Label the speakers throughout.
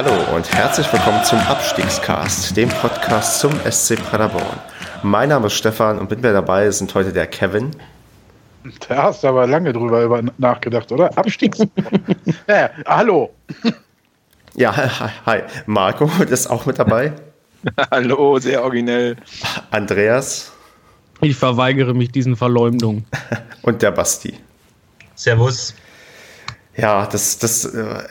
Speaker 1: Hallo und herzlich willkommen zum Abstiegscast, dem Podcast zum SC Paderborn. Mein Name ist Stefan und mit mir dabei sind heute der Kevin.
Speaker 2: Da hast du aber lange drüber nachgedacht, oder? Abstiegs. ja, hallo.
Speaker 1: Ja, hi. Marco ist auch mit dabei.
Speaker 3: hallo, sehr originell.
Speaker 1: Andreas.
Speaker 4: Ich verweigere mich diesen Verleumdungen.
Speaker 1: Und der Basti.
Speaker 5: Servus.
Speaker 1: Ja, das, das, äh,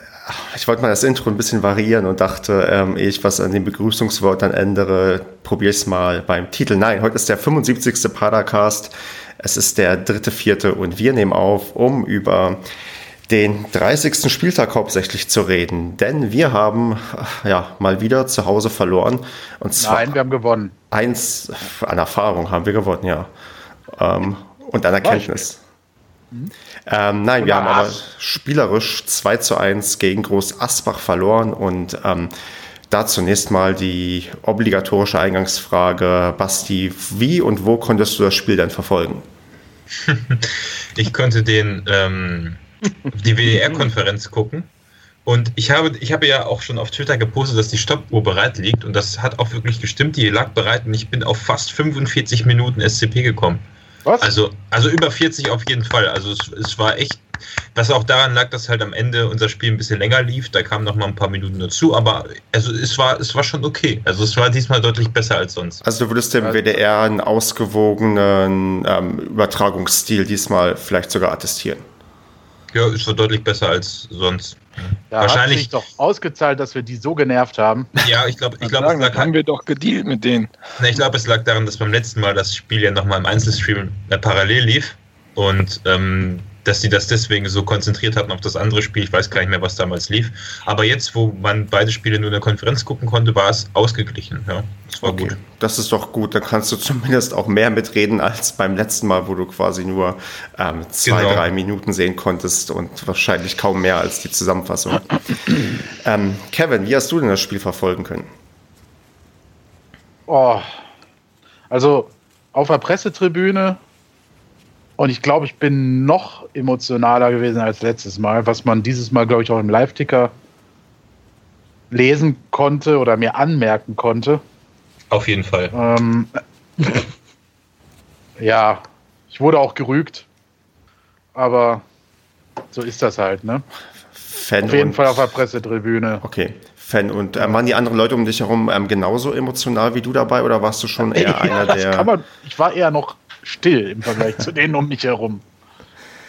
Speaker 1: ich wollte mal das Intro ein bisschen variieren und dachte, ähm, ehe ich was an den Begrüßungsworten ändere, probiere ich es mal beim Titel. Nein, heute ist der 75. Padercast. Es ist der dritte, vierte und wir nehmen auf, um über den 30. Spieltag hauptsächlich zu reden. Denn wir haben ja mal wieder zu Hause verloren.
Speaker 2: Und zwar Nein, wir haben gewonnen.
Speaker 1: Eins an Erfahrung haben wir gewonnen, ja. Ähm, und an Erkenntnis. Mhm. Ähm, nein, wir haben aber spielerisch 2 zu 1 gegen Groß Asbach verloren und ähm, da zunächst mal die obligatorische Eingangsfrage, Basti, wie und wo konntest du das Spiel denn verfolgen?
Speaker 5: ich konnte den, ähm, die WDR-Konferenz gucken. Und ich habe, ich habe ja auch schon auf Twitter gepostet, dass die Stoppuhr bereit liegt. Und das hat auch wirklich gestimmt. Die lag bereit und ich bin auf fast 45 Minuten SCP gekommen. Was? Also, also über 40 auf jeden Fall. Also es, es war echt, was auch daran lag, dass halt am Ende unser Spiel ein bisschen länger lief. Da kamen noch mal ein paar Minuten dazu, aber also es war, es war schon okay. Also es war diesmal deutlich besser als sonst.
Speaker 1: Also du würdest dem WDR einen ausgewogenen ähm, Übertragungsstil diesmal vielleicht sogar attestieren.
Speaker 5: Ja, es war deutlich besser als sonst.
Speaker 2: Ja, Wahrscheinlich hat sich doch ausgezahlt, dass wir die so genervt haben.
Speaker 5: Ja, ich glaube, ich glaube,
Speaker 3: es lag haben wir doch gedealt mit denen.
Speaker 5: Ne, ich glaube, es lag daran, dass beim letzten Mal das Spiel ja nochmal im Einzelstream äh, parallel lief und ähm, dass sie das deswegen so konzentriert hatten auf das andere Spiel. Ich weiß gar nicht mehr, was damals lief. Aber jetzt, wo man beide Spiele nur in der Konferenz gucken konnte, war es ausgeglichen. Ja, das war okay. gut.
Speaker 1: Das ist doch gut. Da kannst du zumindest auch mehr mitreden als beim letzten Mal, wo du quasi nur ähm, zwei, genau. drei Minuten sehen konntest und wahrscheinlich kaum mehr als die Zusammenfassung. ähm, Kevin, wie hast du denn das Spiel verfolgen können?
Speaker 2: Oh, also auf der Pressetribüne und ich glaube, ich bin noch emotionaler gewesen als letztes Mal, was man dieses Mal, glaube ich, auch im Live-Ticker lesen konnte oder mir anmerken konnte.
Speaker 5: Auf jeden Fall.
Speaker 2: Ähm, ja, ich wurde auch gerügt. Aber so ist das halt, ne? Fan auf jeden Fall auf der Pressetribüne.
Speaker 1: Okay. Fan und äh, waren die anderen Leute um dich herum ähm, genauso emotional wie du dabei oder warst du schon eher ja, einer der.
Speaker 2: Man, ich war eher noch still im Vergleich zu denen um mich herum.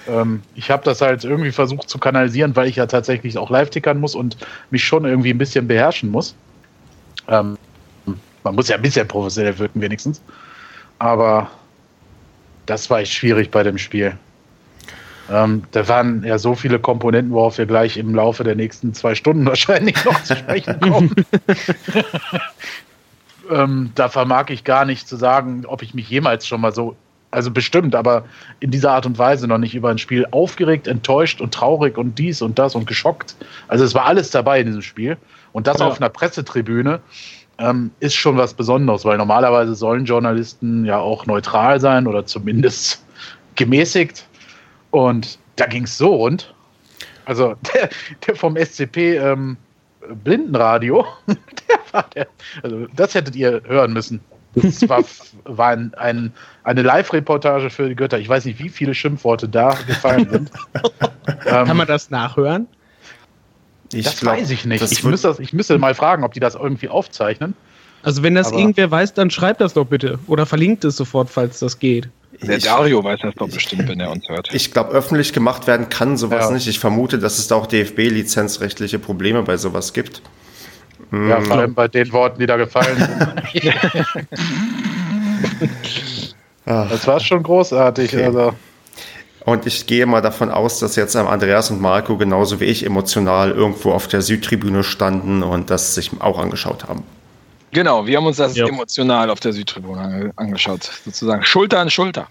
Speaker 2: Ähm, ich habe das halt irgendwie versucht zu kanalisieren, weil ich ja tatsächlich auch live tickern muss und mich schon irgendwie ein bisschen beherrschen muss. Ähm, man muss ja ein bisschen professionell wirken, wenigstens. Aber das war echt schwierig bei dem Spiel. Ähm, da waren ja so viele Komponenten, worauf wir gleich im Laufe der nächsten zwei Stunden wahrscheinlich noch zu sprechen kommen. ähm, da vermag ich gar nicht zu sagen, ob ich mich jemals schon mal so also bestimmt, aber in dieser Art und Weise noch nicht über ein Spiel aufgeregt, enttäuscht und traurig und dies und das und geschockt. Also es war alles dabei in diesem Spiel. Und das ja. auf einer Pressetribüne ähm, ist schon was Besonderes, weil normalerweise sollen Journalisten ja auch neutral sein oder zumindest gemäßigt. Und da ging es so rund. Also der, der vom SCP ähm, Blindenradio, der war der, also das hättet ihr hören müssen. Das war, war ein, ein, eine Live-Reportage für die Götter. Ich weiß nicht, wie viele Schimpfworte da gefallen sind.
Speaker 4: ähm, Kann man das nachhören?
Speaker 2: Ich das glaub, weiß ich nicht. Ich müsste, ich müsste mal fragen, ob die das irgendwie aufzeichnen.
Speaker 4: Also wenn das Aber irgendwer weiß, dann schreibt das doch bitte. Oder verlinkt es sofort, falls das geht.
Speaker 3: Der Dario weiß das doch bestimmt, wenn er uns hört.
Speaker 1: Ich glaube, öffentlich gemacht werden kann sowas ja. nicht. Ich vermute, dass es da auch DFB-lizenzrechtliche Probleme bei sowas gibt.
Speaker 2: Ja, vor allem bei den Worten, die da gefallen sind. das war schon großartig. Okay. Also.
Speaker 1: Und ich gehe mal davon aus, dass jetzt Andreas und Marco genauso wie ich emotional irgendwo auf der Südtribüne standen und das sich auch angeschaut haben.
Speaker 3: Genau, wir haben uns das ja. emotional auf der Südtribüne angeschaut, sozusagen Schulter an Schulter.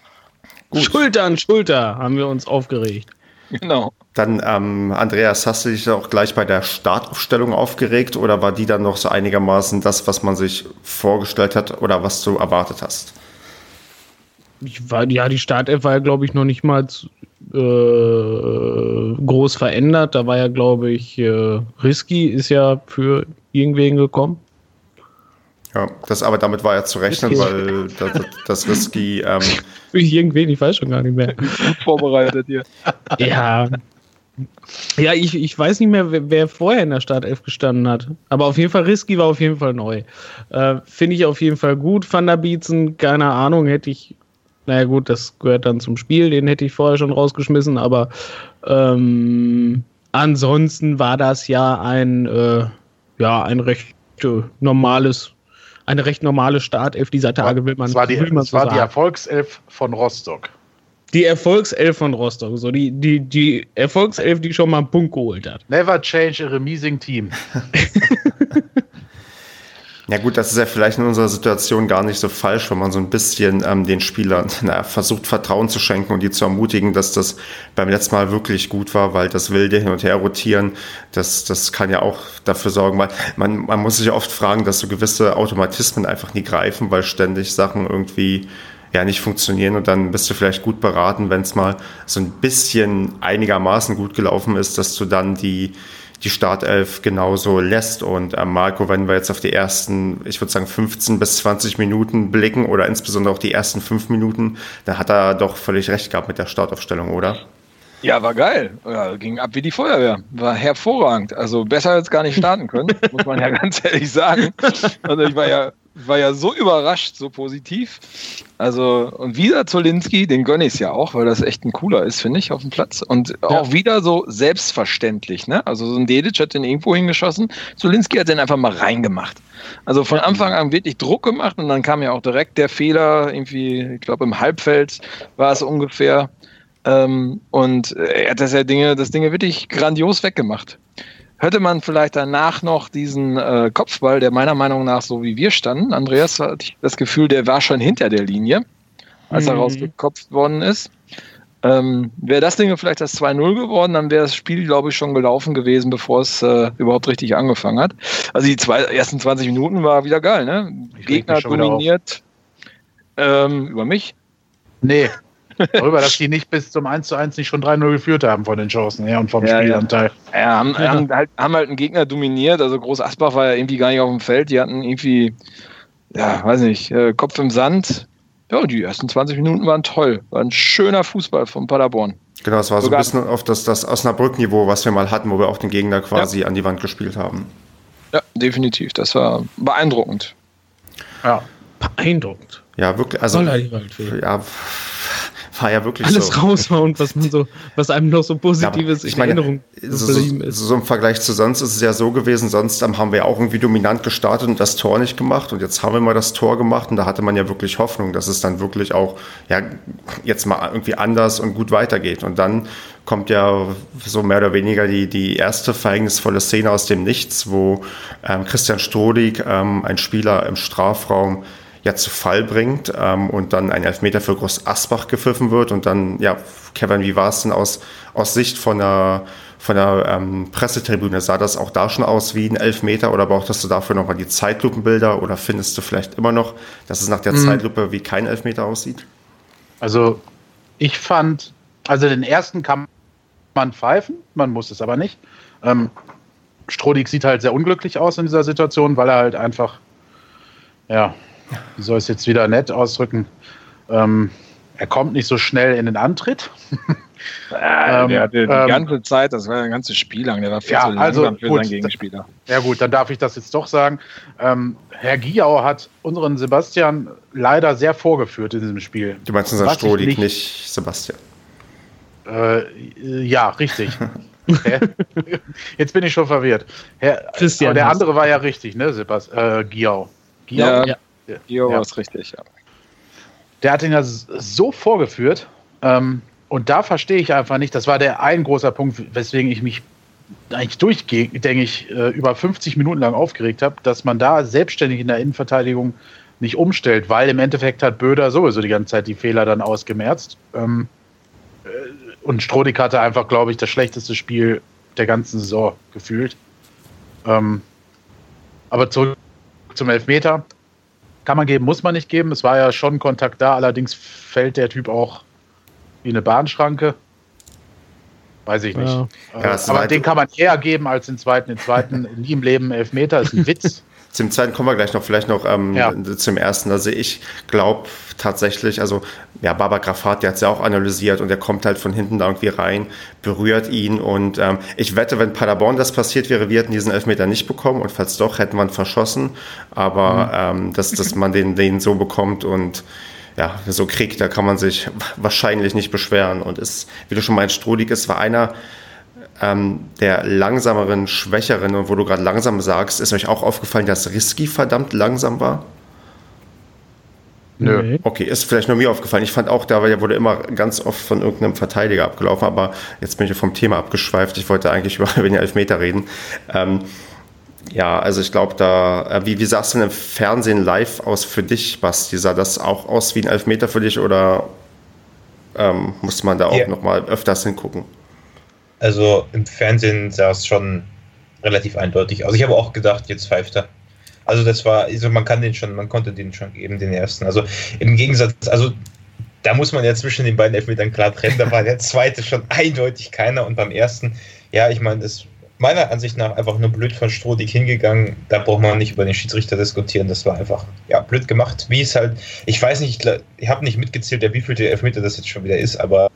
Speaker 4: Gut. Schulter an Schulter haben wir uns aufgeregt.
Speaker 1: Genau. Dann, ähm, Andreas, hast du dich auch gleich bei der Startaufstellung aufgeregt oder war die dann noch so einigermaßen das, was man sich vorgestellt hat oder was du erwartet hast?
Speaker 4: Ich war, ja, die Startelf war ja, glaube ich, noch nicht mal äh, groß verändert. Da war ja, glaube ich, äh, Risky ist ja für irgendwen gekommen.
Speaker 1: Ja, das, aber damit war ja zu rechnen, weil das, das Risky. Ähm,
Speaker 4: für irgendwen, ich weiß schon gar nicht mehr. Gut
Speaker 3: vorbereitet hier.
Speaker 4: ja. Ja, ich, ich weiß nicht mehr, wer, wer, vorher in der Startelf gestanden hat. Aber auf jeden Fall, Risky war auf jeden Fall neu. Äh, Finde ich auf jeden Fall gut. Van der Bietzen, keine Ahnung, hätte ich naja gut, das gehört dann zum Spiel, den hätte ich vorher schon rausgeschmissen, aber ähm, ansonsten war das ja ein, äh, ja, ein recht äh, normales, eine recht normale Startelf dieser Tage, will man
Speaker 2: Das war die, das so war die Erfolgself von Rostock.
Speaker 4: Die Erfolgself von Rostock, so die, die, die Erfolgself, die schon mal einen Punkt geholt hat.
Speaker 2: Never change a remising team.
Speaker 1: Ja gut, das ist ja vielleicht in unserer Situation gar nicht so falsch, wenn man so ein bisschen ähm, den Spielern naja, versucht, Vertrauen zu schenken und die zu ermutigen, dass das beim letzten Mal wirklich gut war, weil das wilde Hin- und Her rotieren, das, das kann ja auch dafür sorgen, weil man, man muss sich ja oft fragen, dass so gewisse Automatismen einfach nie greifen, weil ständig Sachen irgendwie ja nicht funktionieren und dann bist du vielleicht gut beraten, wenn es mal so ein bisschen einigermaßen gut gelaufen ist, dass du dann die die Startelf genauso lässt. Und äh, Marco, wenn wir jetzt auf die ersten, ich würde sagen 15 bis 20 Minuten blicken oder insbesondere auch die ersten fünf Minuten, dann hat er doch völlig recht gehabt mit der Startaufstellung, oder?
Speaker 3: Ja, war geil. Ja, ging ab wie die Feuerwehr. War hervorragend. Also besser als gar nicht starten können, muss man ja ganz ehrlich sagen. Also ich war ja war ja so überrascht, so positiv. Also, und wieder Zolinski, den gönne ich es ja auch, weil das echt ein cooler ist, finde ich, auf dem Platz. Und ja. auch wieder so selbstverständlich, ne? Also, so ein Dedic hat den irgendwo hingeschossen. Zolinski hat den einfach mal reingemacht. Also von Anfang an wirklich Druck gemacht und dann kam ja auch direkt der Fehler, irgendwie, ich glaube, im Halbfeld war es ungefähr. Ähm, und er hat das ja Dinge, das Ding wirklich grandios weggemacht hätte man vielleicht danach noch diesen äh, Kopfball, der meiner Meinung nach so wie wir standen, Andreas hatte ich das Gefühl, der war schon hinter der Linie, als mhm. er rausgekopft worden ist. Ähm, wäre das Ding vielleicht das 2-0 geworden, dann wäre das Spiel, glaube ich, schon gelaufen gewesen, bevor es äh, überhaupt richtig angefangen hat. Also die zwei, ersten 20 Minuten war wieder geil, ne? Gegner dominiert ähm, über mich.
Speaker 2: Nee, Darüber, dass die nicht bis zum 1 zu 1 nicht schon 3-0 geführt haben von den Chancen her und vom ja, Spielanteil.
Speaker 3: Ja, ja haben. Haben, halt, haben halt einen Gegner dominiert. Also Groß Asbach war ja irgendwie gar nicht auf dem Feld. Die hatten irgendwie, ja, weiß nicht, äh, Kopf im Sand. Ja, die ersten 20 Minuten waren toll. War ein schöner Fußball von Paderborn.
Speaker 1: Genau, es war Sogar so ein bisschen auf das, das Osnabrück-Niveau, was wir mal hatten, wo wir auch den Gegner quasi ja. an die Wand gespielt haben.
Speaker 3: Ja, definitiv. Das war beeindruckend.
Speaker 4: Ja. Beeindruckend.
Speaker 1: Ja, wirklich. Also, ja, war ja wirklich
Speaker 4: Alles so. raushauen, was man so, was einem noch so positives ja,
Speaker 1: in meine, Erinnerung so, so, ist. So im Vergleich zu sonst ist es ja so gewesen, sonst haben wir auch irgendwie dominant gestartet und das Tor nicht gemacht und jetzt haben wir mal das Tor gemacht und da hatte man ja wirklich Hoffnung, dass es dann wirklich auch, ja, jetzt mal irgendwie anders und gut weitergeht und dann kommt ja so mehr oder weniger die, die erste verhängnisvolle Szene aus dem Nichts, wo ähm, Christian Strodig, ähm, ein Spieler im Strafraum, ja zu Fall bringt ähm, und dann ein Elfmeter für Groß Asbach gepfiffen wird und dann, ja, Kevin, wie war es denn aus, aus Sicht von der, von der ähm, Pressetribüne? Sah das auch da schon aus wie ein Elfmeter oder brauchtest du dafür nochmal die Zeitlupenbilder oder findest du vielleicht immer noch, dass es nach der mhm. Zeitlupe wie kein Elfmeter aussieht?
Speaker 2: Also, ich fand, also den ersten kann man pfeifen, man muss es aber nicht. Ähm, Strodig sieht halt sehr unglücklich aus in dieser Situation, weil er halt einfach, ja, wie soll es jetzt wieder nett ausdrücken? Ähm, er kommt nicht so schnell in den Antritt.
Speaker 3: Ja, ähm, der hatte die ähm, ganze Zeit, das war ein ganzes Spiel lang, der war viel
Speaker 2: ja,
Speaker 3: zu
Speaker 2: langsam
Speaker 3: also,
Speaker 2: für gut, seinen Gegenspieler. Ja gut, dann darf ich das jetzt doch sagen. Ähm, Herr Giau hat unseren Sebastian leider sehr vorgeführt in diesem Spiel.
Speaker 1: Du meinst unser Strohlig, nicht, nicht Sebastian?
Speaker 2: Äh, ja, richtig. jetzt bin ich schon verwirrt. Herr, Christian. Aber der andere war ja richtig, ne, Sebastian? Äh, Giau.
Speaker 3: Giau? Ja. Gio ja. es richtig, ja.
Speaker 2: Der hat ihn ja so vorgeführt. Ähm, und da verstehe ich einfach nicht, das war der ein großer Punkt, weswegen ich mich eigentlich durchgängig äh, über 50 Minuten lang aufgeregt habe, dass man da selbstständig in der Innenverteidigung nicht umstellt, weil im Endeffekt hat Böder sowieso die ganze Zeit die Fehler dann ausgemerzt. Ähm, äh, und Strodig hatte einfach, glaube ich, das schlechteste Spiel der ganzen Saison gefühlt. Ähm, aber zurück zum Elfmeter. Kann man geben, muss man nicht geben. Es war ja schon Kontakt da, allerdings fällt der Typ auch wie eine Bahnschranke. Weiß ich nicht.
Speaker 4: Ja.
Speaker 2: Äh,
Speaker 1: Ja,
Speaker 2: aber den kann man eher geben als den zweiten. Den zweiten nie im Leben Elfmeter ist ein Witz.
Speaker 1: Zum zweiten kommen wir gleich noch, vielleicht noch ähm,
Speaker 2: Ja.
Speaker 1: zum ersten. Also ich glaube tatsächlich, also ja, Baba Grafat, der hat es ja auch analysiert und der kommt halt von hinten da irgendwie rein, berührt ihn und ähm, ich wette, wenn Paderborn das passiert wäre, wir hätten diesen Elfmeter nicht bekommen und falls doch, hätten wir ihn verschossen. Aber ähm, dass, dass man den, den so bekommt und ja, so kriegt, da kann man sich wahrscheinlich nicht beschweren und ist, wie du schon meinst, Strodig ist war einer ähm, der langsameren, schwächeren und wo du gerade langsam sagst, ist euch auch aufgefallen, dass Risky verdammt langsam war?
Speaker 2: Nö.
Speaker 1: Okay, ist vielleicht nur mir aufgefallen. Ich fand auch, da wurde immer ganz oft von irgendeinem Verteidiger abgelaufen, aber jetzt bin ich vom Thema abgeschweift. Ich wollte eigentlich über den Elfmeter reden. Ähm, ja, also ich glaube, da, äh, wie, wie sah es denn im Fernsehen live aus für dich, Basti? Sah das auch aus wie ein Elfmeter für dich oder ähm, muss man da auch
Speaker 5: Ja.
Speaker 1: noch mal öfters hingucken?
Speaker 5: Also im Fernsehen sah es schon relativ eindeutig aus. Ich habe auch gedacht, jetzt pfeift er. Also das war, also man kann den schon, man konnte den schon geben, den ersten. Also im Gegensatz, also da muss man ja zwischen den beiden Elfmetern klar trennen. Da war der zweite schon eindeutig keiner und beim ersten, ja, ich meine, das meiner Ansicht nach einfach nur blöd von Strodig hingegangen. Da braucht man nicht über den Schiedsrichter diskutieren. Das war einfach, ja, blöd gemacht. Wie es halt, ich weiß nicht, ich, ich habe nicht mitgezählt, der wievielte Elfmeter das jetzt schon wieder ist, aber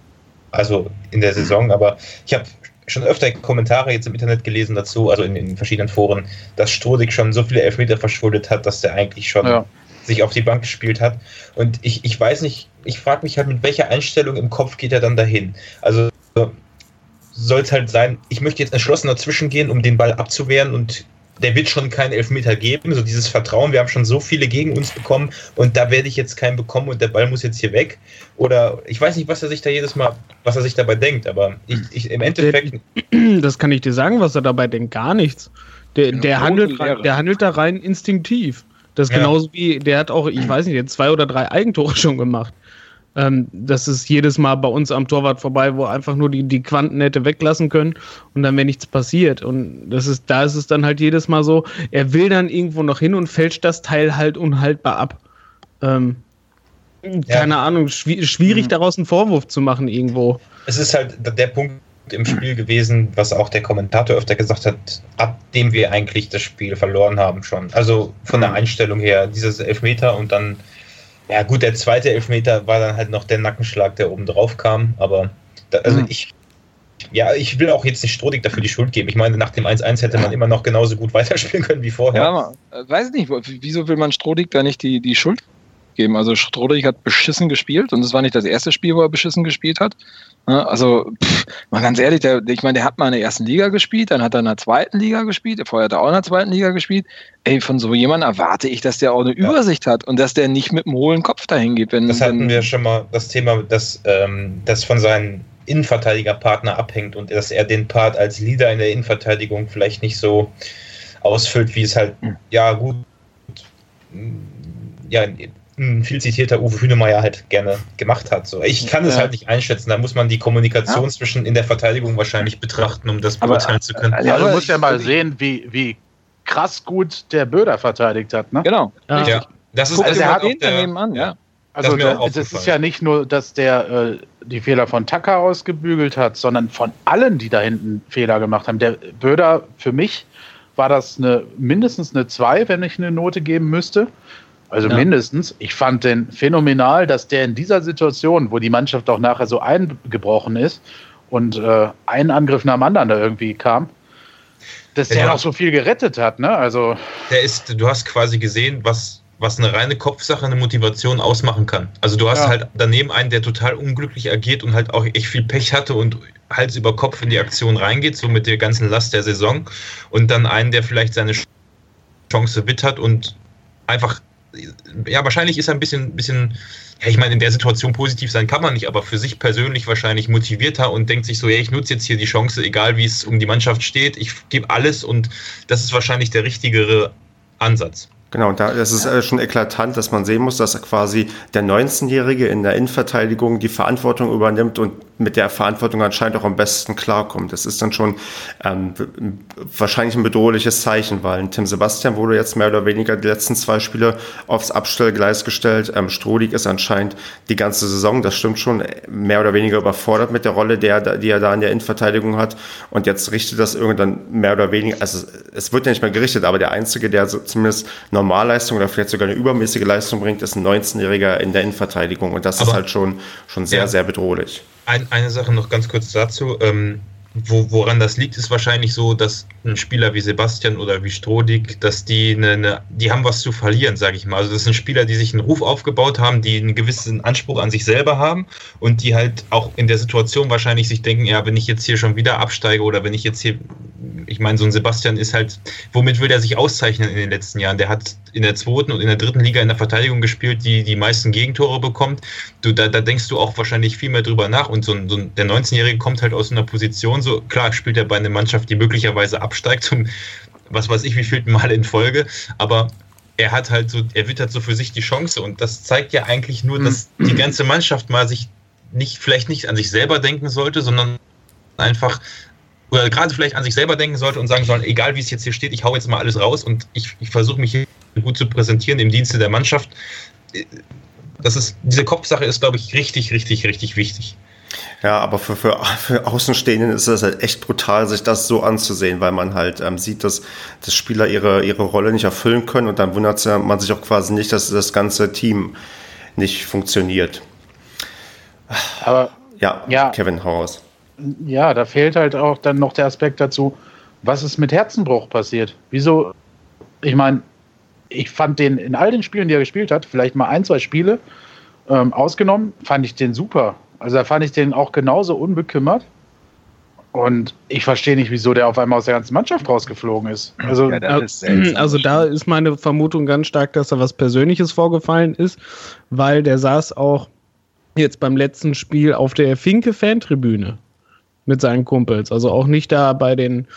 Speaker 5: also in der Saison, aber ich habe schon öfter Kommentare jetzt im Internet gelesen dazu, also in, in verschiedenen Foren, dass Strodig schon so viele Elfmeter verschuldet hat, dass der eigentlich schon
Speaker 2: Ja.
Speaker 5: sich auf die Bank gespielt hat. Und ich, ich weiß nicht, ich frage mich halt, mit welcher Einstellung im Kopf geht er dann dahin? Also soll es halt sein, ich möchte jetzt entschlossen dazwischen gehen, um den Ball abzuwehren und der wird schon keinen Elfmeter geben. So dieses Vertrauen, wir haben schon so viele gegen uns bekommen und da werde ich jetzt keinen bekommen und der Ball muss jetzt hier weg. Oder ich weiß nicht, was er sich da jedes Mal, was er sich dabei denkt, aber ich, ich im Endeffekt,
Speaker 4: Das kann ich dir sagen, was er dabei denkt. Gar nichts. Der, der, handelt, der handelt da rein instinktiv. Das ist
Speaker 5: Ja.
Speaker 4: genauso wie, der hat auch, ich weiß nicht, jetzt zwei oder drei Eigentore schon gemacht. Ähm, das ist jedes Mal bei uns am Torwart vorbei, wo einfach nur die, die Quanten hätte weglassen können und dann wäre nichts passiert. Und das ist, da ist es dann halt jedes Mal so, er will dann irgendwo noch hin und fälscht das Teil halt unhaltbar ab. Ähm, keine Ahnung, schwi schwierig daraus einen Vorwurf zu machen irgendwo.
Speaker 5: es ist halt der Punkt im Spiel gewesen, was auch der Kommentator öfter gesagt hat, ab dem wir eigentlich das Spiel verloren haben schon. Also von der Einstellung her, dieses Elfmeter und dann, ja gut, der zweite Elfmeter war dann halt noch der Nackenschlag, der oben drauf kam, aber da, also
Speaker 2: Mhm.
Speaker 5: ich, ja, ich will auch jetzt nicht Strodig dafür die Schuld geben. Ich meine, nach dem 1-1 hätte man immer noch genauso gut weiterspielen können wie vorher.
Speaker 3: Ja, man, äh, weiß nicht, wieso will man Strodig da nicht die, die Schuld geben? Also Strodig hat beschissen gespielt und es war nicht das erste Spiel, wo er beschissen gespielt hat. Ja, Also, pff, mal ganz ehrlich, der, ich meine, der hat mal in der ersten Liga gespielt, dann hat er in der zweiten Liga gespielt, vorher hat er auch in der zweiten Liga gespielt. Ey, von so jemandem erwarte ich, dass der auch eine
Speaker 5: Ja.
Speaker 3: Übersicht hat und dass der nicht mit einem hohlen Kopf dahin geht. Wenn,
Speaker 5: Das hatten
Speaker 3: wenn,
Speaker 5: wir schon mal, das Thema, dass ähm, das von seinen Innenverteidigerpartner abhängt und dass er den Part als Leader in der Innenverteidigung vielleicht nicht so ausfüllt, wie es halt,
Speaker 3: Hm.
Speaker 5: ja gut, ja, viel zitierter Uwe Hünemeyer halt gerne gemacht hat. So. Ich kann es
Speaker 3: Ja.
Speaker 5: halt nicht einschätzen, da muss man die Kommunikation zwischen in der Verteidigung wahrscheinlich betrachten, um das
Speaker 3: Aber-
Speaker 5: beurteilen zu können.
Speaker 3: Ja,
Speaker 2: Also
Speaker 3: aber
Speaker 2: du musst ja mal sehen, wie, wie krass gut der Böder verteidigt hat. Ne?
Speaker 3: Genau.
Speaker 4: Ja.
Speaker 5: Ja, das ist
Speaker 3: Guck
Speaker 2: Also er
Speaker 3: mal
Speaker 2: hat
Speaker 5: der-
Speaker 3: daneben an, ja.
Speaker 2: Also
Speaker 5: Das ist mir
Speaker 2: da,
Speaker 5: auch
Speaker 2: es ist ja nicht nur, dass der äh, die Fehler von Tucker ausgebügelt hat, sondern von allen, die da hinten Fehler gemacht haben. Der Böder, für mich war das eine, mindestens eine 2, wenn ich eine Note geben müsste. Also
Speaker 4: Ja.
Speaker 2: mindestens. Ich fand den phänomenal, dass der in dieser Situation, wo die Mannschaft auch nachher so eingebrochen ist und äh, ein Angriff nach dem anderen da irgendwie kam, dass
Speaker 5: Ja,
Speaker 2: der
Speaker 5: der-
Speaker 2: noch so viel gerettet hat. Ne? Also
Speaker 5: der ist, du hast quasi gesehen, was, was eine reine Kopfsache, eine Motivation ausmachen kann. Also du hast
Speaker 2: Ja.
Speaker 5: halt daneben einen, der total unglücklich agiert und halt auch echt viel Pech hatte und Hals über Kopf in die Aktion reingeht, so mit der ganzen Last der Saison. Und dann einen, der vielleicht seine Chance wittert und einfach, ja, wahrscheinlich ist er ein bisschen, bisschen ja, ich meine, in der Situation positiv sein kann man nicht, aber für sich persönlich wahrscheinlich motivierter und denkt sich so, ja, ich nutze jetzt hier die Chance, egal wie es um die Mannschaft steht, ich gebe alles und das ist wahrscheinlich der richtigere Ansatz.
Speaker 1: Genau, und da das ist ja. schon eklatant, dass man sehen muss, dass quasi der 19-Jährige in der Innenverteidigung die Verantwortung übernimmt und mit der Verantwortung anscheinend auch am besten klarkommt. Das ist dann schon ähm, wahrscheinlich ein bedrohliches Zeichen, weil Tim Sebastian wurde jetzt mehr oder weniger die letzten zwei Spiele aufs Abstellgleis gestellt. Ähm, Strodig ist anscheinend die ganze Saison, das stimmt schon, mehr oder weniger überfordert mit der Rolle, der, die er da in der Innenverteidigung hat. Und jetzt richtet das irgendwann mehr oder weniger, also es wird ja nicht mehr gerichtet, aber der Einzige, der so zumindest Normalleistung oder vielleicht sogar eine übermäßige Leistung bringt, ist ein 19-Jähriger in der Innenverteidigung. Und das aber, ist halt schon, schon sehr, ja. sehr bedrohlich.
Speaker 5: Ein, eine Sache noch ganz kurz dazu. Ähm, wo, woran das liegt, ist wahrscheinlich so, dass ein Spieler wie Sebastian oder wie Strodig, dass die eine, eine die haben was zu verlieren, sage ich mal. Also das sind Spieler, die sich einen Ruf aufgebaut haben, die einen gewissen Anspruch an sich selber haben und die halt auch in der Situation wahrscheinlich sich denken, ja, wenn ich jetzt hier schon wieder absteige oder wenn ich jetzt hier, ich meine, so ein Sebastian ist halt, womit will der sich auszeichnen in den letzten Jahren? Der hat in der zweiten und in der dritten Liga in der Verteidigung gespielt, die die meisten Gegentore bekommt. Du, da, da denkst du auch wahrscheinlich viel mehr drüber nach und so ein, so der 19-Jährige kommt halt aus einer Position, so klar spielt er bei einer Mannschaft, die möglicherweise absteigt, zum, was weiß ich, wie viel Mal in Folge, aber er hat halt so, er wittert so für sich die Chance und das zeigt ja eigentlich nur, dass mhm. die ganze Mannschaft mal sich nicht, vielleicht nicht an sich selber denken sollte, sondern einfach oder gerade vielleicht an sich selber denken sollte und sagen sollen, egal wie es jetzt hier steht, ich hau jetzt mal alles raus und ich, ich versuche mich hier gut zu präsentieren im Dienste der Mannschaft. Das ist, diese Kopfsache ist, glaube ich, richtig, richtig, richtig wichtig.
Speaker 1: Ja, aber für, für, für Außenstehenden ist es halt echt brutal, sich das so anzusehen, weil man halt ähm, sieht, dass, dass Spieler ihre, ihre Rolle nicht erfüllen können und dann wundert man sich auch quasi nicht, dass das ganze Team nicht funktioniert.
Speaker 2: Aber
Speaker 1: ja, ja Kevin, hau raus.
Speaker 2: Ja, da fehlt halt auch dann noch der Aspekt dazu, was ist mit Herzenbruch passiert? Wieso? Ich meine, ich fand den in all den Spielen, die er gespielt hat, vielleicht mal ein, zwei Spiele ähm, ausgenommen, fand ich den super. Also da fand ich den auch genauso unbekümmert. Und ich verstehe nicht, wieso der auf einmal aus der ganzen Mannschaft rausgeflogen ist.
Speaker 4: Also, ja, ist also da ist meine Vermutung ganz stark, dass da was Persönliches vorgefallen ist, weil der saß auch jetzt beim letzten Spiel auf der Finke-Fantribüne mit seinen Kumpels. Also auch nicht da bei den,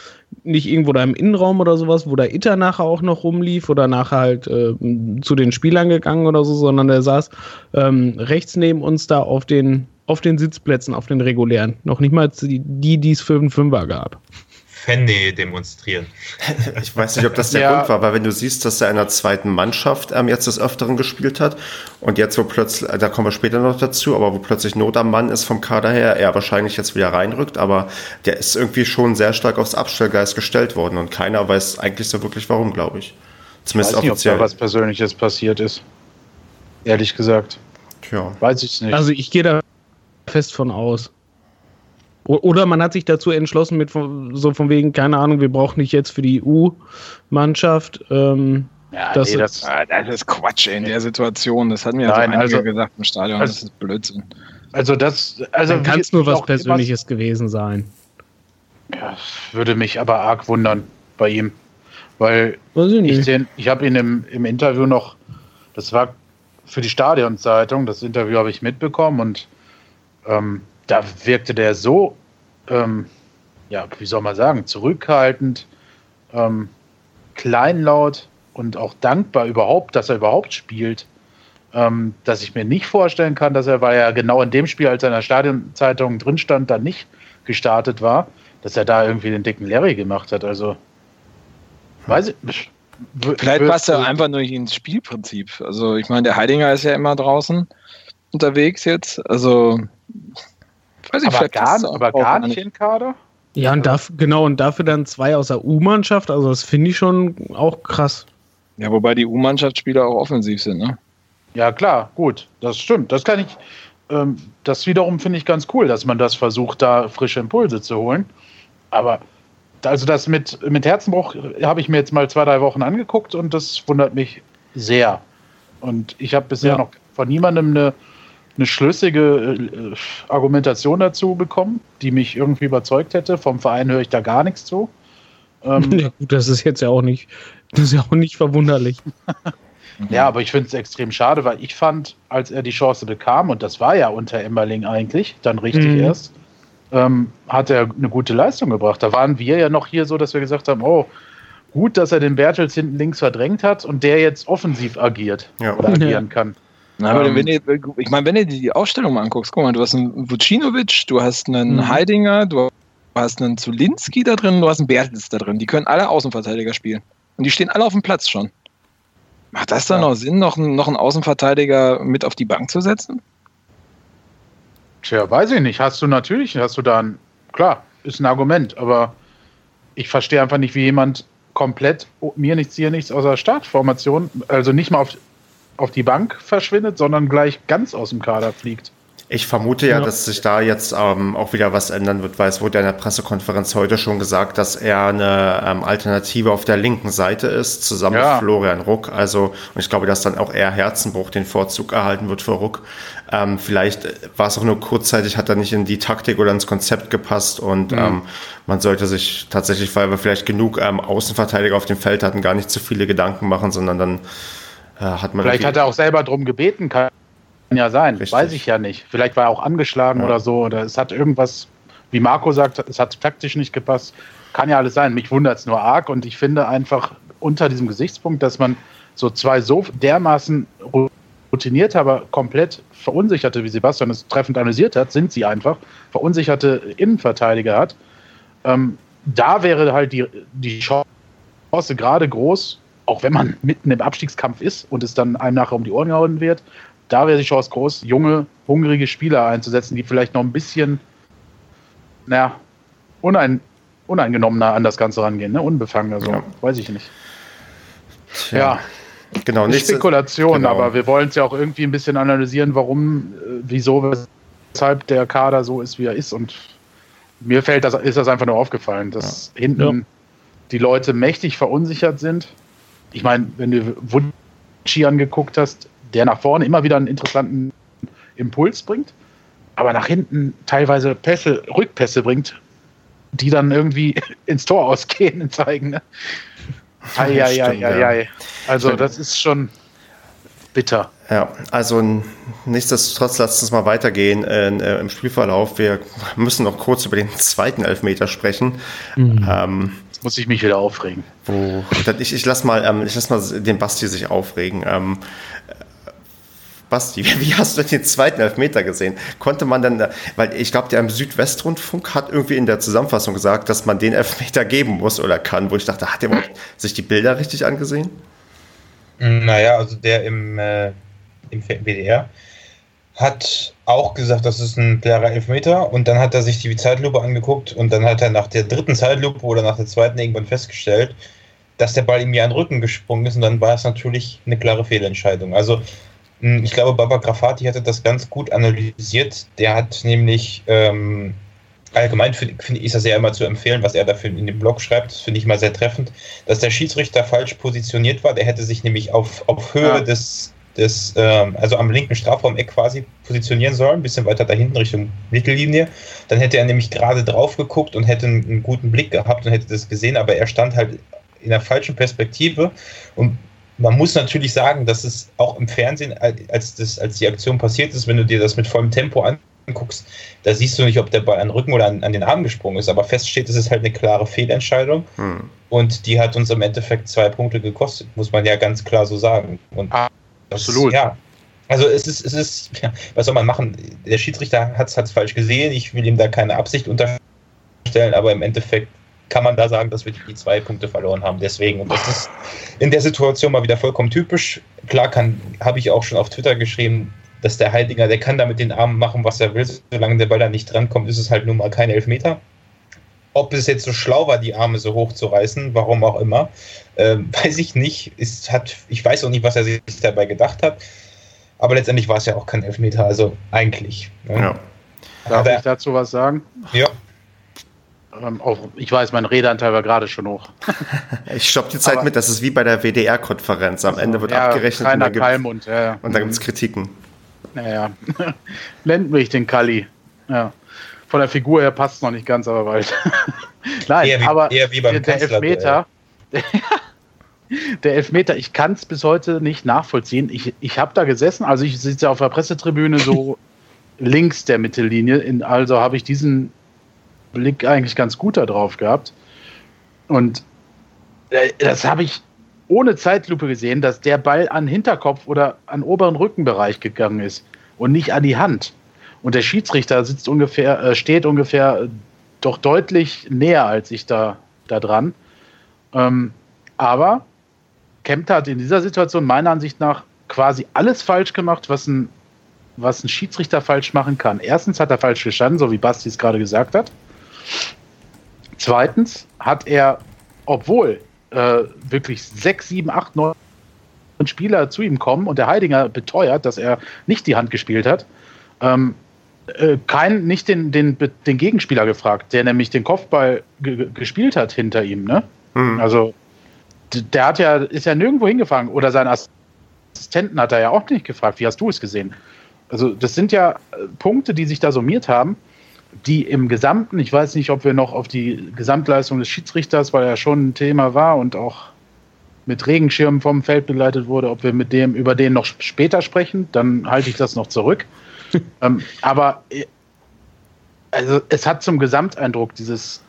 Speaker 4: nicht irgendwo da im Innenraum oder sowas, wo der Itter nachher auch noch rumlief oder nachher halt äh, zu den Spielern gegangen oder so, sondern der saß ähm, rechts neben uns da auf den auf den Sitzplätzen, auf den regulären. Noch nicht mal die, die es für den Fünfer gab.
Speaker 5: Fannähe demonstrieren.
Speaker 1: Ich weiß nicht, ob das der ja. Grund war, weil wenn du siehst, dass er in der zweiten Mannschaft ähm, jetzt des Öfteren gespielt hat und jetzt wo plötzlich, da kommen wir später noch dazu, aber wo plötzlich Not am Mann ist vom Kader her, er wahrscheinlich jetzt wieder reinrückt, aber der ist irgendwie schon sehr stark aufs Abstellgeist gestellt worden und keiner weiß eigentlich so wirklich warum, glaube ich.
Speaker 2: Zumindest ich weiß offiziell. Nicht, ob da was Persönliches passiert ist. Ehrlich gesagt. Tja. Weiß ich nicht.
Speaker 4: Also ich gehe da fest von aus. Oder man hat sich dazu entschlossen, mit so von wegen, keine Ahnung, wir brauchen nicht jetzt für die EU-Mannschaft. Ähm,
Speaker 3: ja, das, nee, das, ah, das, ist Quatsch in der Situation. Das hatten wir ja so also, gesagt im Stadion. Also, das ist Blödsinn.
Speaker 4: Also das, also kann es nur was Persönliches was, gewesen sein.
Speaker 2: Ja, würde mich aber arg wundern bei ihm, weil ich, ich, ich habe ihn im, im Interview noch, das war für die Stadionzeitung, das Interview habe ich mitbekommen und ähm, da wirkte der so, ähm, ja, wie soll man sagen, zurückhaltend, ähm, kleinlaut und auch dankbar überhaupt, dass er überhaupt spielt. Ähm, dass ich mir nicht vorstellen kann, dass er, weil er genau in dem Spiel, als er in der Stadionzeitung drin stand, dann nicht gestartet war, dass er da irgendwie den dicken Larry gemacht hat. Also, weiß ich nicht.
Speaker 3: Vielleicht passt er einfach nur ins Spielprinzip. Also, ich meine, der Heidinger ist ja immer draußen unterwegs jetzt. Also,
Speaker 2: weiß ich, aber gar, aber gar nicht in Kader?
Speaker 4: Ja, und dafür, genau, und dafür dann zwei aus der U-Mannschaft, also das finde ich schon auch krass.
Speaker 3: Ja, wobei die U-Mannschaftsspieler auch offensiv sind, ne?
Speaker 2: Ja, klar, gut, das stimmt. Das kann ich, ähm, das wiederum finde ich ganz cool, dass man das versucht, da frische Impulse zu holen. Aber also das mit, mit Herzenbruch habe ich mir jetzt mal zwei, drei Wochen angeguckt und das wundert mich sehr. Und ich habe bisher ja. noch von niemandem eine eine schlüssige äh, Argumentation dazu bekommen, die mich irgendwie überzeugt hätte. Vom Verein höre ich da gar nichts zu.
Speaker 4: Ähm, ja, gut, das ist jetzt ja auch nicht, das ist ja auch nicht verwunderlich.
Speaker 2: ja, aber ich finde es extrem schade, weil ich fand, als er die Chance bekam, und das war ja unter Emmerling eigentlich, dann richtig mhm. erst, ähm, hat er eine gute Leistung gebracht. Da waren wir ja noch hier so, dass wir gesagt haben, oh, gut, dass er den Bertels hinten links verdrängt hat und der jetzt offensiv agiert
Speaker 1: Ja.
Speaker 2: oder agieren kann.
Speaker 3: Na, aber
Speaker 2: Ähm,
Speaker 3: wenn ihr, ich meine, wenn du dir die Ausstellung mal anguckst, guck mal, du hast einen Vucinovic, du hast einen
Speaker 2: Mhm.
Speaker 3: Heidinger, du hast einen Zulinski da drin, du hast einen Bertels da drin. Die können alle Außenverteidiger spielen. Und die stehen alle auf dem Platz schon. Macht das dann
Speaker 2: Ja.
Speaker 3: noch Sinn, noch einen, noch einen Außenverteidiger mit auf die Bank zu setzen?
Speaker 2: Tja, weiß ich nicht. Hast du natürlich, hast du da ein, klar, ist ein Argument, aber ich verstehe einfach nicht, wie jemand komplett oh, mir nichts, hier nichts außer Startformation, also nicht mal auf, auf die Bank verschwindet, sondern gleich ganz aus dem Kader fliegt.
Speaker 1: Ich vermute ja,
Speaker 4: Ja.
Speaker 1: dass sich da jetzt ähm, auch wieder was ändern wird, weil es wurde ja in der Pressekonferenz heute schon gesagt, dass er eine ähm, Alternative auf der linken Seite ist, zusammen
Speaker 2: Ja.
Speaker 1: mit Florian Ruck. Also, und ich glaube, dass dann auch er Herzenbruch den Vorzug erhalten wird für Ruck. Ähm, vielleicht war es auch nur kurzzeitig, hat er nicht in die Taktik oder ins Konzept gepasst und ähm, man sollte sich tatsächlich, weil wir vielleicht genug ähm, Außenverteidiger auf dem Feld hatten, gar nicht zu viele Gedanken machen, sondern dann hat man.
Speaker 2: Vielleicht hat er auch selber drum gebeten, kann ja sein,
Speaker 1: Richtig.
Speaker 2: weiß ich ja nicht. Vielleicht war er auch angeschlagen
Speaker 1: Ja.
Speaker 2: oder so, oder es hat irgendwas, wie Marco sagt, es hat taktisch nicht gepasst. Kann ja alles sein. Mich wundert es nur arg und ich finde einfach unter diesem Gesichtspunkt, dass man so zwei so dermaßen routinierte, aber komplett verunsicherte, wie Sebastian es treffend analysiert hat, sind sie einfach, verunsicherte Innenverteidiger hat. Ähm, da wäre halt die, die Chance gerade groß, auch wenn man mitten im Abstiegskampf ist und es dann einem nachher um die Ohren gehauen wird, da wäre die Chance groß, junge, hungrige Spieler einzusetzen, die vielleicht noch ein bisschen, naja, unein, uneingenommener an das Ganze rangehen, ne? unbefangener, so,
Speaker 1: Ja.
Speaker 2: weiß ich nicht.
Speaker 1: Tja,
Speaker 2: Ja,
Speaker 1: genau,
Speaker 2: nicht Spekulation,
Speaker 1: genau.
Speaker 2: aber wir wollen es ja auch irgendwie ein bisschen analysieren, warum, äh, wieso, weshalb der Kader so ist, wie er ist. Und mir fällt das, ist das einfach nur aufgefallen, dass hinten die Leute mächtig verunsichert sind. Ich meine, wenn du Wutschi angeguckt hast, der nach vorne immer wieder einen interessanten Impuls bringt, aber nach hinten teilweise Pässe, Rückpässe bringt, die dann irgendwie ins Tor ausgehen und zeigen. Ne? Ei, ei,
Speaker 1: Stimmt,
Speaker 2: ei,
Speaker 1: ja.
Speaker 2: ei. Also das ist schon bitter.
Speaker 1: Ja, also nichtsdestotrotz lasst uns mal weitergehen in, äh, im Spielverlauf. Wir müssen noch kurz über den zweiten Elfmeter sprechen. Ähm,
Speaker 2: Jetzt muss ich mich wieder aufregen.
Speaker 1: dann ich, ich lass mal, ähm, ich lass mal den Basti sich aufregen. Ähm, äh, Basti, wie hast du denn den zweiten Elfmeter gesehen? Konnte man dann, weil ich glaube, der im Südwestrundfunk hat irgendwie in der Zusammenfassung gesagt, dass man den Elfmeter geben muss oder kann, wo ich dachte, hat der überhaupt sich die Bilder richtig angesehen?
Speaker 5: Naja, also der im, äh, im WDR hat auch gesagt, das ist ein klarer Elfmeter und dann hat er sich die Zeitlupe angeguckt und dann hat er nach der dritten Zeitlupe oder nach der zweiten irgendwann festgestellt, dass der Ball ihm ja an den Rücken gesprungen ist und dann war es natürlich eine klare Fehlentscheidung. Also mh, ich glaube, Baba Grafati hatte das ganz gut analysiert. Der hat nämlich ähm, allgemein finde find ich das ja immer zu empfehlen, was er dafür in dem Blog schreibt. Das finde ich mal sehr treffend, dass der Schiedsrichter falsch positioniert war. Der hätte sich nämlich auf, auf Höhe
Speaker 2: Ja.
Speaker 5: des, des ähm, also am linken Strafraumeck quasi positionieren sollen, ein bisschen weiter da hinten Richtung Mittellinie. Dann hätte er nämlich gerade drauf geguckt und hätte einen, einen guten Blick gehabt und hätte das gesehen, aber er stand halt in der falschen Perspektive und man muss natürlich sagen, dass es auch im Fernsehen, als, das, als die Aktion passiert ist, wenn du dir das mit vollem Tempo anguckst, da siehst du nicht, ob der Ball an den Rücken oder an, an den Arm gesprungen ist, aber fest steht, es ist halt eine klare Fehlentscheidung
Speaker 1: Hm.
Speaker 5: und die hat uns im Endeffekt zwei Punkte gekostet, muss man ja ganz klar so sagen. Und
Speaker 2: Absolut.
Speaker 5: Ja. Also es ist, es ist, ja, was soll man machen? Der Schiedsrichter hat es falsch gesehen, ich will ihm da keine Absicht unterstellen, aber im Endeffekt kann man da sagen, dass wir die zwei Punkte verloren haben. Deswegen, und das ist in der Situation mal wieder vollkommen typisch. Klar kann, habe ich auch schon auf Twitter geschrieben, dass der Heidinger, der kann da mit den Armen machen, was er will, solange der Ball da nicht drankommt, ist es halt nun mal kein Elfmeter. Ob es jetzt so schlau war, die Arme so hoch zu reißen, warum auch immer, ähm, weiß ich nicht. Es hat, ich weiß auch nicht, was er sich dabei gedacht hat. Aber letztendlich war es ja auch kein Elfmeter, also eigentlich. Ne?
Speaker 1: Ja.
Speaker 2: Darf
Speaker 5: Aber-
Speaker 2: ich dazu was sagen?
Speaker 5: ja.
Speaker 2: Ähm, auch, ich weiß, mein Redeanteil war gerade schon hoch.
Speaker 1: Ich stopp die Zeit
Speaker 2: Aber-
Speaker 1: mit, das ist wie bei der WDR-Konferenz. Am Ende wird
Speaker 2: ja,
Speaker 1: abgerechnet und dann, gibt's,
Speaker 2: Kalmund, ja, ja.
Speaker 1: gibt es Kritiken.
Speaker 2: Naja, nennt mich den Kalli. Ja. Von der Figur her passt es noch nicht ganz, aber bald. Nein,
Speaker 5: Eher wie-
Speaker 2: aber
Speaker 5: eher wie beim
Speaker 2: der, der
Speaker 5: Kanzler,
Speaker 2: Elfmeter, der Elfmeter, ich kann es bis heute nicht nachvollziehen. Ich, ich habe da gesessen, also ich sitze auf der Pressetribüne so links der Mittellinie, in, also habe ich diesen Blick eigentlich ganz gut da drauf gehabt. Und Äh, das habe ich ohne Zeitlupe gesehen, dass der Ball an Hinterkopf oder an oberen Rückenbereich gegangen ist und nicht an die Hand. Und der Schiedsrichter sitzt ungefähr, äh, steht ungefähr äh, doch deutlich näher als ich da, da dran. Ähm, aber Kempt hat in dieser Situation meiner Ansicht nach quasi alles falsch gemacht, was ein, was ein Schiedsrichter falsch machen kann. Erstens hat er falsch gestanden, so wie Basti es gerade gesagt hat. Zweitens hat er, obwohl äh, wirklich sechs, sieben, acht, neun Spieler zu ihm kommen und der Heidinger beteuert, dass er nicht die Hand gespielt hat, ähm, äh, kein, nicht den, den, den Gegenspieler gefragt, der nämlich den Kopfball gespielt hat hinter ihm. Ne? Mhm. Also der hat ja, ist ja nirgendwo hingefahren. Oder seinen Assistenten hat er ja auch nicht gefragt. Wie hast du es gesehen? Also, das sind ja äh, Punkte, die sich da summiert haben, die im Gesamten, ich weiß nicht, ob wir noch auf die Gesamtleistung des Schiedsrichters, weil er schon ein Thema war und auch mit Regenschirmen vom Feld begleitet wurde, ob wir mit dem über den noch später sprechen, dann halte ich das noch zurück. ähm, aber äh, also es hat zum Gesamteindruck dieses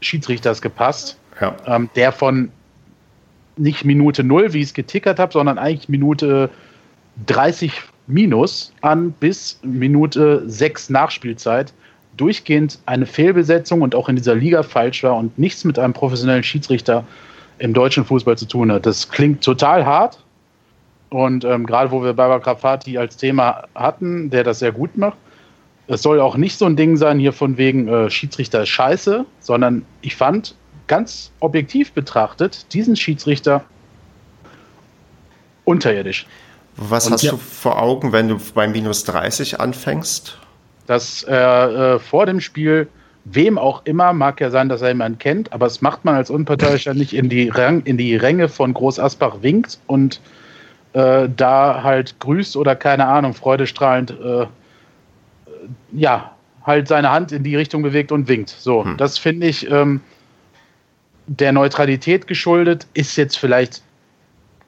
Speaker 2: Schiedsrichters gepasst, ja. ähm, der von nicht Minute 0, wie ich es getickert habe, sondern eigentlich Minute 30 minus an bis Minute 6 Nachspielzeit durchgehend eine Fehlbesetzung und auch in dieser Liga falsch war und nichts mit einem professionellen Schiedsrichter im deutschen Fußball zu tun hat. Das klingt total hart. Und ähm, gerade wo wir Baba Grafati als Thema hatten, der das sehr gut macht, es soll auch nicht so ein Ding sein hier von wegen äh, Schiedsrichter ist scheiße, sondern ich fand ganz objektiv betrachtet diesen Schiedsrichter unterirdisch.
Speaker 1: Was Und hast ja. du vor Augen, wenn du bei minus 30 anfängst?
Speaker 2: Dass er äh, vor dem Spiel wem auch immer, mag ja sein, dass er jemanden kennt, aber das macht man als Unparteiischer nicht in die, Rang, in die Ränge von Groß Asbach winkt und äh, da halt grüßt oder keine Ahnung, freudestrahlend, äh, ja, halt seine Hand in die Richtung bewegt und winkt. So, hm. das finde ich ähm, der Neutralität geschuldet, ist jetzt vielleicht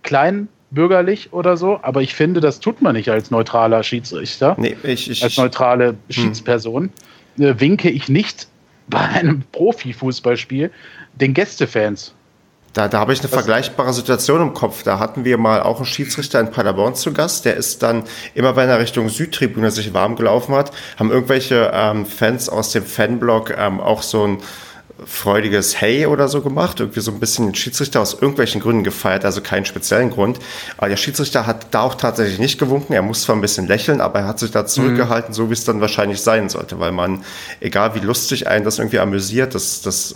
Speaker 2: kleinbürgerlich oder so, aber ich finde, das tut man nicht als neutraler Schiedsrichter,
Speaker 1: nee, ich, ich,
Speaker 2: als neutrale hm. Schiedsperson. Hm. winke ich nicht bei einem Profifußballspiel den Gästefans.
Speaker 1: Da, da habe ich eine Was? vergleichbare Situation im Kopf. Da hatten wir mal auch einen Schiedsrichter in Paderborn zu Gast. Der ist dann immer, wenn er Richtung Südtribüne sich warm gelaufen hat, haben irgendwelche ähm, Fans aus dem Fanblock ähm, auch so ein freudiges Hey oder so gemacht, irgendwie so ein bisschen den Schiedsrichter aus irgendwelchen Gründen gefeiert, also keinen speziellen Grund. Aber der Schiedsrichter hat da auch tatsächlich nicht gewunken. Er muss zwar ein bisschen lächeln, aber er hat sich da zurückgehalten, mhm. so wie es dann wahrscheinlich sein sollte, weil man, egal wie lustig einen das irgendwie amüsiert, das, das,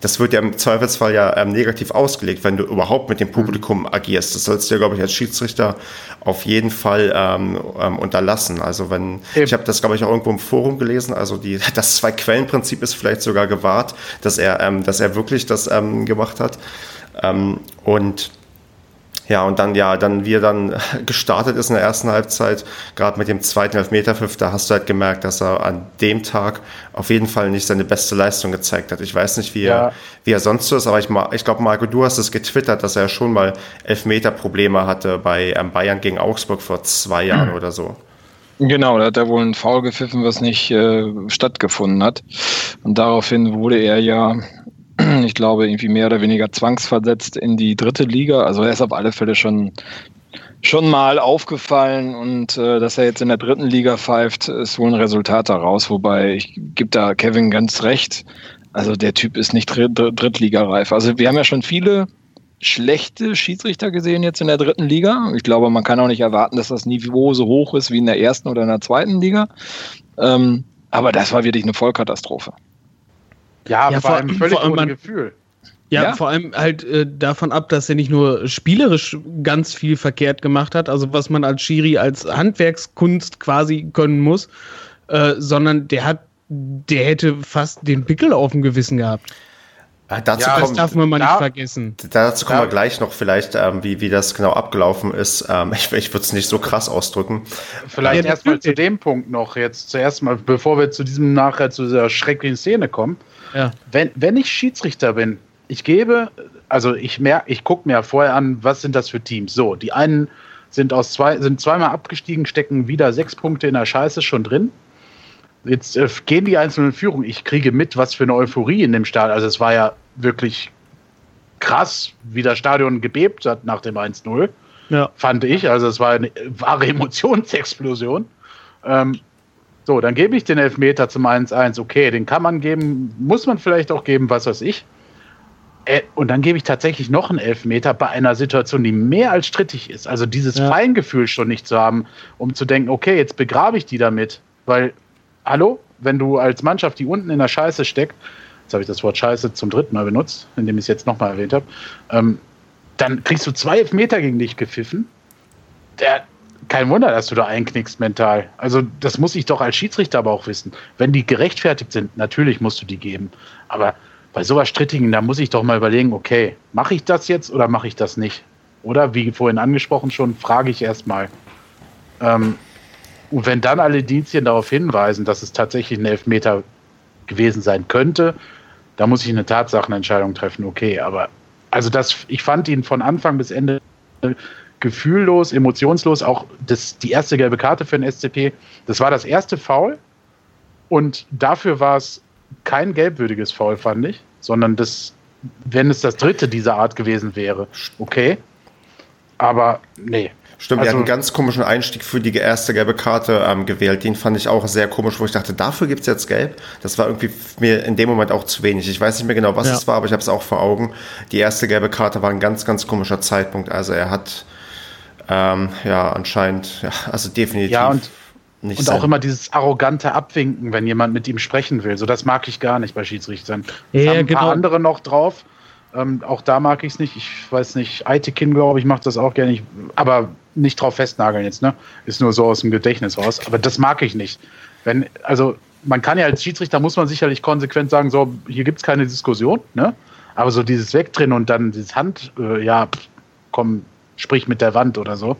Speaker 1: das wird ja im Zweifelsfall ja ähm, negativ ausgelegt, wenn du überhaupt mit dem Publikum agierst. Das sollst du ja, glaube ich, als Schiedsrichter auf jeden Fall ähm, ähm, unterlassen. Also wenn, Eben. ich habe das, glaube ich, auch irgendwo im Forum gelesen, also die, das Zwei-Quellen-Prinzip ist vielleicht sogar gewahrt, dass er, ähm, dass er wirklich das ähm, gemacht hat. Ähm, und ja, und dann, ja, dann, wie er dann gestartet ist in der ersten Halbzeit, gerade mit dem zweiten Elfmeterpfiff, da hast du halt gemerkt, dass er an dem Tag auf jeden Fall nicht seine beste Leistung gezeigt hat. Ich weiß nicht, wie, ja. er, wie er sonst so ist, aber ich, ich glaube, Marco, du hast es getwittert, dass er schon mal Elfmeterprobleme hatte bei ähm, Bayern gegen Augsburg vor zwei Jahren mhm. oder so.
Speaker 3: Genau, da hat er wohl ein Foul gepfiffen, was nicht äh, stattgefunden hat. Und daraufhin wurde er ja, ich glaube, irgendwie mehr oder weniger zwangsversetzt in die dritte Liga. Also er ist auf alle Fälle schon, schon mal aufgefallen und äh, dass er jetzt in der dritten Liga pfeift, ist wohl ein Resultat daraus. Wobei ich gebe da Kevin ganz recht. Also der Typ ist nicht Dritt Drittligareif. Also wir haben ja schon viele schlechte Schiedsrichter gesehen jetzt in der dritten Liga. Ich glaube, man kann auch nicht erwarten, dass das Niveau so hoch ist wie in der ersten oder in der zweiten Liga. Ähm, aber das war wirklich eine Vollkatastrophe.
Speaker 2: Ja, ja vor allem völlig vor allem ohne Gefühl.
Speaker 4: Ja, ja, vor allem halt äh, davon ab, dass er nicht nur spielerisch ganz viel verkehrt gemacht hat, also was man als Schiri als Handwerkskunst quasi können muss, äh, sondern der hat, der hätte fast den Pickel auf dem Gewissen gehabt.
Speaker 1: Äh, dazu ja,
Speaker 4: kommt, das darf man mal da, nicht vergessen.
Speaker 1: Dazu kommen da, wir gleich noch vielleicht, ähm, wie, wie das genau abgelaufen ist. Ähm, ich ich würde es nicht so krass ausdrücken.
Speaker 2: Vielleicht ja, erstmal zu dem Punkt noch jetzt zuerst mal, bevor wir zu diesem nachher zu dieser schrecklichen Szene kommen. Ja. Wenn, wenn ich Schiedsrichter bin, ich gebe, also ich merke, ich gucke mir vorher an, was sind das für Teams. So, die einen sind aus zwei, sind zweimal abgestiegen, stecken wieder sechs Punkte in der Scheiße schon drin. Jetzt äh, gehen die einzelnen Führungen. Ich kriege mit, was für eine Euphorie in dem Stadion. Also es war ja wirklich krass, wie das Stadion gebebt hat nach dem 1-0. Ja. Fand ich. Also es war eine wahre Emotionsexplosion. Ähm, so, dann gebe ich den Elfmeter zum 1-1. Okay, den kann man geben, muss man vielleicht auch geben, was weiß ich. Äh, und dann gebe ich tatsächlich noch einen Elfmeter bei einer Situation, die mehr als strittig ist. Also dieses ja. Feingefühl schon nicht zu haben, um zu denken, okay, jetzt begrabe ich die damit. Weil, hallo, wenn du als Mannschaft, die unten in der Scheiße steckt, jetzt habe ich das Wort Scheiße zum dritten Mal benutzt, indem ich es jetzt nochmal erwähnt habe, ähm, dann kriegst du zwei Elfmeter gegen dich gepfiffen. Der, kein Wunder, dass du da einknickst mental. Also das muss ich doch als Schiedsrichter aber auch wissen. Wenn die gerechtfertigt sind, natürlich musst du die geben. Aber bei sowas Strittigen, da muss ich doch mal überlegen, okay, mache ich das jetzt oder mache ich das nicht? Oder wie vorhin angesprochen schon, frage ich erstmal. Ähm, und wenn dann alle Indizien darauf hinweisen, dass es tatsächlich ein Elfmeter gewesen sein könnte, da muss ich eine Tatsachenentscheidung treffen, okay. Aber also das, ich fand ihn von Anfang bis Ende gefühllos, emotionslos. Auch das, die erste gelbe Karte für den SCP, das war das erste Foul. Und dafür war es kein gelbwürdiges Foul, fand ich, sondern das, wenn es das dritte dieser Art gewesen wäre, okay. Aber nee.
Speaker 1: Stimmt, also, er hat einen ganz komischen Einstieg für die erste gelbe Karte ähm, gewählt. Den fand ich auch sehr komisch, wo ich dachte, dafür gibt es jetzt gelb. Das war irgendwie mir in dem Moment auch zu wenig. Ich weiß nicht mehr genau, was ja. es war, aber ich habe es auch vor Augen. Die erste gelbe Karte war ein ganz, ganz komischer Zeitpunkt. Also er hat ähm, ja anscheinend, ja, also definitiv.
Speaker 2: Ja, und nicht und sein. auch immer dieses arrogante Abwinken, wenn jemand mit ihm sprechen will. So, das mag ich gar nicht bei Schiedsrichtern. Ja, haben ein genau. paar andere noch drauf. Ähm, auch da mag ich es nicht. Ich weiß nicht, Aitekin, glaube ich, macht das auch gerne. Ich, aber nicht drauf festnageln jetzt, ne? Ist nur so aus dem Gedächtnis raus. Aber das mag ich nicht. Wenn, also, man kann ja als Schiedsrichter, muss man sicherlich konsequent sagen, so, hier gibt es keine Diskussion, ne? Aber so dieses Wegdrehen und dann dieses Hand, äh, ja, pff, komm, sprich mit der Wand oder so.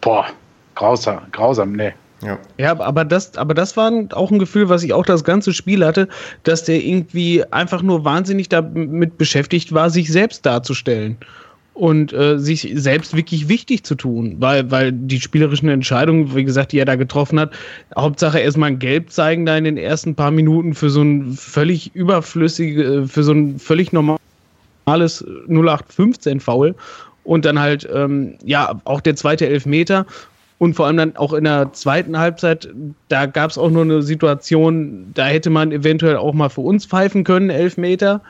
Speaker 2: Boah, grausam, grausam, nee.
Speaker 4: Ja. ja, aber das, aber das war auch ein Gefühl, was ich auch das ganze Spiel hatte, dass der irgendwie einfach nur wahnsinnig damit beschäftigt war, sich selbst darzustellen und äh, sich selbst wirklich wichtig zu tun, weil, weil die spielerischen Entscheidungen, wie gesagt, die er da getroffen hat, Hauptsache erstmal ein Gelb zeigen da in den ersten paar Minuten für so ein völlig überflüssige, für so ein völlig normales 0815 Foul und dann halt, ähm, ja, auch der zweite Elfmeter und vor allem dann auch in der zweiten Halbzeit, da gab es auch nur eine Situation, da hätte man eventuell auch mal für uns pfeifen können, Elfmeter.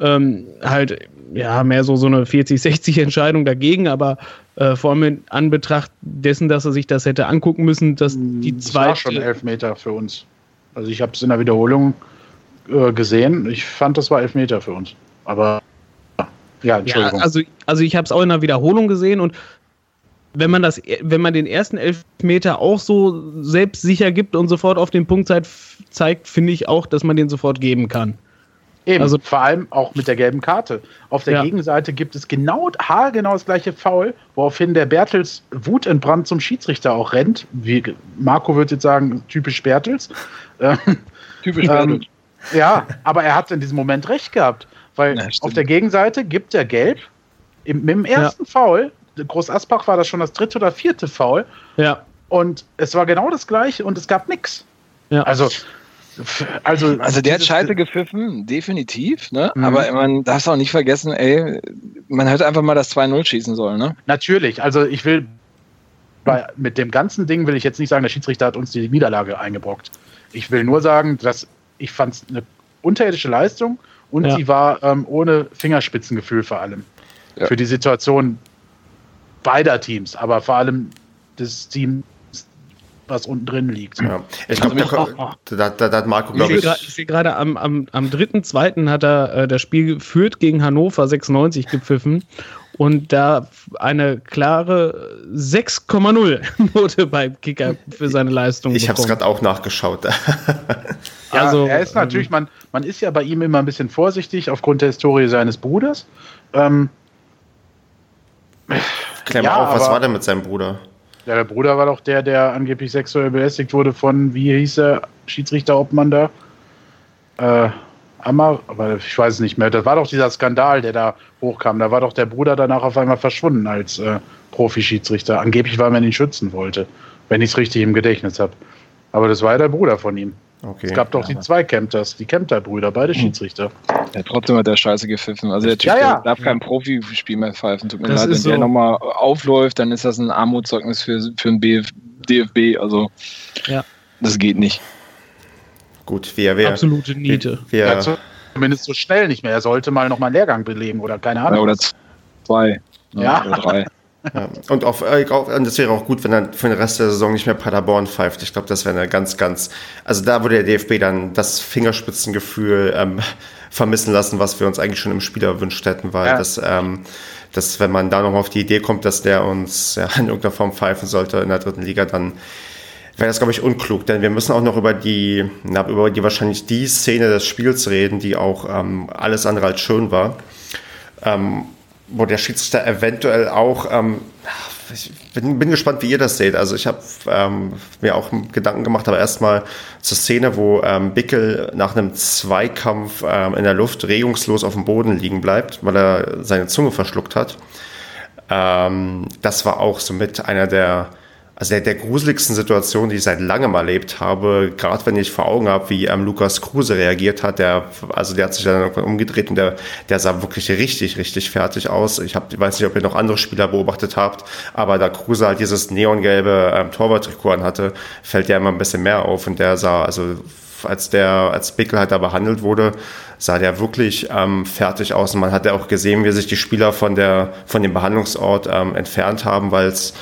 Speaker 4: Ähm, halt, ja, mehr so, so eine 40-60 Entscheidung dagegen, aber äh, vor allem in Anbetracht dessen, dass er sich das hätte angucken müssen, dass hm, die zweite. Das war
Speaker 2: schon Elfmeter für uns. Also ich habe es in der Wiederholung äh, gesehen. Ich fand, das war Elfmeter für uns. Aber
Speaker 4: ja, Entschuldigung. Ja, also, also ich habe es auch in der Wiederholung gesehen und wenn man das, wenn man den ersten Elfmeter auch so selbstsicher gibt und sofort auf den Punkt zeigt, finde ich auch, dass man den sofort geben kann.
Speaker 2: Eben, also, vor allem auch mit der gelben Karte. Auf der ja. Gegenseite gibt es genau, haargenau das gleiche Foul, woraufhin der Bertels wutentbrannt zum Schiedsrichter auch rennt. Wie Marco würde jetzt sagen, typisch Bertels. typisch ähm, Bertels. Ja, aber er hat in diesem Moment recht gehabt. Weil Na, auf der Gegenseite gibt er gelb. Im, mit dem ersten ja. Foul, Groß Asbach war das schon das dritte oder vierte Foul.
Speaker 4: Ja.
Speaker 2: Und es war genau das gleiche und es gab nichts. Ja. Also,
Speaker 3: also, also der hat Scheite gepfiffen, definitiv, ne? Mhm. Aber man darf auch nicht vergessen, ey, man hätte einfach mal das 2-0 schießen sollen, ne?
Speaker 2: Natürlich, also ich will bei, mit dem ganzen Ding will ich jetzt nicht sagen, der Schiedsrichter hat uns die Niederlage eingebrockt. Ich will nur sagen, dass ich fand es eine unterirdische Leistung und ja. sie war ähm, ohne Fingerspitzengefühl vor allem. Ja. Für die Situation beider Teams, aber vor allem des Teams, was unten drin liegt. Ja.
Speaker 4: Ich glaube, also, da, da, da, hat Marco, glaube ich. Ich sehe gerade, am, am, am 3.2. hat er äh, das Spiel geführt gegen Hannover 96 gepfiffen und da eine klare 6,0 Note beim Kicker für seine Leistung.
Speaker 1: Ich habe es gerade auch nachgeschaut. ja,
Speaker 2: also, er ist natürlich, man, man ist ja bei ihm immer ein bisschen vorsichtig aufgrund der Historie seines Bruders. Ähm,
Speaker 1: Klär mal ja, auf, was war denn mit seinem Bruder?
Speaker 2: Ja, der Bruder war doch der, der angeblich sexuell belästigt wurde von, wie hieß der Schiedsrichterobmann da? Äh, Amar, aber ich weiß es nicht mehr. Das war doch dieser Skandal, der da hochkam. Da war doch der Bruder danach auf einmal verschwunden als äh, Profi-Schiedsrichter. Angeblich, weil man ihn schützen wollte, wenn ich es richtig im Gedächtnis habe. Aber das war ja der Bruder von ihm. Okay. Es gab doch die zwei Kempters, die Kempter-Brüder, beide hm. Schiedsrichter.
Speaker 3: Ja, trotzdem hat der Scheiße gepfiffen. Also der Typ ja, ja. darf kein Profispiel mehr pfeifen. Tut mir das leid, wenn so. der nochmal aufläuft, dann ist das ein Armutszeugnis für, für ein BF, DFB. Also ja. das geht nicht.
Speaker 1: Gut, wir, wir
Speaker 4: absolute Niete.
Speaker 2: Wir, wir ja, zumindest so schnell nicht mehr. Er sollte mal nochmal einen Lehrgang belegen oder keine Ahnung. Ja,
Speaker 3: oder zwei.
Speaker 2: Ja. Oder drei.
Speaker 1: Ja. Und auf, äh, das wäre auch gut, wenn er für den Rest der Saison nicht mehr Paderborn pfeift. Ich glaube, das wäre eine ganz, ganz. Also da würde der DFB dann das Fingerspitzengefühl ähm, vermissen lassen, was wir uns eigentlich schon im Spiel erwünscht hätten, weil ja. das, ähm, das, wenn man da noch auf die Idee kommt, dass der uns ja, in irgendeiner Form pfeifen sollte in der dritten Liga, dann wäre das, glaube ich, unklug, denn wir müssen auch noch über die, na, über die wahrscheinlich die Szene des Spiels reden, die auch ähm, alles andere als schön war. Ähm, wo der Schiedsrichter eventuell auch, ähm, ich bin, bin, gespannt, wie ihr das seht. Also ich habe ähm, mir auch Gedanken gemacht, aber erstmal zur Szene, wo ähm, Bickel nach einem Zweikampf ähm, in der Luft regungslos auf dem Boden liegen bleibt, weil er seine Zunge verschluckt hat. Ähm, das war auch somit einer der also der, der gruseligsten Situation, die ich seit langem erlebt habe, gerade wenn ich vor Augen habe, wie ähm, Lukas Kruse reagiert hat, der, also der hat sich dann irgendwann umgedreht und der, der sah wirklich richtig, richtig fertig aus. Ich, hab, weiß nicht, ob ihr noch andere Spieler beobachtet habt, aber da Kruse halt dieses neongelbe ähm, Torwarttrikot hatte, fällt der immer ein bisschen mehr auf und der sah, also als der, als Bickel halt da behandelt wurde, sah der wirklich ähm, fertig aus. Und man hat ja auch gesehen, wie sich die Spieler von der, von dem Behandlungsort ähm, entfernt haben, weil es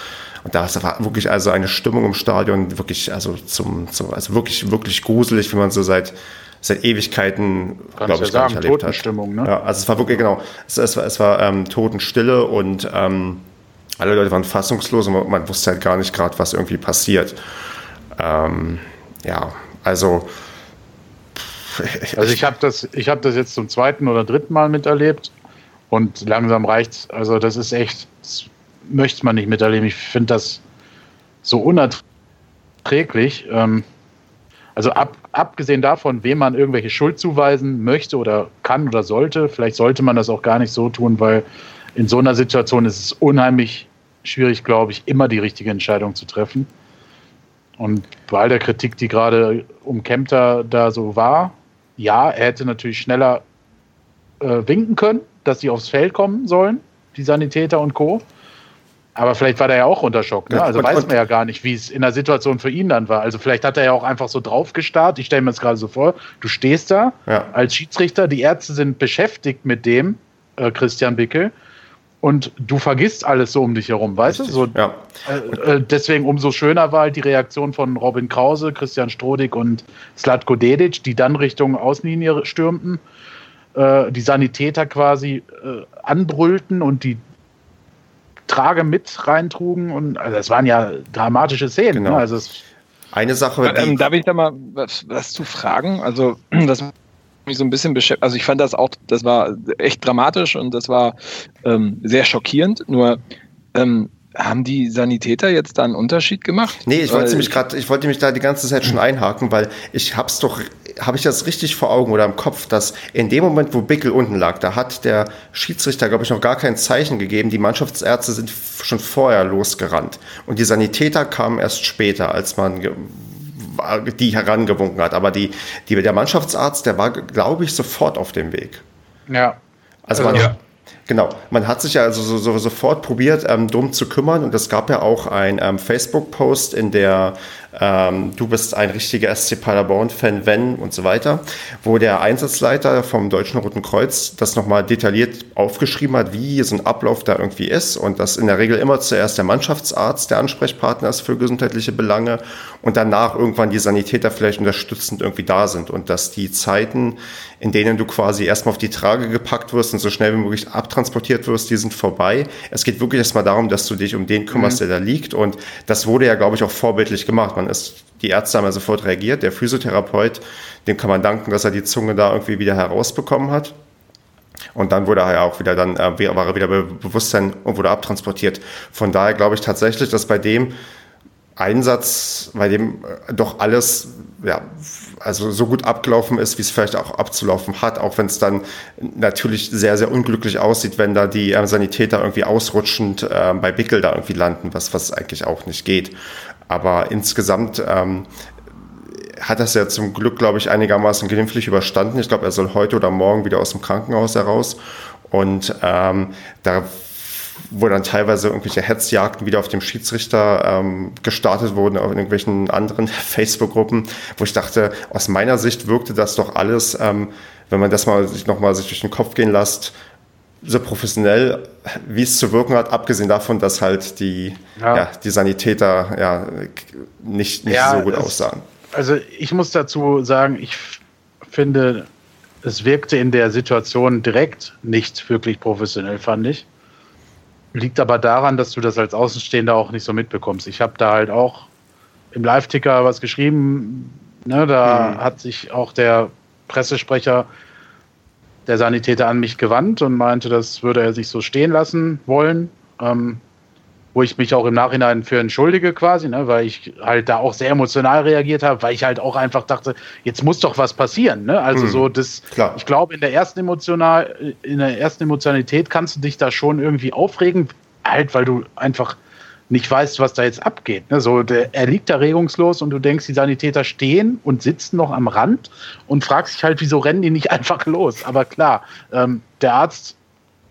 Speaker 1: und da war wirklich also eine Stimmung im Stadion, wirklich, also zum, zum also wirklich, wirklich gruselig, wie man so seit, seit Ewigkeiten, glaube ich,
Speaker 2: ja sagen, erlebt hat. Ne?
Speaker 1: Ja, also es war wirklich, genau, es, es war, es war ähm, Totenstille und ähm, alle Leute waren fassungslos und man, man wusste halt gar nicht gerade, was irgendwie passiert. Ähm, ja, also.
Speaker 2: Also ich habe das, ich habe das jetzt zum zweiten oder dritten Mal miterlebt und langsam reicht's. Also das ist echt, möchte man nicht miterleben. Ich finde das so unerträglich. Ähm, also ab, abgesehen davon, wem man irgendwelche Schuld zuweisen möchte oder kann oder sollte, vielleicht sollte man das auch gar nicht so tun, weil in so einer Situation ist es unheimlich schwierig, glaube ich, immer die richtige Entscheidung zu treffen. Und bei all der Kritik, die gerade um Kempter da so war, ja, er hätte natürlich schneller äh, winken können, dass sie aufs Feld kommen sollen, die Sanitäter und Co. Aber vielleicht war der ja auch unter Schock. Ne? Also und, weiß man ja gar nicht, wie es in der Situation für ihn dann war. Also vielleicht hat er ja auch einfach so drauf gestarrt. Ich stelle mir das gerade so vor. Du stehst da ja. als Schiedsrichter, die Ärzte sind beschäftigt mit dem, äh, Christian Bickel. Und du vergisst alles so um dich herum, weißt Richtig, du? So, ja. äh, äh, deswegen umso schöner war halt die Reaktion von Robin Krause, Christian Strodig und Slatko Dedic, die dann Richtung Außenlinie stürmten, äh, die Sanitäter quasi äh, anbrüllten und die Trage mit reintrugen. Und also das waren ja dramatische Szenen. Genau. Ne? Also
Speaker 1: eine Sache.
Speaker 3: Ähm, darf ich da mal was, was zu fragen? Also, das mich so ein bisschen beschäftigt. Also, ich fand das auch, das war echt dramatisch und das war ähm, sehr schockierend. Nur, ähm, haben die Sanitäter jetzt da einen Unterschied gemacht?
Speaker 1: Nee, ich wollte mich gerade, ich wollte mich da die ganze Zeit schon einhaken, weil ich hab's doch habe ich das richtig vor Augen oder im Kopf, dass in dem Moment, wo Bickel unten lag, da hat der Schiedsrichter, glaube ich, noch gar kein Zeichen gegeben. Die Mannschaftsärzte sind schon vorher losgerannt. Und die Sanitäter kamen erst später, als man die herangewunken hat. Aber die, die, der Mannschaftsarzt, der war, glaube ich, sofort auf dem Weg.
Speaker 2: Ja.
Speaker 1: Also, man, ja. Genau, man hat sich ja also so, so, sofort probiert, ähm, drum zu kümmern. Und es gab ja auch ein ähm, Facebook-Post, in der ähm, du bist ein richtiger SC Paderborn-Fan, wenn und so weiter, wo der Einsatzleiter vom Deutschen Roten Kreuz das nochmal detailliert aufgeschrieben hat, wie so ein Ablauf da irgendwie ist. Und dass in der Regel immer zuerst der Mannschaftsarzt der Ansprechpartner ist für gesundheitliche Belange und danach irgendwann die Sanitäter vielleicht unterstützend irgendwie da sind. Und dass die Zeiten, in denen du quasi erstmal auf die Trage gepackt wirst und so schnell wie möglich abtransportiert wirst, die sind vorbei. Es geht wirklich erstmal darum, dass du dich um den kümmerst, mhm. der da liegt und das wurde ja, glaube ich, auch vorbildlich gemacht. Man man ist, die Ärzte haben ja sofort reagiert. Der Physiotherapeut, dem kann man danken, dass er die Zunge da irgendwie wieder herausbekommen hat. Und dann wurde er ja auch wieder dann, äh, war er wieder bei Bewusstsein und wurde abtransportiert. Von daher glaube ich tatsächlich, dass bei dem Einsatz, bei dem äh, doch alles, ja, also so gut abgelaufen ist, wie es vielleicht auch abzulaufen hat, auch wenn es dann natürlich sehr, sehr unglücklich aussieht, wenn da die äh, Sanitäter irgendwie ausrutschend äh, bei Bickel da irgendwie landen, was, was eigentlich auch nicht geht. Aber insgesamt, ähm, hat das ja zum Glück, glaube ich, einigermaßen glimpflich überstanden. Ich glaube, er soll heute oder morgen wieder aus dem Krankenhaus heraus. Und ähm, da wo dann teilweise irgendwelche Hetzjagden wieder auf dem Schiedsrichter ähm, gestartet wurden, auf irgendwelchen anderen Facebook-Gruppen, wo ich dachte, aus meiner Sicht wirkte das doch alles, ähm, wenn man das mal sich nochmal sich durch den Kopf gehen lässt, so professionell, wie es zu wirken hat, abgesehen davon, dass halt die, ja. ja die Sanitäter ja nicht, nicht ja, so gut es, aussahen.
Speaker 2: Also ich muss dazu sagen, ich finde, es wirkte in der Situation direkt nicht wirklich professionell, fand ich. Liegt aber daran, dass du das als Außenstehender auch nicht so mitbekommst. Ich habe da halt auch im Live-Ticker was geschrieben. Ne, da mhm. hat sich auch der Pressesprecher der Sanitäter an mich gewandt und meinte, das würde er sich so stehen lassen wollen. Ähm, wo ich mich auch im Nachhinein für entschuldige quasi, ne, weil ich halt da auch sehr emotional reagiert habe, weil ich halt auch einfach dachte, jetzt muss doch was passieren. Ne? Also mhm. so das, Klar. ich glaube, in der ersten emotional, in der ersten Emotionalität kannst du dich da schon irgendwie aufregen, halt, weil du einfach nicht weißt, was da jetzt abgeht. Ne? So, der, er liegt da regungslos und du denkst, die Sanitäter stehen und sitzen noch am Rand und fragst dich halt, wieso rennen die nicht einfach los? Aber klar, ähm, der Arzt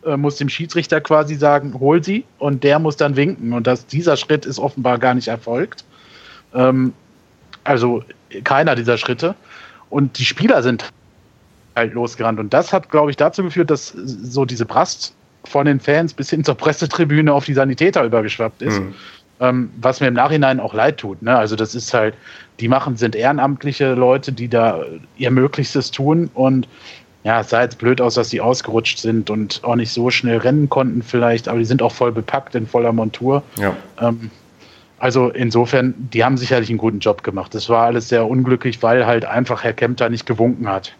Speaker 2: äh, muss dem Schiedsrichter quasi sagen, hol sie und der muss dann winken. Und das, dieser Schritt ist offenbar gar nicht erfolgt. Ähm, also keiner dieser Schritte. Und die Spieler sind halt losgerannt. Und das hat, glaube ich, dazu geführt, dass so diese Brast von den Fans bis hin zur Pressetribüne auf die Sanitäter übergeschwappt ist. Mhm. Ähm, was mir im Nachhinein auch leid tut. Ne? Also das ist halt, die machen, sind ehrenamtliche Leute, die da ihr Möglichstes tun und ja, es sah jetzt blöd aus, dass sie ausgerutscht sind und auch nicht so schnell rennen konnten vielleicht, aber die sind auch voll bepackt in voller Montur. Ja. Ähm, also insofern, die haben sicherlich einen guten Job gemacht. Das war alles sehr unglücklich, weil halt einfach Herr Kempter nicht gewunken hat.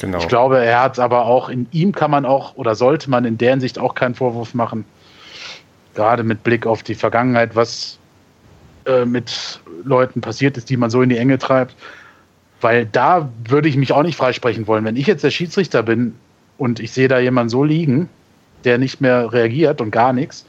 Speaker 2: Genau. Ich glaube, er hat aber auch, in ihm kann man auch oder sollte man in der Hinsicht auch keinen Vorwurf machen. Gerade mit Blick auf die Vergangenheit, was äh, mit Leuten passiert ist, die man so in die Enge treibt. Weil da würde ich mich auch nicht freisprechen wollen. Wenn ich jetzt der Schiedsrichter bin und ich sehe da jemanden so liegen, der nicht mehr reagiert und gar nichts,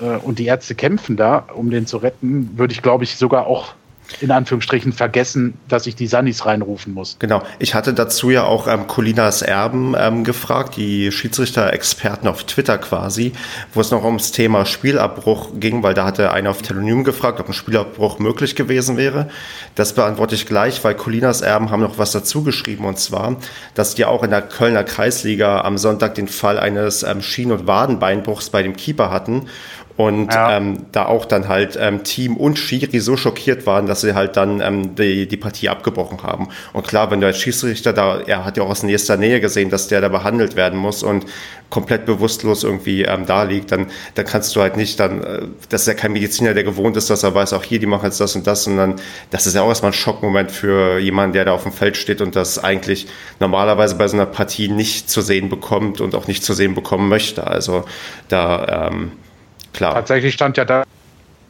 Speaker 2: äh, und die Ärzte kämpfen da, um den zu retten, würde ich, glaube ich, sogar auch in Anführungsstrichen vergessen, dass ich die Sannis reinrufen muss.
Speaker 1: Genau. Ich hatte dazu ja auch ähm, Colinas Erben ähm, gefragt, die Schiedsrichter-Experten auf Twitter quasi, wo es noch ums Thema Spielabbruch ging, weil da hatte einer auf Telonym gefragt, ob ein Spielabbruch möglich gewesen wäre. Das beantworte ich gleich, weil Colinas Erben haben noch was dazu geschrieben und zwar, dass die auch in der Kölner Kreisliga am Sonntag den Fall eines ähm, Schien- und Wadenbeinbruchs bei dem Keeper hatten und ja. ähm, da auch dann halt ähm, Team und Schiri so schockiert waren, dass sie halt dann ähm, die, die Partie abgebrochen haben. Und klar, wenn du als Schiedsrichter da, er hat ja auch aus nächster Nähe gesehen, dass der da behandelt werden muss und komplett bewusstlos irgendwie ähm, da liegt, dann, dann kannst du halt nicht dann, äh, das ist ja kein Mediziner, der gewohnt ist, dass er weiß, auch hier, die machen jetzt das und das, sondern das ist ja auch erstmal ein Schockmoment für jemanden, der da auf dem Feld steht und das eigentlich normalerweise bei so einer Partie nicht zu sehen bekommt und auch nicht zu sehen bekommen möchte. Also da, ähm, Klar.
Speaker 2: Tatsächlich stand ja das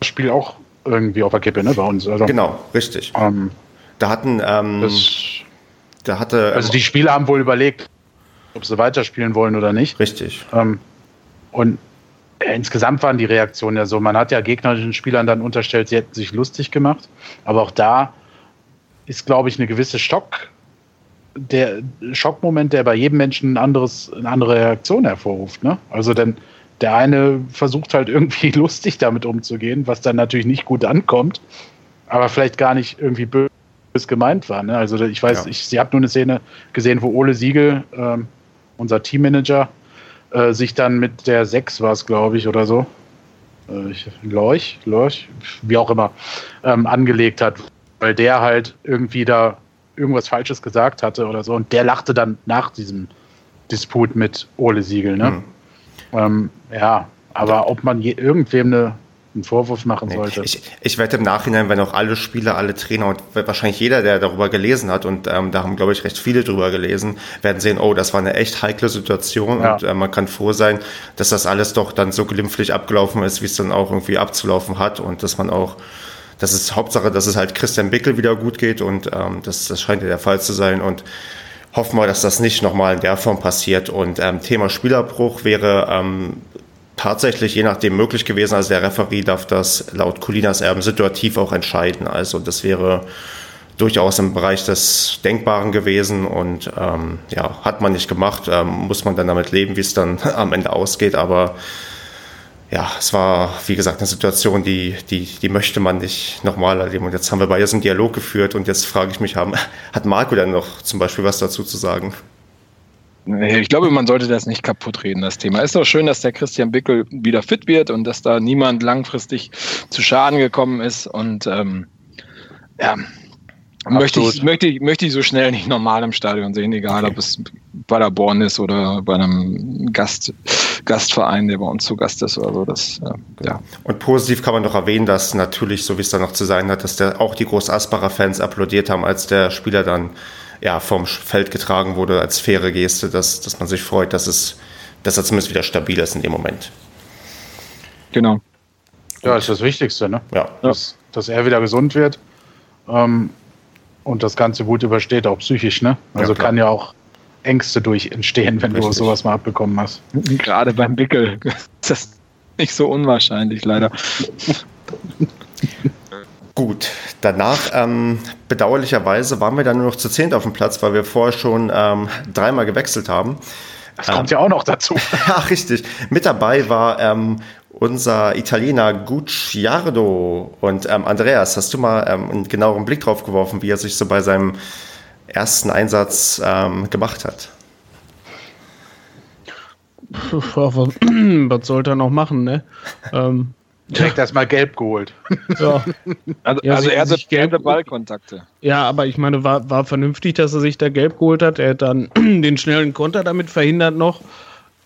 Speaker 2: Spiel auch irgendwie auf der Kippe, ne, bei uns.
Speaker 1: Also, genau, richtig. Ähm, da hatten, ähm, das, da hatte.
Speaker 2: Also die Spieler haben wohl überlegt, ob sie weiterspielen wollen oder nicht.
Speaker 1: Richtig.
Speaker 2: Ähm, und äh, insgesamt waren die Reaktionen ja so. Man hat ja gegnerischen Spielern dann unterstellt, sie hätten sich lustig gemacht. Aber auch da ist, glaube ich, eine gewisse Stock, der Schockmoment, der bei jedem Menschen ein anderes, eine andere Reaktion hervorruft. Ne? Also denn der eine versucht halt irgendwie lustig damit umzugehen, was dann natürlich nicht gut ankommt, aber vielleicht gar nicht irgendwie böse gemeint war. Ne? Also ich weiß, ja. ich, ich habe nur eine Szene gesehen, wo Ole Siegel, ähm, unser Teammanager, äh, sich dann mit der 6 war es, glaube ich, oder so, äh, Lorch, Lorch, wie auch immer, ähm, angelegt hat, weil der halt irgendwie da irgendwas Falsches gesagt hatte oder so und der lachte dann nach diesem Disput mit Ole Siegel. Ne? Mhm. Ähm, ja, aber ob man je, irgendwem eine, einen Vorwurf machen nee, sollte.
Speaker 1: Ich, ich werde im Nachhinein, wenn auch alle Spieler, alle Trainer und wahrscheinlich jeder, der darüber gelesen hat, und ähm, da haben, glaube ich, recht viele drüber gelesen, werden sehen, oh, das war eine echt heikle Situation ja. und äh, man kann froh sein, dass das alles doch dann so glimpflich abgelaufen ist, wie es dann auch irgendwie abzulaufen hat und dass man auch das ist Hauptsache, dass es halt Christian Bickel wieder gut geht und ähm, das, das scheint ja der Fall zu sein und hoffen wir, dass das nicht nochmal in der Form passiert. Und ähm, Thema Spielerbruch wäre ähm, tatsächlich je nachdem möglich gewesen. Also der Referee darf das laut Colinas Erben situativ auch entscheiden. Also das wäre durchaus im Bereich des Denkbaren gewesen und ähm, ja, hat man nicht gemacht, ähm, muss man dann damit leben, wie es dann am Ende ausgeht, aber ja, es war, wie gesagt, eine Situation, die, die, die möchte man nicht nochmal erleben. Und jetzt haben wir beide so einen Dialog geführt und jetzt frage ich mich, haben, hat Marco denn noch zum Beispiel was dazu zu sagen?
Speaker 3: Ich glaube, man sollte das nicht kaputt reden, das Thema. Ist doch schön, dass der Christian Bickel wieder fit wird und dass da niemand langfristig zu Schaden gekommen ist. Und ähm, ja, möchte ich, möchte, ich, möchte ich so schnell nicht normal im Stadion sehen, egal ob es bei der Born ist oder bei einem Gast, Gastverein, der bei uns zu Gast ist oder so. Das, äh, ja.
Speaker 1: Und positiv kann man noch erwähnen, dass natürlich, so wie es da noch zu sein hat, dass der, auch die Groß-Aspacher-Fans applaudiert haben, als der Spieler dann ja, vom Feld getragen wurde als faire Geste, dass, dass man sich freut, dass, es, dass er zumindest wieder stabil ist in dem Moment.
Speaker 2: Genau. Ja, das ist das Wichtigste, ne?
Speaker 1: Ja.
Speaker 2: Dass, dass er wieder gesund wird ähm, und das Ganze gut übersteht, auch psychisch, ne? Also ja, kann ja auch Ängste durch entstehen, wenn Richtig. du sowas mal abbekommen hast.
Speaker 3: Gerade beim Bickel ist das nicht so unwahrscheinlich, leider.
Speaker 1: Gut, danach ähm, bedauerlicherweise waren wir dann nur noch zu zehnt auf dem Platz, weil wir vorher schon ähm, dreimal gewechselt haben.
Speaker 2: Das kommt ähm, ja auch noch dazu.
Speaker 1: ja, richtig. Mit dabei war ähm, unser Italiener Gucciardo und ähm, Andreas. Hast du mal ähm, einen genaueren Blick drauf geworfen, wie er sich so bei seinem ersten Einsatz ähm, gemacht hat?
Speaker 4: Was sollte er noch machen, ne? ähm,
Speaker 2: Direkt ja. erstmal gelb geholt. Ja.
Speaker 3: Also, ja, also er hatte gelbe Ballkontakte.
Speaker 4: Ja, aber ich meine, war, war vernünftig, dass er sich da gelb geholt hat. Er hat dann den schnellen Konter damit verhindert noch.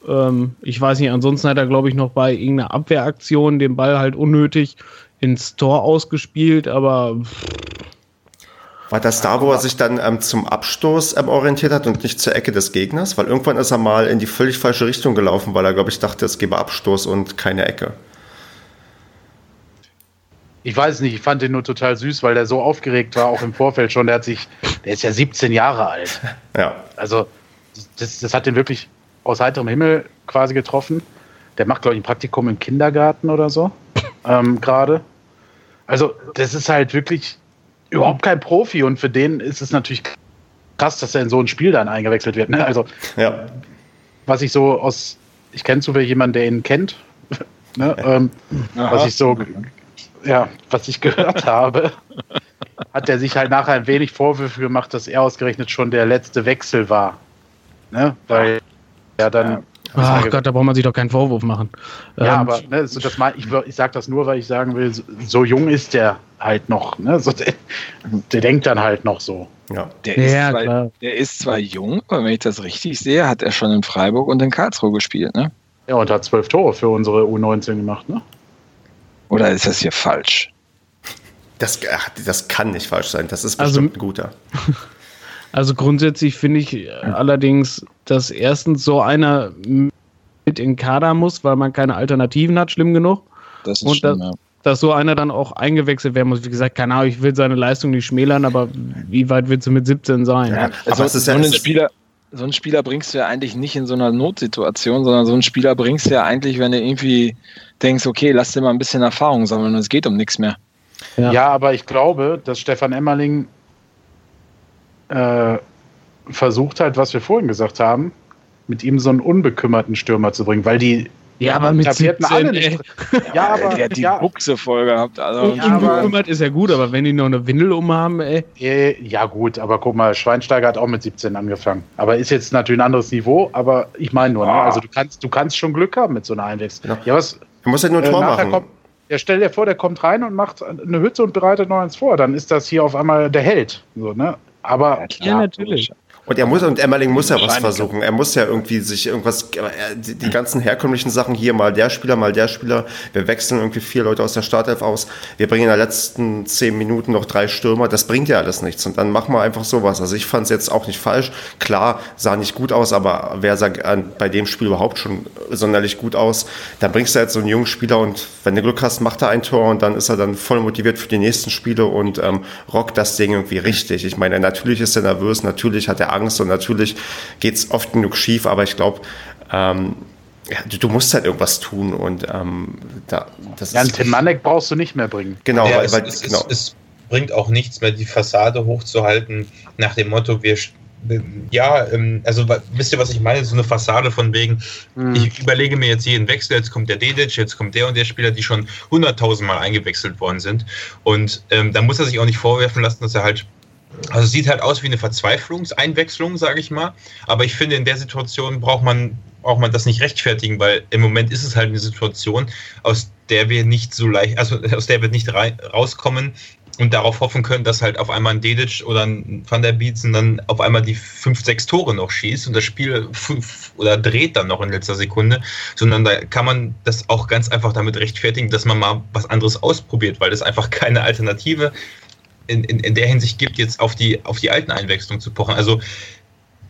Speaker 4: Ähm, ich weiß nicht, ansonsten hat er, glaube ich, noch bei irgendeiner Abwehraktion den Ball halt unnötig ins Tor ausgespielt, aber.
Speaker 1: War das da, wo er sich dann ähm, zum Abstoß ähm, orientiert hat und nicht zur Ecke des Gegners? Weil irgendwann ist er mal in die völlig falsche Richtung gelaufen, weil er, glaube ich, dachte, es gebe Abstoß und keine Ecke.
Speaker 2: Ich weiß nicht, ich fand den nur total süß, weil der so aufgeregt war, auch im Vorfeld schon. Der hat sich, der ist ja 17 Jahre alt.
Speaker 1: Ja.
Speaker 2: Also, das, das hat den wirklich aus heiterem Himmel quasi getroffen. Der macht, glaube ich, ein Praktikum im Kindergarten oder so. Ähm, Gerade. Also, das ist halt wirklich überhaupt kein Profi und für den ist es natürlich krass, dass er in so ein Spiel dann eingewechselt wird. Ne? Also, ja. was ich so aus, ich kenne zufällig jemanden, der ihn kennt, ne? ähm, was ich so ja, was ich gehört habe, hat er sich halt nachher ein wenig Vorwürfe gemacht, dass er ausgerechnet schon der letzte Wechsel war. Ne? Weil er dann.
Speaker 4: Ach Gott, da braucht man sich doch keinen Vorwurf machen.
Speaker 2: Ja, ähm, aber ne, so das mal, ich, ich sage das nur, weil ich sagen will, so, so jung ist der halt noch. Ne? So, der, der, denkt dann halt noch so.
Speaker 3: Ja. Der, ist ja, zwar, der ist zwar jung, aber wenn ich das richtig sehe, hat er schon in Freiburg und in Karlsruhe gespielt. Ne?
Speaker 2: Ja, und hat zwölf Tore für unsere U19 gemacht. Ne?
Speaker 3: Oder ist das hier falsch?
Speaker 1: Das, das kann nicht falsch sein. Das ist also bestimmt also, ein guter.
Speaker 4: Also grundsätzlich finde ich äh, allerdings, dass erstens so einer mit in Kader muss, weil man keine Alternativen hat, schlimm genug.
Speaker 3: Das ist Und schlimm,
Speaker 4: dass, ja. dass so einer dann auch eingewechselt werden muss. Wie gesagt, keine Ahnung, ich will seine Leistung nicht schmälern, aber wie weit wird sie mit 17 sein? Ja,
Speaker 3: also aber es ist ja, so ein Spieler, so einen Spieler bringst du ja eigentlich nicht in so einer Notsituation, sondern so einen Spieler bringst du ja eigentlich, wenn du irgendwie denkst, okay, lass dir mal ein bisschen Erfahrung sammeln und es geht um nichts mehr.
Speaker 2: Ja. ja, aber ich glaube, dass Stefan Emmerling äh, versucht hat, was wir vorhin gesagt haben, mit ihm so einen unbekümmerten Stürmer zu bringen, weil die
Speaker 4: ja, aber mit 17, alle
Speaker 3: nicht. Ja, aber der hat die ja. Buchse voll gehabt.
Speaker 4: Also ja, unbekümmert ist ja gut, aber wenn die noch eine Windel umhaben, ey.
Speaker 2: Ja, gut, aber guck mal, Schweinsteiger hat auch mit 17 angefangen. Aber ist jetzt natürlich ein anderes Niveau, aber ich meine nur, ne? also du kannst, du kannst schon Glück haben mit so einer Einwechslung.
Speaker 1: Ja, was? Du musst ja nur ein äh, Tor machen.
Speaker 2: Kommt, ja, stell dir vor, der kommt rein und macht eine Hütze und bereitet noch eins vor. Dann ist das hier auf einmal der Held. So, ne? Aber
Speaker 4: ja, klar, ja natürlich.
Speaker 1: Und er muss, und Emmerling muss ja was versuchen. Er muss ja irgendwie sich irgendwas, die ganzen herkömmlichen Sachen hier, mal der Spieler, mal der Spieler. Wir wechseln irgendwie vier Leute aus der Startelf aus. Wir bringen in den letzten zehn Minuten noch drei Stürmer. Das bringt ja alles nichts. Und dann machen wir einfach sowas. Also ich fand es jetzt auch nicht falsch. Klar, sah nicht gut aus, aber wer sah bei dem Spiel überhaupt schon sonderlich gut aus? Dann bringst du jetzt so einen jungen Spieler und wenn du Glück hast, macht er ein Tor und dann ist er dann voll motiviert für die nächsten Spiele und ähm, rockt das Ding irgendwie richtig. Ich meine, natürlich ist er nervös, natürlich hat er Angst und natürlich geht es oft genug schief, aber ich glaube, ähm, ja, du, du, musst halt irgendwas tun und ähm, da,
Speaker 2: das ja, ist. Ja, Tim Manek brauchst du nicht mehr bringen.
Speaker 1: Genau,
Speaker 5: ja, weil, es, weil es, genau. Es, bringt auch nichts mehr, die Fassade hochzuhalten nach dem Motto, wir ja, ähm, also wisst ihr, was ich meine? So eine Fassade von wegen, mhm. ich überlege mir jetzt jeden Wechsel, jetzt kommt der Dedic, jetzt kommt der und der Spieler, die schon hunderttausend Mal eingewechselt worden sind. Und ähm, da muss er sich auch nicht vorwerfen lassen, dass er halt also sieht halt aus wie eine Verzweiflungseinwechslung, sage ich mal. Aber ich finde, in der Situation braucht man, braucht man das nicht rechtfertigen, weil im Moment ist es halt eine Situation, aus der wir nicht so leicht, also aus der wir nicht rauskommen, und darauf hoffen können, dass halt auf einmal ein Dedic oder ein Van der Bietzen dann auf einmal die fünf, sechs Tore noch schießt und das Spiel fünf oder dreht dann noch in letzter Sekunde, sondern da kann man das auch ganz einfach damit rechtfertigen, dass man mal was anderes ausprobiert, weil es einfach keine Alternative in, in, in der Hinsicht gibt, jetzt auf die, auf die alten Einwechslungen zu pochen. Also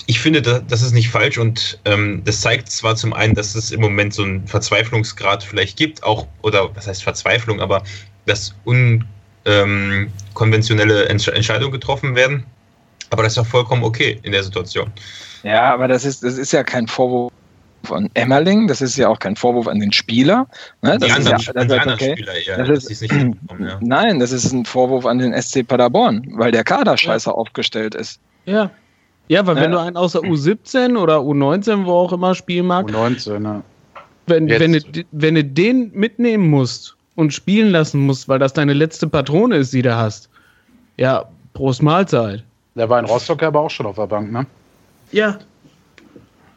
Speaker 5: ich finde, das ist nicht falsch und ähm, das zeigt zwar zum einen, dass es im Moment so einen Verzweiflungsgrad vielleicht gibt, auch, oder was heißt Verzweiflung, aber das un ähm, Entsch Entscheidungen getroffen werden. Aber das ist ja vollkommen okay in der Situation.
Speaker 3: Ja, aber das ist, das ist ja kein Vorwurf an Emmerling, das ist ja auch kein Vorwurf an den Spieler. Ne?
Speaker 5: Die anderen,
Speaker 3: ja,
Speaker 5: das, die anderen okay. Spieler eher,
Speaker 3: das ist, ja. Nein, das ist ein Vorwurf an den SC Paderborn, weil der Kader scheiße ja. aufgestellt ist.
Speaker 4: Ja. Ja, weil wenn du einen außer U17 oder U19, wo auch immer spielen mag,
Speaker 2: U19, ja.
Speaker 4: wenn, wenn, du, wenn du den mitnehmen musst und spielen lassen musst, weil das deine letzte Patrone ist, die du hast. Ja, Prost Mahlzeit.
Speaker 2: Der war in Rostock aber auch schon auf der Bank, ne?
Speaker 4: Ja.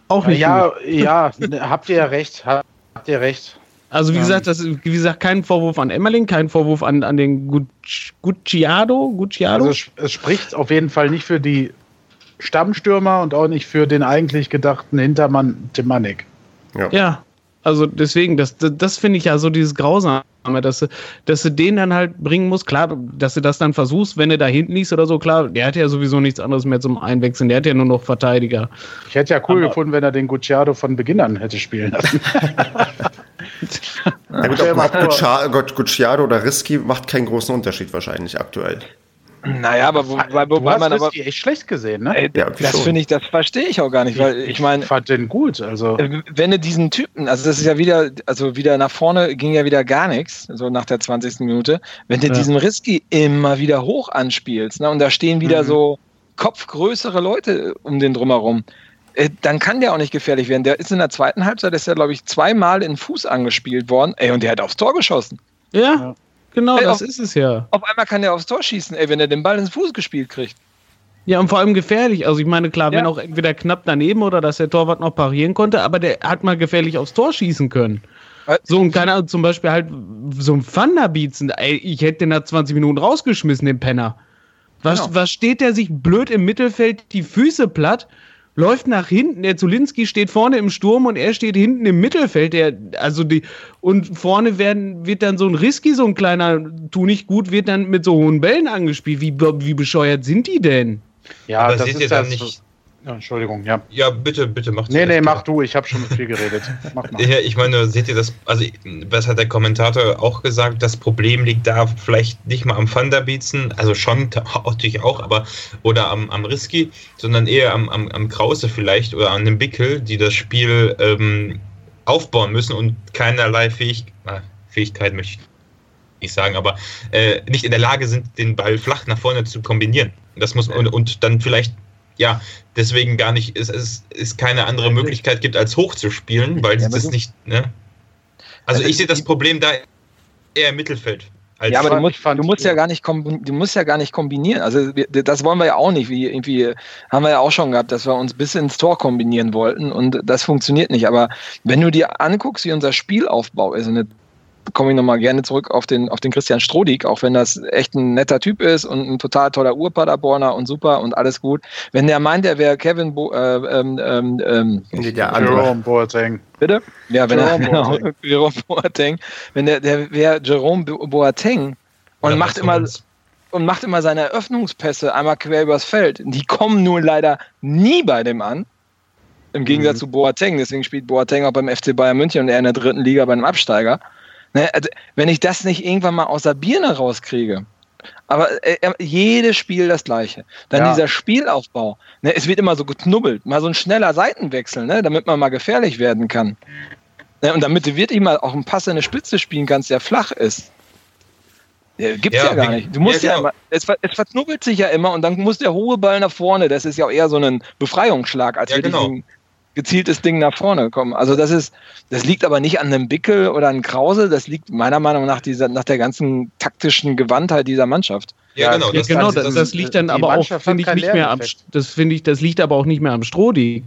Speaker 4: Auch nicht.
Speaker 2: Ja, gut. ja, habt ihr recht. Habt ihr recht.
Speaker 4: Also wie gesagt, das ist, wie gesagt, kein Vorwurf an Emmerling, kein Vorwurf an, an den Gucciado. Gucciado.
Speaker 2: Also es, es spricht auf jeden Fall nicht für die Stammstürmer und auch nicht für den eigentlich gedachten Hintermann Temanik.
Speaker 4: Ja. ja, also deswegen, das, das, das finde ich ja so dieses Grausame, dass du, dass du den dann halt bringen musst. Klar, dass du das dann versuchst, wenn du da hinten liegst oder so, klar, der hat ja sowieso nichts anderes mehr zum Einwechseln, der hat ja nur noch Verteidiger.
Speaker 2: Ich hätte ja cool Aber gefunden, wenn er den Gucciardo von Beginn an hätte spielen lassen.
Speaker 1: ja, gut, ob Gucciardo oder Risky macht keinen großen Unterschied wahrscheinlich aktuell.
Speaker 3: Naja, aber wo, weil, wobei man aber
Speaker 2: echt schlecht gesehen, ne?
Speaker 3: Ey, ja, das finde ich, das verstehe ich auch gar nicht, weil ich, ich meine,
Speaker 2: fand den gut, also
Speaker 3: äh, wenn du diesen Typen, also das ist ja wieder, also wieder nach vorne ging ja wieder gar nichts, so nach der 20. Minute, wenn du ja. diesen Risky immer wieder hoch anspielst, ne, und da stehen wieder mhm. so kopfgrößere Leute um den drumherum, äh, dann kann der auch nicht gefährlich werden. Der ist in der zweiten Halbzeit, ist ja glaube ich zweimal in den Fuß angespielt worden, ey, und der hat aufs Tor geschossen.
Speaker 4: ja. ja. Genau, ey, das auf, ist es ja.
Speaker 3: Auf einmal kann er aufs Tor schießen, ey, wenn er den Ball ins Fuß gespielt kriegt.
Speaker 4: Ja, und vor allem gefährlich. Also ich meine, klar, ja. wenn auch entweder knapp daneben oder dass der Torwart noch parieren konnte, aber der hat mal gefährlich aufs Tor schießen können. Äh, so ein keiner, zum Beispiel halt so ein Thunderbietzen. Ey, ich hätte den nach 20 Minuten rausgeschmissen, den Penner. Was, genau. was steht der sich blöd im Mittelfeld die Füße platt läuft nach hinten. Der Zulinski steht vorne im Sturm und er steht hinten im Mittelfeld. Der, also die, und vorne werden, wird dann so ein Risky, so ein kleiner, tu nicht gut, wird dann mit so hohen Bällen angespielt. Wie, wie bescheuert sind die denn?
Speaker 5: Ja, Aber das ist dann nicht.
Speaker 2: Ja, Entschuldigung, ja.
Speaker 5: Ja, bitte, bitte mach
Speaker 2: Nee, nee, mach du, ich habe schon viel geredet.
Speaker 5: Mach mal. Ja, ich meine, seht ihr das, also was hat der Kommentator auch gesagt, das Problem liegt da vielleicht nicht mal am Thunderbietzen, also schon natürlich auch, aber oder am, am Risky, sondern eher am, am, am Krause vielleicht oder an dem Bickel, die das Spiel ähm, aufbauen müssen und keinerlei Fähig ah, Fähigkeit möchte ich nicht sagen, aber äh, nicht in der Lage sind, den Ball flach nach vorne zu kombinieren. Das muss und, und dann vielleicht ja, deswegen gar nicht, es, es, es keine andere Möglichkeit gibt, als hochzuspielen, weil ja, das nicht, ne? Also, also ich sehe das Problem da eher im Mittelfeld.
Speaker 3: ja, aber du musst, du musst ja gar nicht du musst ja gar nicht kombinieren. Also das wollen wir ja auch nicht. Wie irgendwie haben wir ja auch schon gehabt, dass wir uns bis ins Tor kombinieren wollten und das funktioniert nicht. Aber wenn du dir anguckst, wie unser Spielaufbau ist, und komme ich nochmal gerne zurück auf den, auf den Christian Strodig, auch wenn das echt ein netter Typ ist und ein total toller Urpaderborner und super und alles gut. Wenn der meint, der wäre Kevin Bo äh, ähm, ähm, ähm
Speaker 2: der Jerome Boateng.
Speaker 3: Bitte? Ja, wenn Jerome er, genau, Boateng. Jerome Boateng. Wenn der, der wäre Jerome Boateng und ja, macht immer und macht immer seine Eröffnungspässe einmal quer übers Feld. Die kommen nur leider nie bei dem an. Im Gegensatz mhm. zu Boateng. Deswegen spielt Boateng auch beim FC Bayern München und er in der dritten Liga bei einem Absteiger. Ne, also, wenn ich das nicht irgendwann mal aus der Birne rauskriege, aber äh, äh, jedes Spiel das gleiche. Dann ja. dieser Spielaufbau. Ne, es wird immer so geknubbelt. Mal so ein schneller Seitenwechsel, ne, damit man mal gefährlich werden kann. Ne, und damit du wirklich mal auch einen Pass in eine Spitze spielen kannst, der flach ist. Gibt's ja, ja gar nicht. Du musst ja, ja genau. immer, es, es, verknubbelt sich ja immer und dann muss der hohe Ball nach vorne. Das ist ja eher so ein Befreiungsschlag, als ja, genau. Gezieltes Ding nach vorne kommen. Also das ist, das liegt aber nicht an einem Bickel oder einem Krause, das liegt meiner Meinung nach dieser, nach der ganzen taktischen Gewandtheit dieser Mannschaft.
Speaker 4: Ja, genau. Das, genau, das, das liegt dann aber auch, finde ich, nicht mehr am, das finde ich, das liegt aber auch nicht mehr am Strohdi,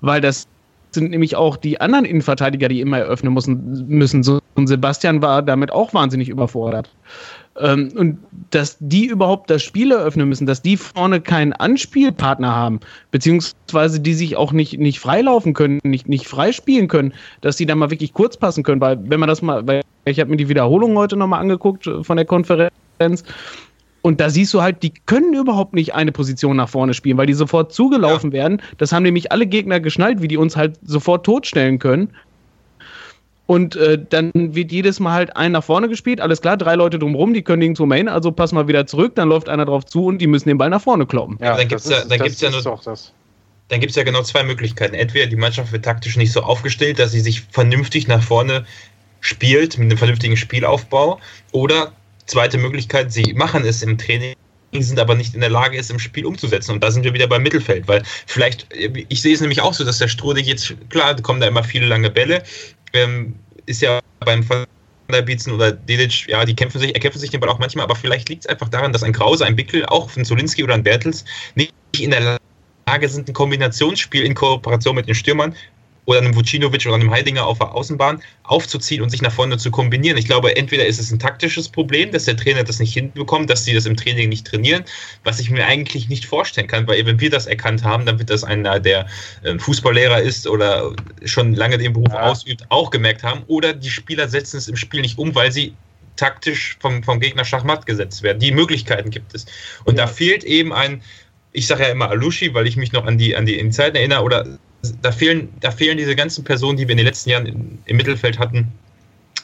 Speaker 4: weil das sind nämlich auch die anderen Innenverteidiger, die immer eröffnen müssen. müssen. So, und Sebastian war damit auch wahnsinnig überfordert. Ähm, und dass die überhaupt das Spiel eröffnen müssen, dass die vorne keinen Anspielpartner haben, beziehungsweise die sich auch nicht, nicht freilaufen können, nicht, nicht freispielen können, dass die da mal wirklich kurz passen können, weil wenn man das mal, weil ich habe mir die Wiederholung heute nochmal angeguckt von der Konferenz und da siehst du halt, die können überhaupt nicht eine Position nach vorne spielen, weil die sofort zugelaufen ja. werden. Das haben nämlich alle Gegner geschnallt, wie die uns halt sofort totstellen können. Und äh, dann wird jedes Mal halt ein nach vorne gespielt, alles klar, drei Leute drumherum, die können nirgendwo mehr hin, also pass mal wieder zurück, dann läuft einer drauf zu und die müssen den Ball nach vorne kloppen.
Speaker 5: Ja, dann gibt es ja, dann gibt's ja nur. Dann gibt es ja genau zwei Möglichkeiten. Entweder die Mannschaft wird taktisch nicht so aufgestellt, dass sie sich vernünftig nach vorne spielt mit einem vernünftigen Spielaufbau, oder Zweite Möglichkeit, sie machen es im Training sind aber nicht in der Lage, es im Spiel umzusetzen. Und da sind wir wieder beim Mittelfeld, weil vielleicht, ich sehe es nämlich auch so, dass der Strudig jetzt, klar, kommen da immer viele lange Bälle, ähm, ist ja beim Van der Bietzen oder Delic, ja, die kämpfen sich, erkämpfen sich den Ball auch manchmal, aber vielleicht liegt es einfach daran, dass ein Krause, ein Bickel, auch ein Zolinski oder ein Bertels nicht in der Lage sind, ein Kombinationsspiel in Kooperation mit den Stürmern oder einem Vucinovic oder einem Heidinger auf der Außenbahn aufzuziehen und sich nach vorne zu kombinieren. Ich glaube, entweder ist es ein taktisches Problem, dass der Trainer das nicht hinbekommt, dass sie das im Training nicht trainieren, was ich mir eigentlich nicht vorstellen kann, weil wenn wir das erkannt haben, dann wird das einer, der ähm, Fußballlehrer ist oder schon lange den Beruf ja. ausübt, auch gemerkt haben. Oder die Spieler setzen es im Spiel nicht um, weil sie taktisch vom, vom Gegner Schachmatt gesetzt werden. Die Möglichkeiten gibt es. Und ja. da fehlt eben ein, ich sage ja immer Alushi, weil ich mich noch an die, an die Zeiten erinnere, oder da fehlen, da fehlen diese ganzen Personen, die wir in den letzten Jahren im Mittelfeld hatten,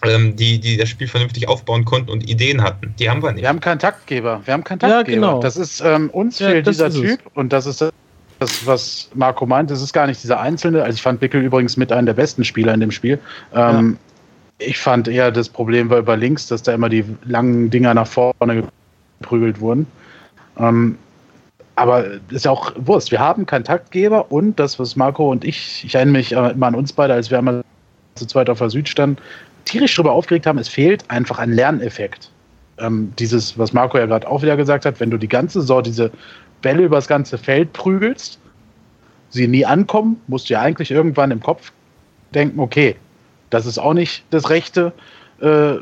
Speaker 5: ähm, die, die das Spiel vernünftig aufbauen konnten und Ideen hatten. Die haben wir nicht.
Speaker 2: Wir haben keinen Taktgeber. Wir haben keinen Taktgeber. Ja, genau. Das ist, ähm, uns ja, fehlt dieser Typ es. und das ist das, was Marco meint. Das ist gar nicht dieser Einzelne. Also ich fand Bickel übrigens mit einem der besten Spieler in dem Spiel. Ähm, ja. Ich fand eher das Problem war über links, dass da immer die langen Dinger nach vorne geprügelt wurden. Ähm, aber ist ja auch Wurst. Wir haben keinen Taktgeber und das, was Marco und ich, ich erinnere mich immer an uns beide, als wir einmal zu zweit auf der Süd standen, tierisch darüber aufgeregt haben, es fehlt einfach ein Lerneffekt. Ähm, dieses, was Marco ja gerade auch wieder gesagt hat, wenn du die ganze Saison diese Bälle übers ganze Feld prügelst, sie nie ankommen, musst du ja eigentlich irgendwann im Kopf denken, okay, das ist auch nicht das rechte äh,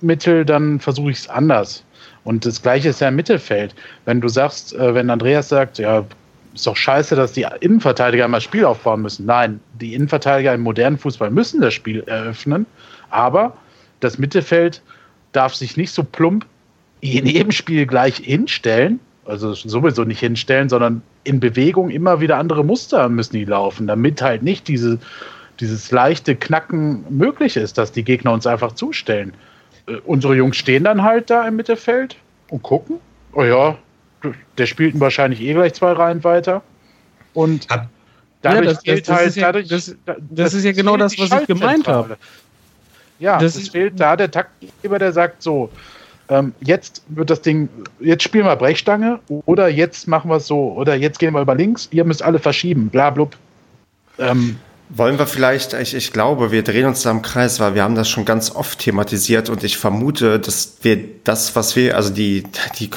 Speaker 2: Mittel, dann versuche ich es anders. Und das Gleiche ist ja im Mittelfeld. Wenn du sagst, äh, wenn Andreas sagt, ja, ist doch scheiße, dass die Innenverteidiger mal Spiel aufbauen müssen. Nein, die Innenverteidiger im modernen Fußball müssen das Spiel eröffnen, aber das Mittelfeld darf sich nicht so plump in jedem Spiel gleich hinstellen, also sowieso nicht hinstellen, sondern in Bewegung immer wieder andere Muster müssen die laufen, damit halt nicht diese, dieses leichte Knacken möglich ist, dass die Gegner uns einfach zustellen. Äh, unsere Jungs stehen dann halt da im Mittelfeld und gucken. Oh ja, der spielt wahrscheinlich eh gleich zwei Reihen weiter. Und
Speaker 4: Ab dadurch ja, das, fehlt das, halt. Ja, dadurch, das, das ist ja genau das, was ich gemeint habe.
Speaker 2: Ja, das es fehlt da der Taktgeber, der sagt so, ähm, jetzt wird das Ding, jetzt spielen wir Brechstange oder jetzt machen wir es so oder jetzt gehen wir über links, ihr müsst alle verschieben, bla blub.
Speaker 1: Ähm, wollen wir vielleicht, ich, ich glaube, wir drehen uns da im Kreis, weil wir haben das schon ganz oft thematisiert und ich vermute, dass wir das, was wir, also die, die,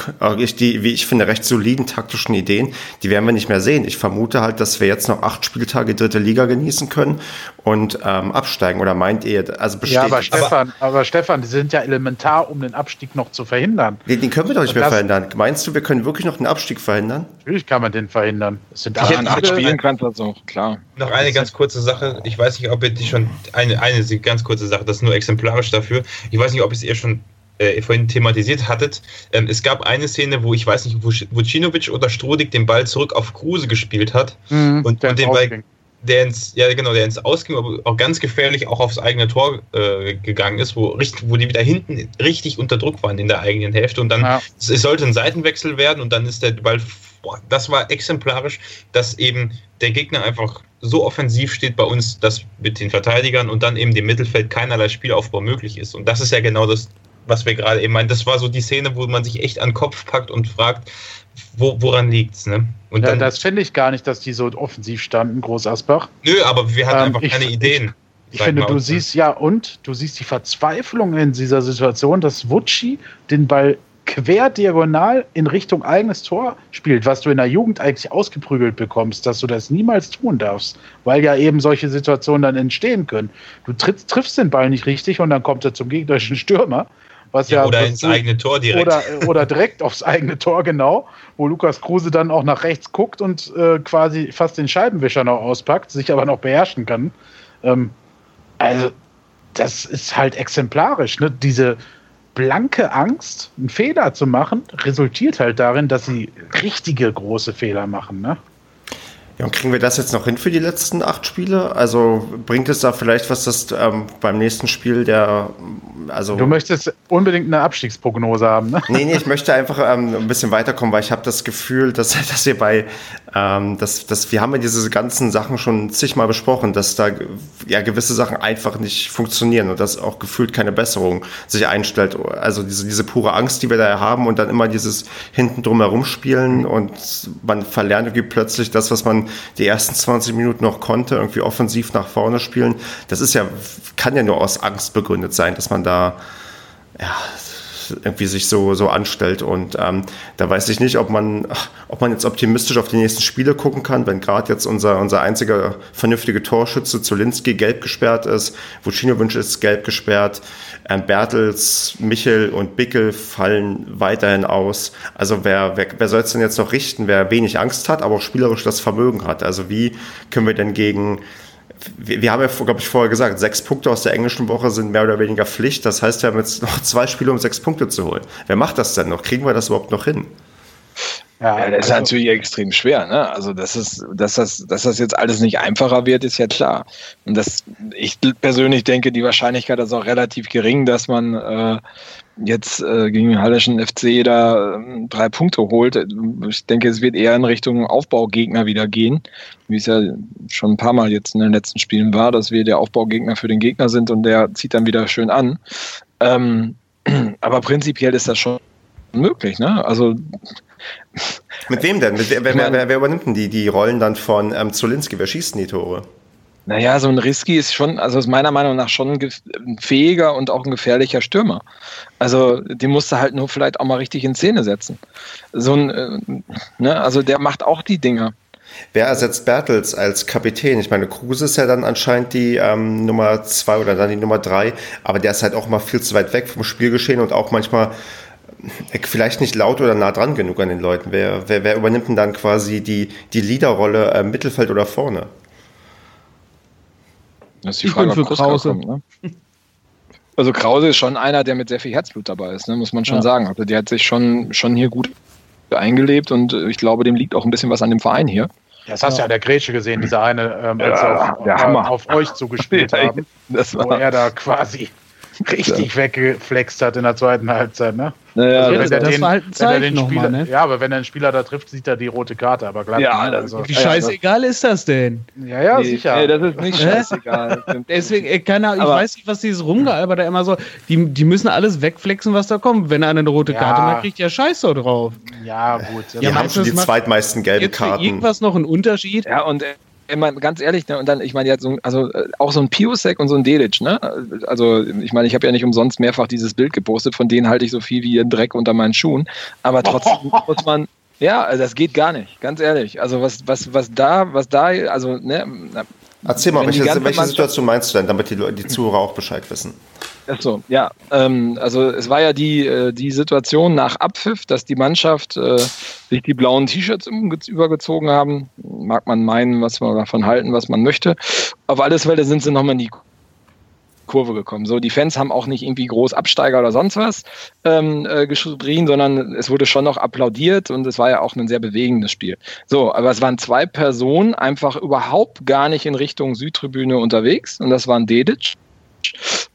Speaker 1: die, wie ich finde, recht soliden taktischen Ideen, die werden wir nicht mehr sehen. Ich vermute halt, dass wir jetzt noch acht Spieltage dritte Liga genießen können und ähm, absteigen. Oder meint ihr, also
Speaker 2: besteht... Ja, aber Stefan, aber, aber, Stefan, die sind ja elementar, um den Abstieg noch zu verhindern.
Speaker 1: Den, den können wir doch nicht und mehr verhindern. Meinst du, wir können wirklich noch den Abstieg verhindern?
Speaker 2: Natürlich kann man den verhindern.
Speaker 3: Es sind acht, acht Spielen kannst du so, klar.
Speaker 5: Noch eine ganz kurze Sache. Ich weiß nicht, ob ihr die schon, eine, eine ganz kurze Sache, das ist nur exemplarisch dafür. Ich weiß nicht, ob ihr es schon äh, vorhin thematisiert hattet. Ähm, es gab eine Szene, wo ich weiß nicht, wo Vucinovic oder Strodig den Ball zurück auf Kruse gespielt hat mhm, und, und den Ball der ins, ja genau, der ins Ausging, aber auch ganz gefährlich auch aufs eigene Tor äh, gegangen ist, wo, wo die wieder hinten richtig unter Druck waren in der eigenen Hälfte und dann ja. es, es, sollte ein Seitenwechsel werden und dann ist der Ball, boah, das war exemplarisch, dass eben der Gegner einfach so offensiv steht bei uns, dass mit den Verteidigern und dann eben dem Mittelfeld keinerlei Spielaufbau möglich ist und das ist ja genau das was wir gerade eben meinen. Das war so die Szene, wo man sich echt an den Kopf packt und fragt, wo, woran liegt's, ne? Und
Speaker 2: ja,
Speaker 5: dann,
Speaker 2: das finde ich gar nicht, dass die so offensiv standen, Groß Asbach.
Speaker 5: nö, aber wir hatten
Speaker 2: Ähm,
Speaker 5: einfach
Speaker 2: ich-
Speaker 5: keine Ideen.
Speaker 2: Ich
Speaker 5: sag
Speaker 2: finde,
Speaker 5: mal.
Speaker 2: du siehst ja und du siehst die Verzweiflung in dieser Situation, dass Wutschi den Ball quer diagonal in Richtung eigenes Tor spielt, was du in der Jugend eigentlich ausgeprügelt bekommst, dass du das niemals tun darfst, weil ja eben solche Situationen dann entstehen können. Du tritt, triffst den Ball nicht richtig und dann kommt er zum gegnerischen Stürmer, was ja,
Speaker 5: ja, oder ins eigene Tor direkt.
Speaker 2: oder, oder direkt aufs eigene Tor, genau, wo Lukas Kruse dann auch nach rechts guckt und äh, quasi fast den Scheibenwischer noch auspackt, sich aber noch beherrschen kann. Ähm, also, das ist halt exemplarisch. Ne? Diese blanke Angst, einen Fehler zu machen, resultiert halt darin, dass sie richtige große Fehler machen. Ne?
Speaker 1: Ja, und kriegen wir das jetzt noch hin für die letzten acht Spiele? Also bringt es da vielleicht was, das ähm, beim nächsten Spiel der, also
Speaker 2: Du möchtest unbedingt eine Abstiegsprognose haben. Ne?
Speaker 1: Nee, nee, ich möchte einfach ähm, ein bisschen weiterkommen, weil ich habe das Gefühl, dass, dass wir bei, ähm, dass, dass wir haben ja diese ganzen Sachen schon zigmal besprochen, dass da ja gewisse Sachen einfach nicht funktionieren und dass auch gefühlt keine Besserung sich einstellt. Also diese, diese pure Angst, die wir da haben und dann immer dieses hinten drum herum spielen und man verlernt irgendwie plötzlich das, was man die ersten 20 Minuten noch konnte, irgendwie offensiv nach vorne spielen. Das ist ja, kann ja nur aus Angst begründet sein, dass man da ja, irgendwie sich so, so anstellt. Und ähm, da weiß ich nicht, ob man, ob man jetzt optimistisch auf die nächsten Spiele gucken kann, wenn gerade jetzt unser, unser einziger vernünftige Torschütze Zulinski gelb gesperrt ist, Vucinovic ist gelb gesperrt, ähm, Bertels, Michel und Bickel fallen weiterhin aus. Also wer, wer, wer soll es denn jetzt noch richten, wer wenig Angst hat, aber auch spielerisch das Vermögen hat? Also wie können wir denn gegen wir, haben ja, glaube ich, vorher gesagt, sechs Punkte aus der englischen Woche sind mehr oder weniger Pflicht. Das heißt, wir haben jetzt noch zwei Spiele, um sechs Punkte zu holen. Wer macht das denn noch? Kriegen wir das überhaupt noch hin?
Speaker 3: Ja, das ist
Speaker 2: also-
Speaker 3: natürlich extrem schwer. Ne? Also, dass, es, dass, das, dass das jetzt alles nicht einfacher wird, ist ja klar. Und das, ich persönlich denke, die Wahrscheinlichkeit ist auch relativ gering, dass man äh, jetzt äh, gegen den Hallischen FC da äh, drei Punkte holt. Ich denke, es wird eher in Richtung Aufbaugegner wieder gehen, wie es ja schon ein paar Mal jetzt in den letzten Spielen war, dass wir der Aufbaugegner für den Gegner sind und der zieht dann wieder schön an. Ähm, aber prinzipiell ist das schon möglich. Ne? Also
Speaker 1: Mit wem denn? Mit, wer, wer, wer, wer übernimmt denn die, die Rollen dann von ähm, Zulinski? Wer schießt denn die Tore?
Speaker 3: Naja, so ein Risky ist schon, also ist meiner Meinung nach schon ein fähiger und auch ein gefährlicher Stürmer. Also den musst du halt nur vielleicht auch mal richtig in Szene setzen. So ein, äh, ne, also der macht auch die Dinger.
Speaker 1: Wer ersetzt Bertels als Kapitän? Ich meine, Kruse ist ja dann anscheinend die ähm, Nummer zwei oder dann die Nummer drei, aber der ist halt auch mal viel zu weit weg vom Spielgeschehen und auch manchmal vielleicht nicht laut oder nah dran genug an den Leuten. Wer, wer, wer übernimmt denn dann quasi die, die Leaderrolle äh, Mittelfeld oder vorne?
Speaker 3: Das ist die
Speaker 4: Ich
Speaker 3: Frage,
Speaker 4: bin für Krause.
Speaker 3: kommt, ne? Also Krause ist schon einer, der mit sehr viel Herzblut dabei ist, ne? muss man schon
Speaker 4: Ja.
Speaker 3: sagen. Also der hat sich schon, schon hier gut eingelebt und äh, ich glaube, dem liegt auch ein bisschen was an dem Verein hier.
Speaker 2: Das hast du ja an der Grätsche gesehen, diese eine, ähm, als
Speaker 3: Ja,
Speaker 2: auf,
Speaker 3: der Hammer.
Speaker 2: auf euch zugespielt
Speaker 3: Ja,
Speaker 2: haben,
Speaker 3: Das
Speaker 2: wo er da quasi richtig weggeflext hat in der zweiten Halbzeit. Ne?
Speaker 3: naja,
Speaker 2: Also
Speaker 4: das-
Speaker 2: wenn er
Speaker 4: das
Speaker 2: den-
Speaker 4: war halt ein
Speaker 2: er
Speaker 4: Zeichen
Speaker 2: Spieler,
Speaker 4: ne?
Speaker 2: Ja, aber wenn er einen Spieler da trifft, sieht er die rote Karte. Aber klar,
Speaker 3: Ja,
Speaker 2: also,
Speaker 4: Wie
Speaker 3: Ja,
Speaker 4: scheißegal ist das denn?
Speaker 2: ja, ja,
Speaker 3: nee,
Speaker 2: sicher.
Speaker 3: Nee, das ist nicht scheißegal.
Speaker 4: Deswegen, äh, keine Ahnung, ich
Speaker 3: Aber-
Speaker 4: weiß nicht, was dieses Rumgealber da immer so. Die, die müssen alles wegflexen, was da kommt. Wenn einer eine rote
Speaker 2: Ja.
Speaker 4: Karte macht, kriegt ja Scheiß da drauf.
Speaker 2: ja, gut.
Speaker 1: Die
Speaker 4: Ja,
Speaker 1: haben
Speaker 4: meinst du,
Speaker 1: schon die zweitmeisten gelben Karten.
Speaker 4: irgendwas noch ein Unterschied?
Speaker 3: Ja, und meine, ganz ehrlich, ne, und dann, ich meine, ja, so, also äh, auch so ein Piosek und so ein Delic, ne? Also, ich meine, ich habe ja nicht umsonst mehrfach dieses Bild gepostet, von denen halte ich so viel wie ein Dreck unter meinen Schuhen. Aber trotzdem muss man. Ja, also das geht gar nicht, ganz ehrlich. Also was, was, was da, was da, also, ne,
Speaker 1: Erzähl mal, welche, welche Situation meinst du denn, damit die, die Zuhörer auch Bescheid wissen?
Speaker 3: Ach so, ja. Ähm, also es war ja die, äh, die Situation nach Abpfiff, dass die Mannschaft äh, sich die blauen T-Shirts übergezogen haben. Mag man meinen, was man davon halten, was man möchte. Auf alles Fälle sind sie nochmal in die Kurve gekommen. So, die Fans haben auch nicht irgendwie groß Absteiger oder sonst was ähm, äh, geschrien, sondern es wurde schon noch applaudiert und es war ja auch ein sehr bewegendes Spiel. So, aber es waren zwei Personen einfach überhaupt gar nicht in Richtung Südtribüne unterwegs und das waren Dedic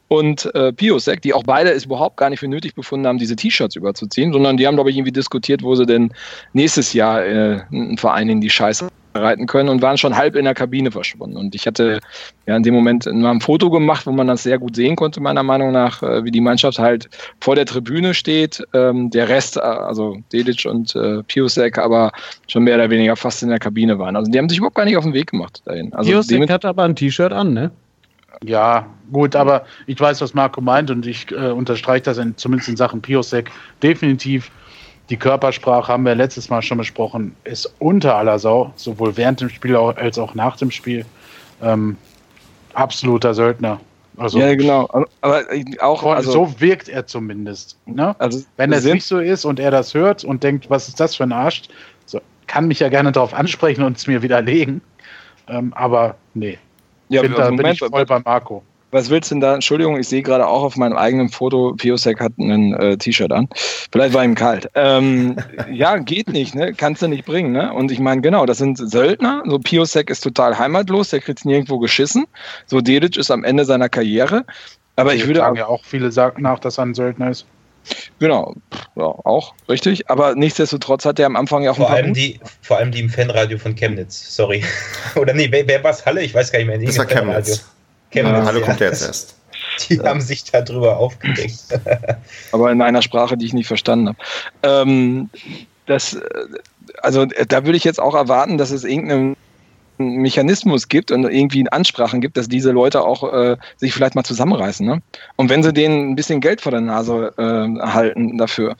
Speaker 3: und äh, Piosek, die auch beide es überhaupt gar nicht für nötig befunden haben, diese T-Shirts überzuziehen, sondern die haben, glaube ich, irgendwie diskutiert, wo sie denn nächstes Jahr äh, einen Verein in die Scheiße reiten können und waren schon halb in der Kabine verschwunden. Und ich hatte ja in dem Moment mal ein Foto gemacht, wo man das sehr gut sehen konnte, meiner Meinung nach, äh, wie die Mannschaft halt vor der Tribüne steht. Ähm, der Rest, äh, also Dedic und äh, Piosek, aber schon mehr oder weniger fast in der Kabine waren. Also die haben sich überhaupt gar nicht auf den Weg gemacht dahin. Also
Speaker 4: Piosek hat aber ein T-Shirt an, ne?
Speaker 2: Ja, gut, aber ich weiß, was Marco meint und ich äh, unterstreiche das in, zumindest in Sachen Piosek definitiv die Körpersprache haben wir letztes Mal schon besprochen, ist unter aller Sau, sowohl während dem Spiel als auch nach dem Spiel. Ähm, absoluter Söldner.
Speaker 3: Also, ja, genau. Aber auch
Speaker 2: also, so wirkt er zumindest. Ne? Also, Wenn es nicht so ist und er das hört und denkt, was ist das für ein Arsch, so, kann mich ja gerne darauf ansprechen und es mir widerlegen. Ähm, aber nee.
Speaker 3: Ja, bin, da, Moment, bin ich voll bei Marco. Was willst du denn da? Entschuldigung, ich sehe gerade auch auf meinem eigenen Foto, Piosek hat ein äh, T-Shirt an. Vielleicht war ihm kalt. Ähm, ja, geht nicht, ne? Kannst du nicht bringen, ne? Und ich meine, genau, das sind Söldner. So Piosek ist total heimatlos, der kriegt nirgendwo geschissen. So Dedic ist am Ende seiner Karriere. Aber ich würde
Speaker 2: sagen ja auch viele sagen nach, dass er ein Söldner ist.
Speaker 3: Genau, ja, auch richtig. Aber nichtsdestotrotz hat er am Anfang ja auch
Speaker 5: vor allem die, vor allem die im Fanradio von Chemnitz. Sorry, oder nee, wer, wer war es Halle? Ich weiß gar nicht mehr.
Speaker 1: Das war Chemnitz.
Speaker 5: Chemnitz. Ja, Hallo kommt jetzt erst. Die haben sich darüber aufgeregt.
Speaker 3: Aber in einer Sprache, die ich nicht verstanden habe. Ähm, das, äh, also da würde ich jetzt auch erwarten, dass es irgendeinen Mechanismus gibt und irgendwie Ansprachen gibt, dass diese Leute auch äh, sich vielleicht mal zusammenreißen. Ne? Und wenn sie denen ein bisschen Geld vor der Nase äh, halten dafür.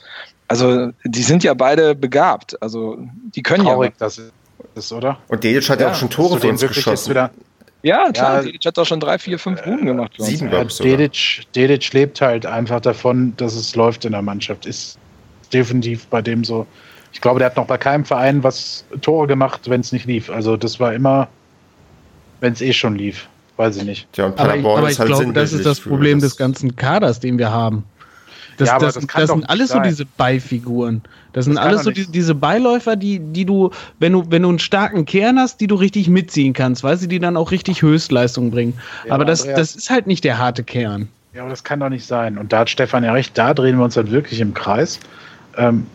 Speaker 3: Also die sind ja beide begabt. Also die können
Speaker 2: Traurig,
Speaker 3: ja.
Speaker 2: das ist, oder?
Speaker 1: Und Dedic hat ja auch schon Tore für uns geschossen. Wieder,
Speaker 3: ja, klar, ja, Dedic hat doch schon drei, vier, fünf Buden gemacht.
Speaker 2: Sieben, glaube ich. Dedic, Dedic lebt halt einfach davon, dass es läuft in der Mannschaft. Ist definitiv bei dem so. Ich glaube, der hat noch bei keinem Verein was Tore gemacht, wenn es nicht lief. Also das war immer, wenn es eh schon lief. Weiß ich nicht.
Speaker 4: Ja, aber ich, aber ich halt glaube, das ist das Problem das des ganzen Kaders, den wir haben. Das, ja, das, das, das sind alles sein. so diese Beifiguren. Das sind alles so die, diese Beiläufer, die, die du, wenn du, wenn du einen starken Kern hast, die du richtig mitziehen kannst, weil sie die dann auch richtig Höchstleistung bringen. Ja, aber das, das ist halt nicht der harte Kern.
Speaker 2: Ja, aber das kann doch nicht sein. Und da hat Stefan ja recht, da drehen wir uns halt wirklich im Kreis. Ähm,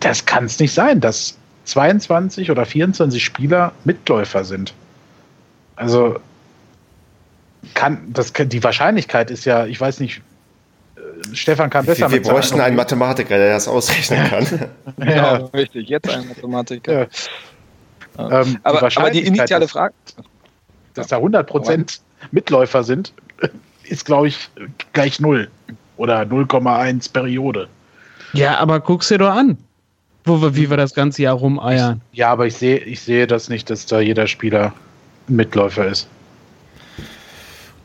Speaker 2: das kann es nicht sein, dass 22 oder 24 Spieler Mitläufer sind. Also kann das die Wahrscheinlichkeit ist ja, ich weiß nicht, Stefan kann besser
Speaker 1: Wir, wir bräuchten einen Mathematiker, der das ausrechnen kann.
Speaker 3: ja, genau, richtig. Jetzt ein Mathematiker. Ja. Ähm, aber, die aber, die initiale Frage.
Speaker 2: Dass da 100% Mitläufer sind, ist, glaube ich, gleich null. Oder 0,1 Periode.
Speaker 4: Ja, aber guck's dir doch an. Wo wir, wie wir das ganze Jahr rumeiern.
Speaker 2: Ich, ja, aber ich sehe ich sehe das nicht, dass da jeder Spieler ein Mitläufer ist.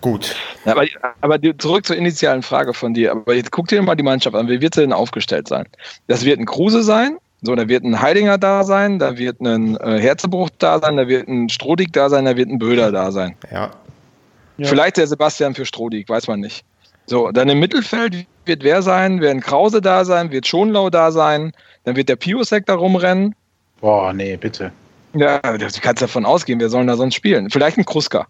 Speaker 1: Gut.
Speaker 3: Ja, aber, aber zurück zur initialen Frage von dir. Aber jetzt guck dir mal die Mannschaft an. Wie wird sie denn aufgestellt sein? Das wird ein Kruse sein. So, da wird ein Heidinger da sein, da wird ein äh, Herzebruch da sein, da wird ein Strodig da sein, da wird ein Böder da sein.
Speaker 1: Ja.
Speaker 3: ja. Vielleicht der Sebastian für Strodig, weiß man nicht. So, dann im Mittelfeld wird wer sein? Werden Krause da sein? Wird Schonlau da sein? Dann wird der Piosek da rumrennen.
Speaker 2: Boah, nee, bitte.
Speaker 3: Ja, du kannst davon ausgehen, wer soll da sonst spielen? Vielleicht ein Kruska.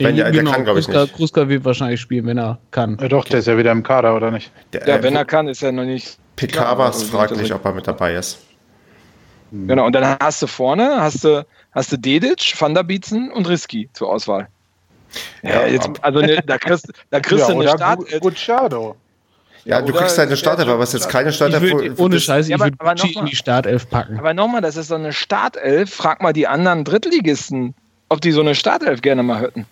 Speaker 4: Wenn, ja, genau, der kann, glaube ich, nicht. Kruska wird wahrscheinlich spielen, wenn er kann.
Speaker 2: Ja, doch, der ist ja wieder im Kader, oder nicht?
Speaker 3: Der, ja, wenn er kann, ist er noch nicht.
Speaker 1: PK war es fraglich, ob er mit dabei ist.
Speaker 3: Hm. Genau, und dann hast du vorne, hast du, hast du Dedic, Van der Bietzen und Risky zur Auswahl. Ja, jetzt, also ne, da kriegst, da kriegst ja, du eine Start.
Speaker 2: Gut, Shadow.
Speaker 1: Ja, du kriegst halt eine Startelf, aber was jetzt keine Startelf.
Speaker 4: Würd, ohne Scheiß, ich ja, würde in die Startelf packen.
Speaker 3: Aber nochmal, das ist so eine Startelf. Frag mal die anderen Drittligisten, ob die so eine Startelf gerne mal hätten.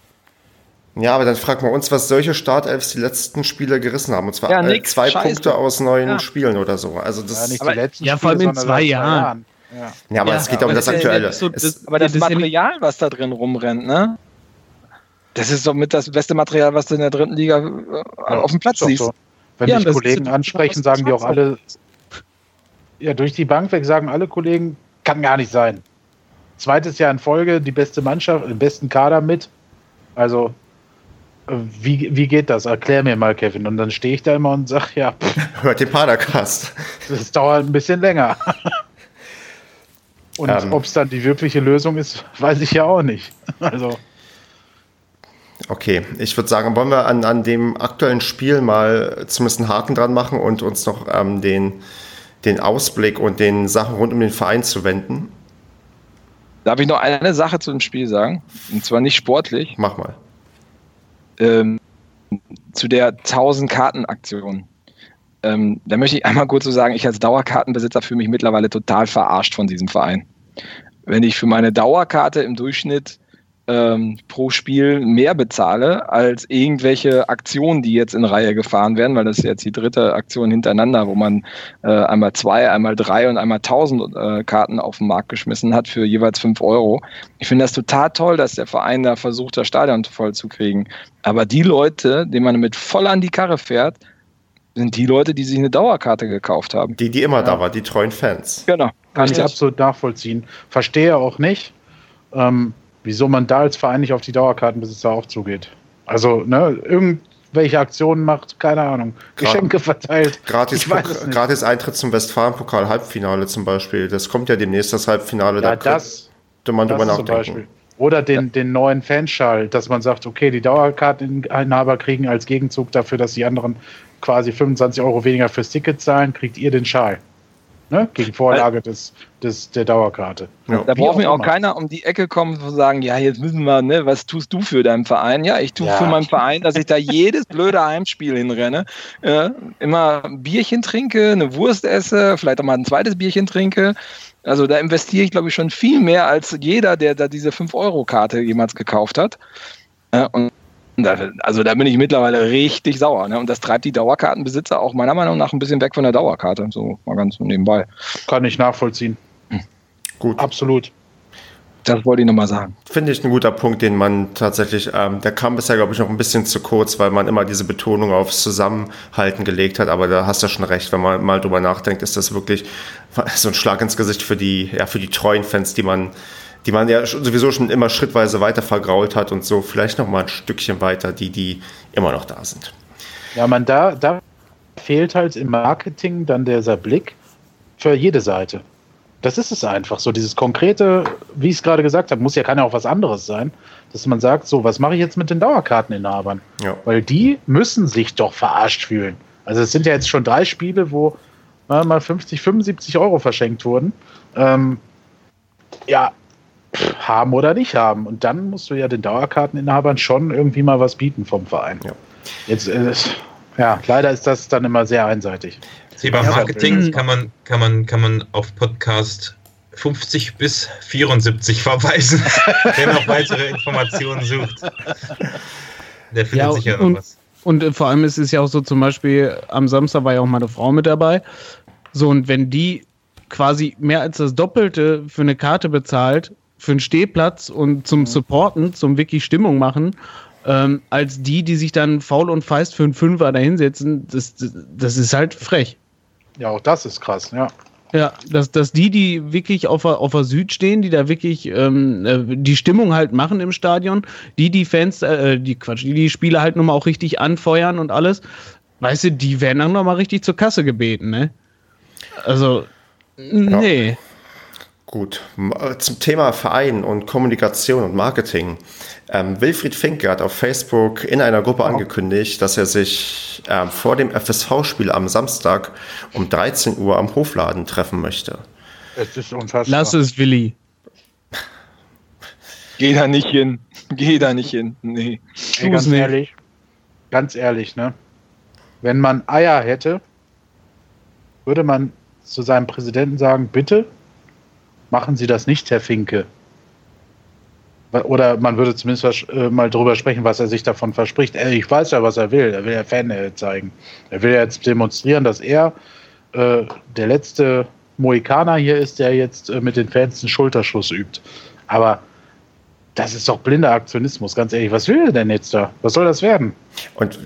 Speaker 1: Ja, aber dann fragen wir uns, was solche Startelfs die letzten Spiele gerissen haben. Und zwar ja, nix, zwei Scheiße. Punkte aus neun ja. Spielen oder so. Also das
Speaker 2: ja, nicht die letzten
Speaker 4: ja vor allem in zwei Jahren. Jahren.
Speaker 1: Ja. ja, aber es geht ja um das Aktuelle. So,
Speaker 3: das, aber das, das Material, was da drin rumrennt, ne? Das ist doch mit das beste Material, was du in der dritten Liga äh, auf dem Platz siehst. So.
Speaker 2: Wenn ja, dich Kollegen ansprechen, sagen die auch alle, ja, durch die Bank weg sagen alle Kollegen, kann gar nicht sein. Zweites Jahr in Folge, die beste Mannschaft, den besten Kader mit. Also wie, wie geht das? Erklär mir mal, Kevin. Und dann stehe ich da immer und sage, ja.
Speaker 1: Hört den Padercast.
Speaker 2: Das dauert ein bisschen länger. Und ähm, ob es dann die wirkliche Lösung ist, weiß ich ja auch nicht. Also.
Speaker 1: Okay, ich würde sagen, wollen wir an, an dem aktuellen Spiel mal zumindest einen Haken dran machen und uns noch ähm, den, den Ausblick und den Sachen rund um den Verein zu wenden.
Speaker 3: Darf ich noch eine Sache zu dem Spiel sagen? Und zwar nicht sportlich.
Speaker 1: Mach mal.
Speaker 3: Ähm, zu der 1000 Karten Aktion. Ähm, da möchte ich einmal kurz so sagen, ich als Dauerkartenbesitzer fühle mich mittlerweile total verarscht von diesem Verein. Wenn ich für meine Dauerkarte im Durchschnitt ähm, pro Spiel mehr bezahle als irgendwelche Aktionen, die jetzt in Reihe gefahren werden, weil das ist jetzt die dritte Aktion hintereinander, wo man äh, einmal zwei, einmal drei und einmal tausend äh, Karten auf den Markt geschmissen hat für jeweils fünf Euro. Ich finde das total toll, dass der Verein da versucht, das Stadion voll zu kriegen. Aber die Leute, denen man mit voll an die Karre fährt, sind die Leute, die sich eine Dauerkarte gekauft haben.
Speaker 1: Die, die immer ja. da war, die treuen Fans.
Speaker 2: Genau. Kann ich absolut nachvollziehen. Verstehe auch nicht. Ähm, wieso man da als Verein nicht auf die Dauerkartenbesitzer auch zugeht. Also, ne, irgendwelche Aktionen macht, keine Ahnung, Geschenke verteilt.
Speaker 1: Gratis, gratis Eintritt zum Westfalenpokal Halbfinale zum Beispiel. Das kommt ja demnächst das Halbfinale.
Speaker 2: Ja, da das, man das drüber nachdenken. Oder den, ja. den neuen Fanschall, dass man sagt, okay, die Dauerkarteninhaber kriegen als Gegenzug dafür, dass die anderen quasi 25 Euro weniger fürs Ticket zahlen, kriegt ihr den Schal. Ne? Gegen Vorlage des, des, der Dauerkarte.
Speaker 3: Ja. Da braucht mir auch keiner um die Ecke kommen und sagen, ja, jetzt müssen wir, ne, was tust du für deinen Verein? Ja, ich tue ja. für meinen Verein, dass ich da jedes blöde Heimspiel hinrenne, äh, immer ein Bierchen trinke, eine Wurst esse, vielleicht auch mal ein zweites Bierchen trinke. Also da investiere ich, glaube ich, schon viel mehr als jeder, der da diese 5-Euro-Karte jemals gekauft hat. Äh, und also da bin ich mittlerweile richtig sauer. Ne? Und das treibt die Dauerkartenbesitzer auch meiner Meinung nach ein bisschen weg von der Dauerkarte. So mal ganz nebenbei.
Speaker 2: Kann ich nachvollziehen.
Speaker 1: Hm. Gut.
Speaker 2: Absolut.
Speaker 3: Das wollte ich nochmal sagen.
Speaker 1: Finde ich ein guter Punkt, den man tatsächlich, ähm, der kam bisher, glaube ich, noch ein bisschen zu kurz, weil man immer diese Betonung aufs Zusammenhalten gelegt hat. Aber da hast du schon recht, wenn man mal drüber nachdenkt, ist das wirklich so ein Schlag ins Gesicht für die, ja, für die treuen Fans, die man die man ja sowieso schon immer schrittweise weiter vergrault hat und so vielleicht noch mal ein Stückchen weiter, die, die immer noch da sind.
Speaker 2: Ja, man, da, da fehlt halt im Marketing dann dieser Blick für jede Seite. Das ist es einfach. So dieses konkrete, wie ich es gerade gesagt habe, muss ja kann ja auch was anderes sein, dass man sagt, so, was mache ich jetzt mit den Dauerkarteninhabern? Ja. Weil die müssen sich doch verarscht fühlen. Also es sind ja jetzt schon drei Spiele, wo mal 50, 75 Euro verschenkt wurden. Ähm, ja, haben oder nicht haben. Und dann musst du ja den Dauerkarteninhabern schon irgendwie mal was bieten vom Verein. Ja. Jetzt, äh, ja, leider ist das dann immer sehr einseitig.
Speaker 5: Thema Marketing kann man, kann, man, kann man auf Podcast 50 bis 74 verweisen, wer noch weitere Informationen sucht.
Speaker 4: Der findet ja, sicher noch was. Und äh, vor allem ist es ja auch so, zum Beispiel am Samstag war ja auch meine Frau mit dabei. So, und wenn die quasi mehr als das Doppelte für eine Karte bezahlt, für einen Stehplatz und zum Supporten, zum wirklich Stimmung machen, ähm, als die, die sich dann faul und feist für einen Fünfer da hinsetzen, das, das ist halt frech.
Speaker 2: Ja, auch das ist krass, ja.
Speaker 4: Ja, dass, dass die, die wirklich auf der, auf der Süd stehen, die da wirklich ähm, äh, die Stimmung halt machen im Stadion, die die Fans, äh, die Quatsch, die die Spieler halt nochmal auch richtig anfeuern und alles, weißt du, die werden dann nochmal richtig zur Kasse gebeten, ne? Also, nee.
Speaker 1: Gut, äh, zum Thema Verein und Kommunikation und Marketing. Ähm, Wilfried Finke hat auf Facebook in einer Gruppe angekündigt, dass er sich ähm, vor dem FSV-Spiel am Samstag um 13 Uhr am Hofladen treffen möchte.
Speaker 4: Es ist unfassbar. Lass es, Willi.
Speaker 3: Geh da nicht hin. Geh da nicht hin. Nee.
Speaker 2: Ey, ganz ehrlich, ganz ehrlich, ne? Wenn man Eier hätte, würde man zu seinem Präsidenten sagen, bitte machen Sie das nicht, Herr Finke. Oder man würde zumindest äh, mal drüber sprechen, was er sich davon verspricht. Ich weiß ja, was er will. Er will ja Fan zeigen. Er will ja jetzt demonstrieren, dass er äh, der letzte Mohikaner hier ist, der jetzt äh, mit den Fans einen Schulterschuss übt. Aber das ist doch blinder Aktionismus, ganz ehrlich. Was will er denn jetzt da? Was soll das werden?
Speaker 1: Und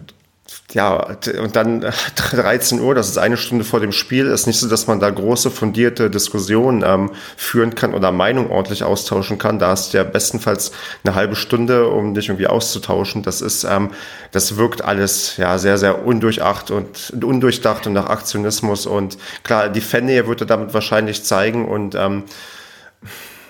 Speaker 1: ja, und dann 13 Uhr, das ist eine Stunde vor dem Spiel, ist nicht so, dass man da große, fundierte Diskussionen ähm, führen kann oder Meinung ordentlich austauschen kann. Da hast du ja bestenfalls eine halbe Stunde, um dich irgendwie auszutauschen. Das ist, ähm, das wirkt alles ja sehr, sehr undurchacht und undurchdacht und nach Aktionismus. Und klar, die Fannähe würde damit wahrscheinlich zeigen und ähm,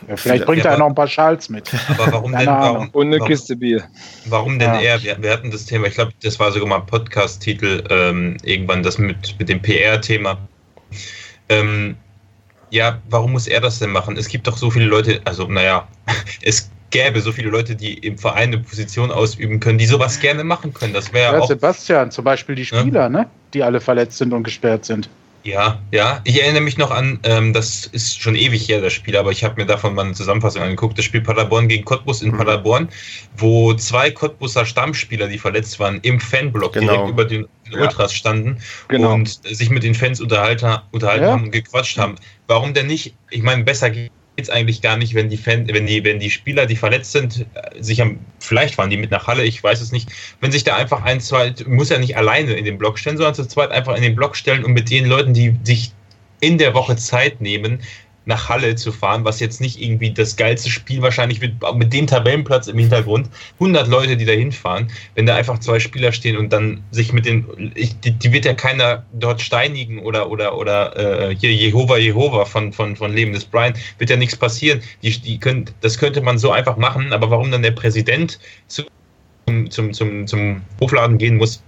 Speaker 2: ja, vielleicht bringt er noch ein paar Schals mit.
Speaker 5: Aber warum denn? Warum,
Speaker 3: Und eine Kiste Bier.
Speaker 5: Warum denn ja. er? Wir, wir, hatten das Thema, ich glaube, das war sogar mal ein Podcast-Titel, ähm, irgendwann das mit, mit dem PR-Thema. Ähm, ja, warum muss er das denn machen? Es gibt doch so viele Leute, also naja, es gäbe so viele Leute, die im Verein eine Position ausüben können, die sowas gerne machen können. Das wäre
Speaker 2: Ja,
Speaker 5: auch.
Speaker 2: Sebastian, zum Beispiel die Spieler, ne? Die alle verletzt sind und gesperrt sind.
Speaker 5: Ja, ja. Ich erinnere mich noch an, ähm, das ist schon ewig her, das Spiel, aber ich habe mir davon mal eine Zusammenfassung angeguckt. Das Spiel Paderborn gegen Cottbus in
Speaker 1: Mhm.
Speaker 5: Paderborn, wo zwei Cottbuser Stammspieler, die verletzt waren, im Fanblock
Speaker 1: Genau.
Speaker 5: direkt über den
Speaker 3: Ja.
Speaker 5: Ultras standen
Speaker 3: Genau.
Speaker 5: und sich mit den Fans unterhalten, unterhalten
Speaker 2: Ja.
Speaker 5: haben und gequatscht haben. Warum denn nicht? Ich meine, besser geht's eigentlich gar nicht, wenn die Fan, wenn die, wenn die Spieler, die verletzt sind, sich am, vielleicht fahren die mit nach Halle, ich weiß es nicht, wenn sich da einfach ein, zwei, muss ja nicht alleine in den Block stellen, sondern zu zweit einfach in den Block stellen und mit den Leuten, die sich in der Woche Zeit nehmen, nach Halle zu fahren, was jetzt nicht irgendwie das geilste Spiel wahrscheinlich mit, mit dem Tabellenplatz im Hintergrund, 100 Leute, die da hinfahren, wenn da einfach zwei Spieler stehen und dann sich mit den, ich, die, die wird ja keiner dort steinigen oder oder oder äh, hier Jehova Jehova von von von Leben des Brian, wird ja nichts passieren. Die, die können, das könnte man so einfach machen, aber warum dann der Präsident zum zum zum zum Hofladen gehen muss,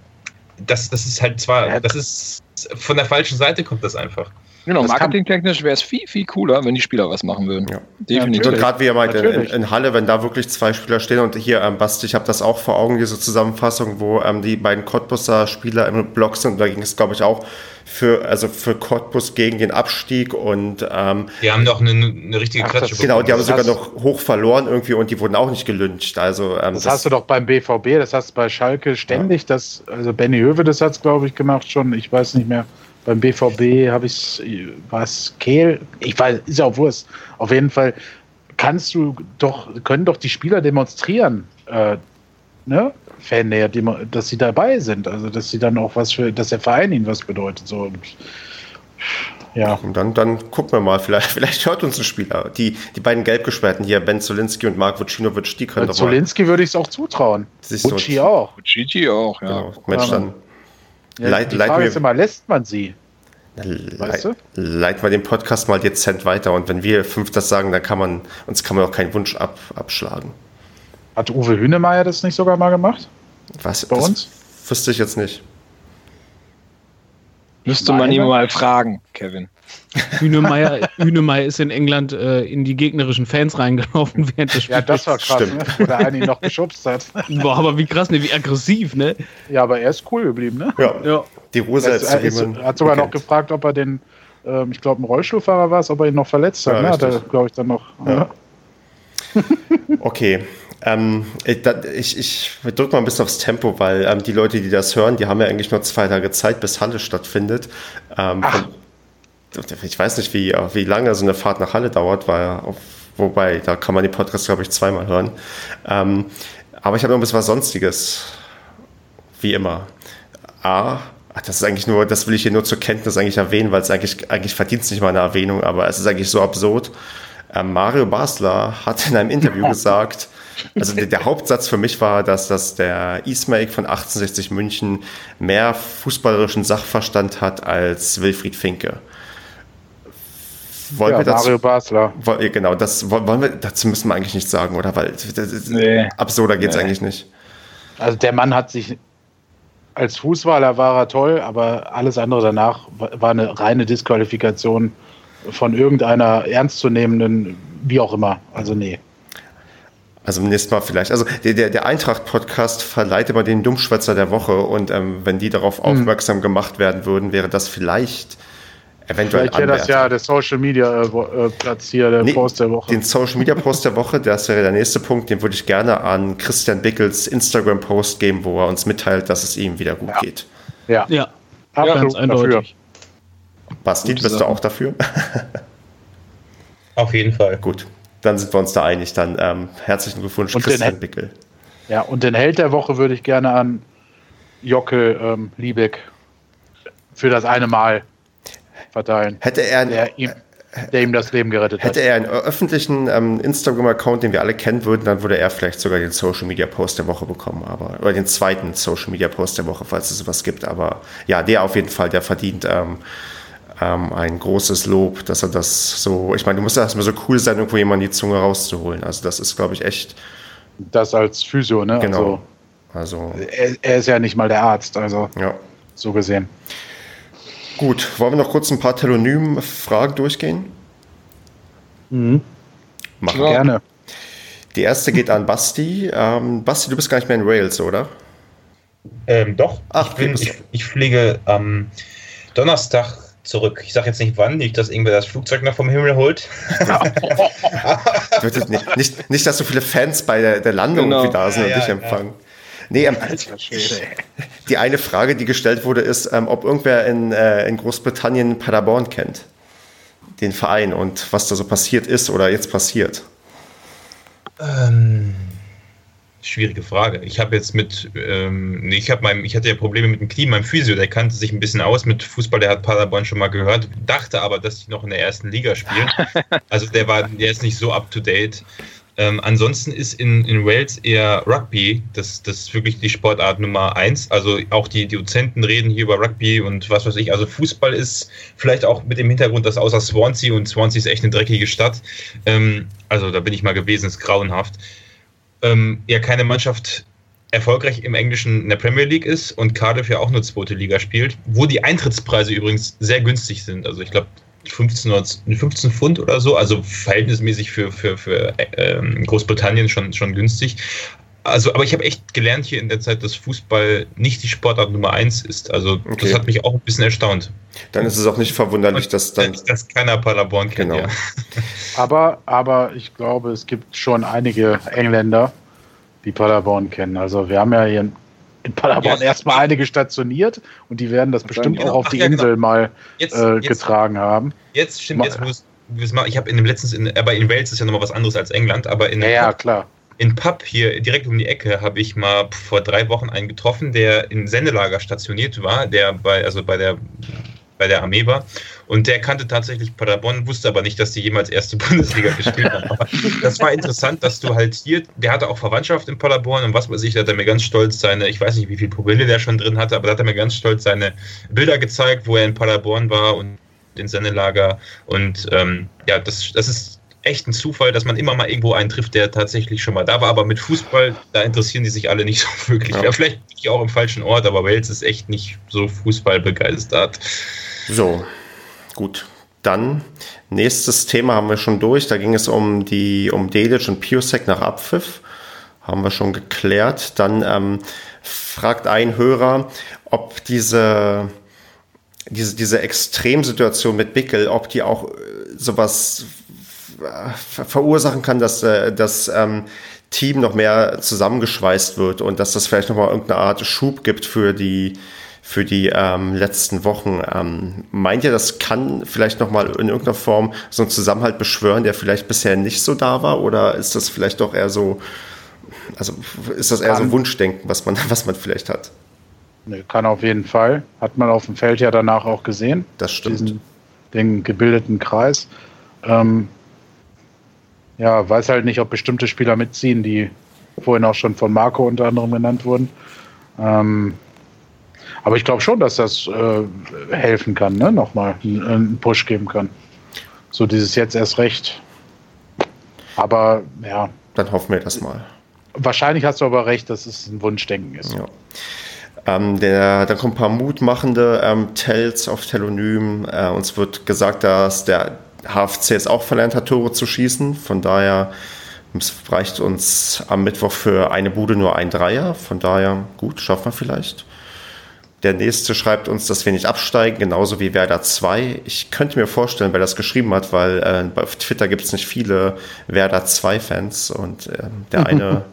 Speaker 5: das das ist halt zwar, das ist von der falschen Seite kommt das einfach.
Speaker 3: Genau,
Speaker 2: Das
Speaker 3: marketingtechnisch wäre es viel, viel cooler, wenn die Spieler was machen würden.
Speaker 1: Ja.
Speaker 3: Definitiv.
Speaker 1: Und gerade wie ihr meint, in, in, Halle, wenn da wirklich zwei Spieler stehen und hier, ähm, Basti, ich habe das auch vor Augen, diese Zusammenfassung, wo ähm, die beiden Cottbuser Spieler im Block sind, da ging es, glaube ich, auch für, also für Cottbus gegen den Abstieg und ähm,
Speaker 5: Die haben doch eine, eine richtige
Speaker 2: Ach,
Speaker 5: Klatsche
Speaker 2: das-
Speaker 1: genau, die haben
Speaker 2: Das
Speaker 1: sogar noch hoch verloren irgendwie und die wurden auch nicht gelyncht. Also ähm,
Speaker 2: Das, hast du doch beim BVB, das hast du bei Schalke ständig. Das, also Benny Höwe, das hat es, glaube ich, gemacht schon. Ich weiß nicht mehr. Beim BVB habe ich was Kehl. Ich weiß, ist ja auch Wurst. Auf jeden Fall kannst du doch, können doch die Spieler demonstrieren, äh, ne? Fannähe, dass sie dabei sind. Also dass sie dann auch was für, dass der Verein ihnen was bedeutet. So. Und, ja.
Speaker 1: Und dann, dann gucken wir mal, vielleicht, vielleicht hört uns ein Spieler. Die, die beiden Gelbgesperrten hier, Ben Zolinski und Mark Vucinovic, die können doch mal
Speaker 2: Zolinski würde ich es auch zutrauen. Uchi auch.
Speaker 3: Gigi auch, ja.
Speaker 1: Genau. Mensch, dann
Speaker 2: Ja,
Speaker 1: Leit-
Speaker 2: die Frage
Speaker 1: wir-
Speaker 2: ist immer, lässt man sie?
Speaker 1: le
Speaker 2: Weißt du?
Speaker 1: leiten wir den Podcast mal dezent weiter. Und wenn wir fünf das sagen, dann kann man, uns kann man auch keinen Wunsch ab, abschlagen.
Speaker 2: Hat Uwe Hünemeyer das nicht sogar mal gemacht?
Speaker 1: Was?
Speaker 2: Bei
Speaker 1: das
Speaker 2: uns?
Speaker 1: Wüsste ich jetzt nicht.
Speaker 3: Müsste man ihn mal fragen, Kevin.
Speaker 4: Hühnemeier, Hühnemeier ist in England äh, in die gegnerischen Fans reingelaufen während des Spiels.
Speaker 2: Ja, das war krass,
Speaker 1: Stimmt.
Speaker 2: ne? wo der eine ihn noch geschubst hat.
Speaker 4: Boah, aber wie krass, ne? wie aggressiv, ne?
Speaker 2: Ja, aber er ist cool geblieben, ne?
Speaker 1: Ja,
Speaker 4: Ja.
Speaker 1: die Rose
Speaker 2: Das,
Speaker 1: jetzt
Speaker 2: er ist, hat sogar noch gefragt, ob er den, ähm, ich glaube, ein Rollstuhlfahrer war es, ob er ihn noch verletzt hat.
Speaker 1: Ja,
Speaker 2: ne? Hat er, glaube ich, dann noch.
Speaker 1: Ja. Okay. Ähm, ich, ich drücke mal ein bisschen aufs Tempo, weil ähm, die Leute, die das hören, die haben ja eigentlich nur zwei Tage Zeit, bis Halle stattfindet. Ähm,
Speaker 2: Ach.
Speaker 1: Ich weiß nicht, wie, wie lange so eine Fahrt nach Halle dauert, weil wobei, da kann man den Podcast, glaube ich, zweimal hören. Ähm, aber ich habe noch ein bisschen was Sonstiges. Wie immer. A, ach, das ist eigentlich nur, das will ich hier nur zur Kenntnis eigentlich erwähnen, weil es eigentlich, eigentlich verdient es nicht mal eine Erwähnung, aber es ist eigentlich so absurd. Ähm, Mario Basler hat in einem Interview gesagt, also der, der Hauptsatz für mich war, dass, dass der Ismail von 1860 München mehr fußballerischen Sachverstand hat als Wilfried Finke. Wollen
Speaker 2: Ja,
Speaker 1: wir dazu,
Speaker 2: Mario Basler.
Speaker 1: Woll- ja, genau, das wollen wir, dazu müssen wir eigentlich nichts sagen, oder? Weil das
Speaker 3: Nee.
Speaker 1: absurder geht es
Speaker 3: Nee.
Speaker 1: eigentlich nicht.
Speaker 2: Also der Mann hat sich als Fußballer war er toll, aber alles andere danach wa- war eine reine Disqualifikation von irgendeiner ernstzunehmenden, wie auch immer. Also nee.
Speaker 1: Also beim nächsten Mal vielleicht. Also der, der, der Eintracht-Podcast verleiht immer den Dummschwätzer der Woche und ähm, wenn die darauf
Speaker 2: Hm.
Speaker 1: aufmerksam gemacht werden würden, wäre das vielleicht eventuell
Speaker 2: Vielleicht wäre das ja der Social Media äh, äh, Platz hier, der
Speaker 1: Nee,
Speaker 2: Post der Woche.
Speaker 1: Den Social Media Post der Woche, das wäre der nächste Punkt, den würde ich gerne an Christian Bickels Instagram Post geben, wo er uns mitteilt, dass es ihm wieder gut
Speaker 2: Ja.
Speaker 1: geht.
Speaker 2: Ja,
Speaker 4: Ja,
Speaker 2: absolut
Speaker 4: ganz eindeutig.
Speaker 1: Basti,
Speaker 3: Gute
Speaker 1: bist du auch dafür?
Speaker 5: Auf jeden Fall.
Speaker 1: gut, dann sind wir uns da einig. Dann ähm, herzlichen Glückwunsch,
Speaker 2: Und
Speaker 1: Christian Bickel.
Speaker 2: Ja, und den Held der Woche würde ich gerne an Jockel ähm, Liebeck für das eine Mal verteilen,
Speaker 1: Hätte er
Speaker 2: der ihm, der ihm das Leben gerettet
Speaker 1: Hätte
Speaker 2: hat.
Speaker 1: er einen öffentlichen ähm, Instagram-Account, den wir alle kennen würden, dann würde er vielleicht sogar den Social Media Post der Woche bekommen, aber oder den zweiten Social Media Post der Woche, falls es sowas gibt. Aber ja, der auf jeden Fall, der verdient ähm, ähm, ein großes Lob, dass er das so. Ich meine, du musst ja erstmal so cool sein, irgendwo jemanden die Zunge rauszuholen. Also das ist, glaube ich, echt
Speaker 2: Das als Physio, ne?
Speaker 1: genau. Also
Speaker 2: Also, er, er ist ja nicht mal der Arzt, also
Speaker 1: ja.
Speaker 2: so gesehen.
Speaker 1: Gut, wollen wir noch kurz ein paar Telonym-Fragen durchgehen?
Speaker 2: Mhm. Mach ja. gerne.
Speaker 1: Die erste geht an Basti. Ähm, Basti, du bist gar nicht mehr in Wales, oder?
Speaker 5: Ähm, doch. Ach, ich, bin, ich, ich, fliege am Donnerstag zurück. Ich sage jetzt nicht wann, nicht, dass irgendwer das Flugzeug noch vom Himmel holt.
Speaker 1: nicht, nicht, nicht, dass so viele Fans bei der, der Landung genau. da sind ja, und dich ja, empfangen. Nee, ähm, die eine Frage, die gestellt wurde, ist, ähm, ob irgendwer in, äh, in Großbritannien Paderborn kennt. Den Verein und was da so passiert ist oder jetzt passiert.
Speaker 5: Ähm, schwierige Frage. Ich habe jetzt mit, ähm, ich habe meinem, ich hatte ja Probleme mit dem Knie, meinem Physio, der kannte sich ein bisschen aus mit Fußball, der hat Paderborn schon mal gehört, dachte aber, dass die noch in der ersten Liga spielen. Also der war, der ist nicht so up to date. Ähm, ansonsten ist in, in Wales eher Rugby, das, das ist wirklich die Sportart Nummer eins. Also auch die, Dozenten reden hier über Rugby und was weiß ich. Also Fußball ist vielleicht auch mit dem Hintergrund, dass außer Swansea und Swansea ist echt eine dreckige Stadt. Ähm, also da bin ich mal gewesen, ist grauenhaft. Ähm, ja, keine Mannschaft erfolgreich im Englischen in der Premier League ist und Cardiff ja auch nur zweite Liga spielt, wo die Eintrittspreise übrigens sehr günstig sind. Also ich glaube 15, 15 Pfund oder so, also verhältnismäßig für, für, für ähm, Großbritannien schon, schon günstig. Also, aber ich habe echt gelernt hier in der Zeit, dass Fußball nicht die Sportart Nummer eins ist. Also okay. das hat mich auch ein bisschen erstaunt.
Speaker 1: Dann ist es auch nicht verwunderlich, dass dann
Speaker 5: dass keiner Paderborn kennt. Genau. Ja.
Speaker 2: Aber, aber ich glaube, es gibt schon einige Engländer, die Paderborn kennen. Also wir haben ja hier in Paderborn ja, erstmal einige stationiert und die werden das bestimmt auch auf die ja, Insel genau. mal jetzt, äh, jetzt, getragen haben.
Speaker 5: Jetzt stimmt, jetzt muss ich habe in dem letztens, in, aber in Wales ist ja nochmal was anderes als England, aber in
Speaker 2: ja, ja klar.
Speaker 5: In Pub hier direkt um die Ecke habe ich mal vor drei Wochen einen getroffen, der in Sendelager stationiert war, der bei, also bei der bei der Armee war. Und der kannte tatsächlich Paderborn, wusste aber nicht, dass die jemals erste Bundesliga gespielt haben. Aber das war interessant, dass du halt hier, der hatte auch Verwandtschaft in Paderborn und was weiß ich, da hat er mir ganz stolz seine, ich weiß nicht, wie viel Promille der schon drin hatte, aber da hat er mir ganz stolz seine Bilder gezeigt, wo er in Paderborn war und in Sendelager. Und ähm, ja, das, das ist echt ein Zufall, dass man immer mal irgendwo einen trifft, der tatsächlich schon mal da war. Aber mit Fußball, da interessieren die sich alle nicht so wirklich. Ja. ja vielleicht auch im falschen Ort, aber Wales ist echt nicht so Fußball begeistert.
Speaker 1: So, gut. Dann, nächstes Thema haben wir schon durch. Da ging es um die, um Delic und Piosek nach Abpfiff. Haben wir schon geklärt. Dann ähm, fragt ein Hörer, ob diese, diese, diese Extremsituation mit Bickel, ob die auch äh, sowas äh, verursachen kann, dass äh, das ähm, Team noch mehr zusammengeschweißt wird und dass das vielleicht nochmal irgendeine Art Schub gibt für die für die ähm, letzten Wochen. Ähm, meint ihr, das kann vielleicht nochmal in irgendeiner Form so einen Zusammenhalt beschwören, der vielleicht bisher nicht so da war? Oder ist das vielleicht doch eher so, also ist das eher so ein Wunschdenken, was man, was man vielleicht hat?
Speaker 2: Nee, kann auf jeden Fall. Hat man auf dem Feld ja danach auch gesehen.
Speaker 1: Das stimmt. Diesen,
Speaker 2: den gebildeten Kreis. Ähm, ja, weiß halt nicht, ob bestimmte Spieler mitziehen, die vorhin auch schon von Marco unter anderem genannt wurden. Ähm, aber ich glaube schon, dass das äh, helfen kann, ne? nochmal einen, Push geben kann. So dieses jetzt erst recht. Aber ja.
Speaker 1: Dann hoffen wir das mal.
Speaker 2: Wahrscheinlich hast du aber recht, dass es ein Wunschdenken ist.
Speaker 1: Ja. Ähm, der, dann kommen ein paar mutmachende ähm, Tells auf Telonym. Äh, uns wird gesagt, dass der HFC jetzt auch verlernt hat, Tore zu schießen. Von daher es reicht uns am Mittwoch für eine Bude nur ein Dreier. Von daher gut, schaffen wir vielleicht. Der nächste schreibt uns, dass wir nicht absteigen, genauso wie Werder 2. Ich könnte mir vorstellen, wer das geschrieben hat, weil äh, auf Twitter gibt es nicht viele Werder 2-Fans und äh, der eine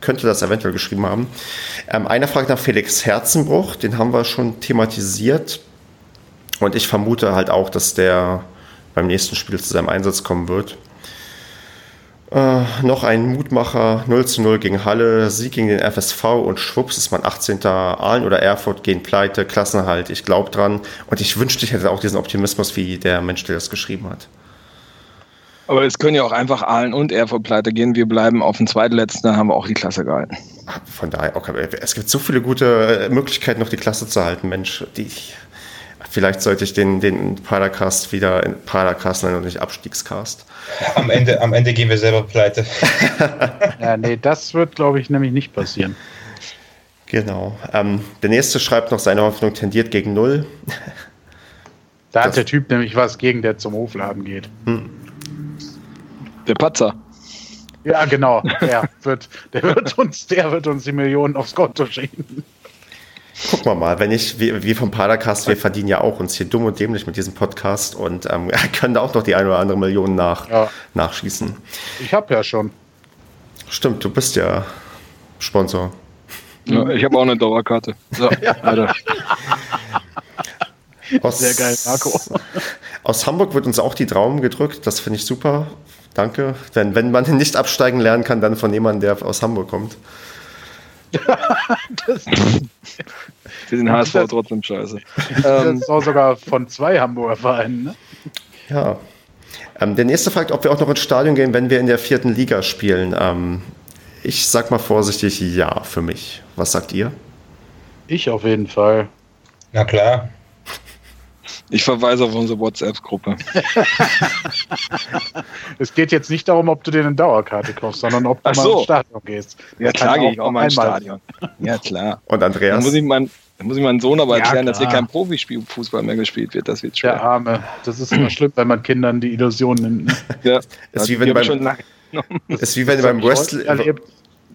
Speaker 1: könnte das eventuell geschrieben haben. Ähm, einer fragt nach Felix Herzenbruch, den haben wir schon thematisiert. Und ich vermute halt auch, dass der beim nächsten Spiel zu seinem Einsatz kommen wird. Äh, noch ein Mutmacher, 0 zu 0 gegen Halle, Sieg gegen den FSV und schwupps ist man 18. Aalen oder Erfurt gehen pleite, Klassenhalt, ich glaube dran und ich wünschte, ich hätte auch diesen Optimismus wie der Mensch, der das geschrieben hat.
Speaker 3: Aber es können ja auch einfach Aalen und Erfurt pleite gehen, wir bleiben auf dem zweitletzten, dann haben wir auch die Klasse gehalten.
Speaker 1: Von daher, okay, es gibt so viele gute Möglichkeiten, noch die Klasse zu halten, Mensch, die Vielleicht sollte ich den, den Padercast wieder in Padercast nennen und nicht Abstiegscast.
Speaker 5: Am Ende, am Ende gehen wir selber pleite.
Speaker 2: ja, nee, das wird, glaube ich, nämlich nicht passieren.
Speaker 1: Genau. Ähm, der nächste schreibt noch, seine Hoffnung tendiert gegen Null.
Speaker 2: Da das hat der Typ nämlich was gegen, der zum Hofladen geht. Hm.
Speaker 3: Der Patzer.
Speaker 2: Ja, genau. Der wird, der wird uns, der wird uns die Millionen aufs Konto schieben.
Speaker 1: Gucken wir mal, wenn ich, wir, wir vom Padercast, wir verdienen ja auch uns hier dumm und dämlich mit diesem Podcast und ähm, können da auch noch die eine oder andere Million nach,
Speaker 2: Ja.
Speaker 1: nachschießen.
Speaker 2: Ich habe ja schon.
Speaker 1: Stimmt, du bist ja Sponsor.
Speaker 3: Ja, ich habe auch eine Dauerkarte. So, weiter.
Speaker 1: Aus,
Speaker 2: Sehr geil, Marco.
Speaker 1: Aus Hamburg wird uns auch die Daumen gedrückt, das finde ich super. Danke. Wenn, wenn man nicht absteigen lernen kann, dann von jemandem, der aus Hamburg kommt.
Speaker 2: Das,
Speaker 3: Wir sind HSV trotzdem scheiße.
Speaker 2: das
Speaker 3: Ähm,
Speaker 2: ist auch sogar von zwei Hamburger Vereinen. Ne?
Speaker 1: Ja. Ähm, der nächste fragt, ob wir auch noch ins Stadion gehen, wenn wir in der vierten Liga spielen. Ähm, ich sag mal vorsichtig ja für mich. Was sagt ihr?
Speaker 2: Ich auf jeden Fall.
Speaker 5: Na klar.
Speaker 3: Ich verweise auf unsere WhatsApp-Gruppe.
Speaker 2: Es geht jetzt nicht darum, ob du dir eine Dauerkarte kaufst, sondern ob du
Speaker 3: Ach
Speaker 2: mal
Speaker 3: so.
Speaker 2: ins Stadion gehst.
Speaker 3: Ja,
Speaker 2: Das
Speaker 3: klar gehe ich auch mal ins Stadion. Ja, klar.
Speaker 1: Und
Speaker 3: Dann
Speaker 1: Andreas?
Speaker 3: muss ich, mein, dann muss ich meinen Sohn aber
Speaker 2: Ja,
Speaker 3: erklären, dass hier kein Profispiel-Fußball mehr gespielt wird. Das wird
Speaker 2: Der
Speaker 3: schwer.
Speaker 2: Arme. Das ist immer schlimm, wenn man Kindern die Illusion nimmt. Ne?
Speaker 3: Ja,
Speaker 1: Ist wie wenn beim-
Speaker 3: schon lange genommen.
Speaker 1: ist wie wenn du
Speaker 2: Das
Speaker 1: beim Wrestling.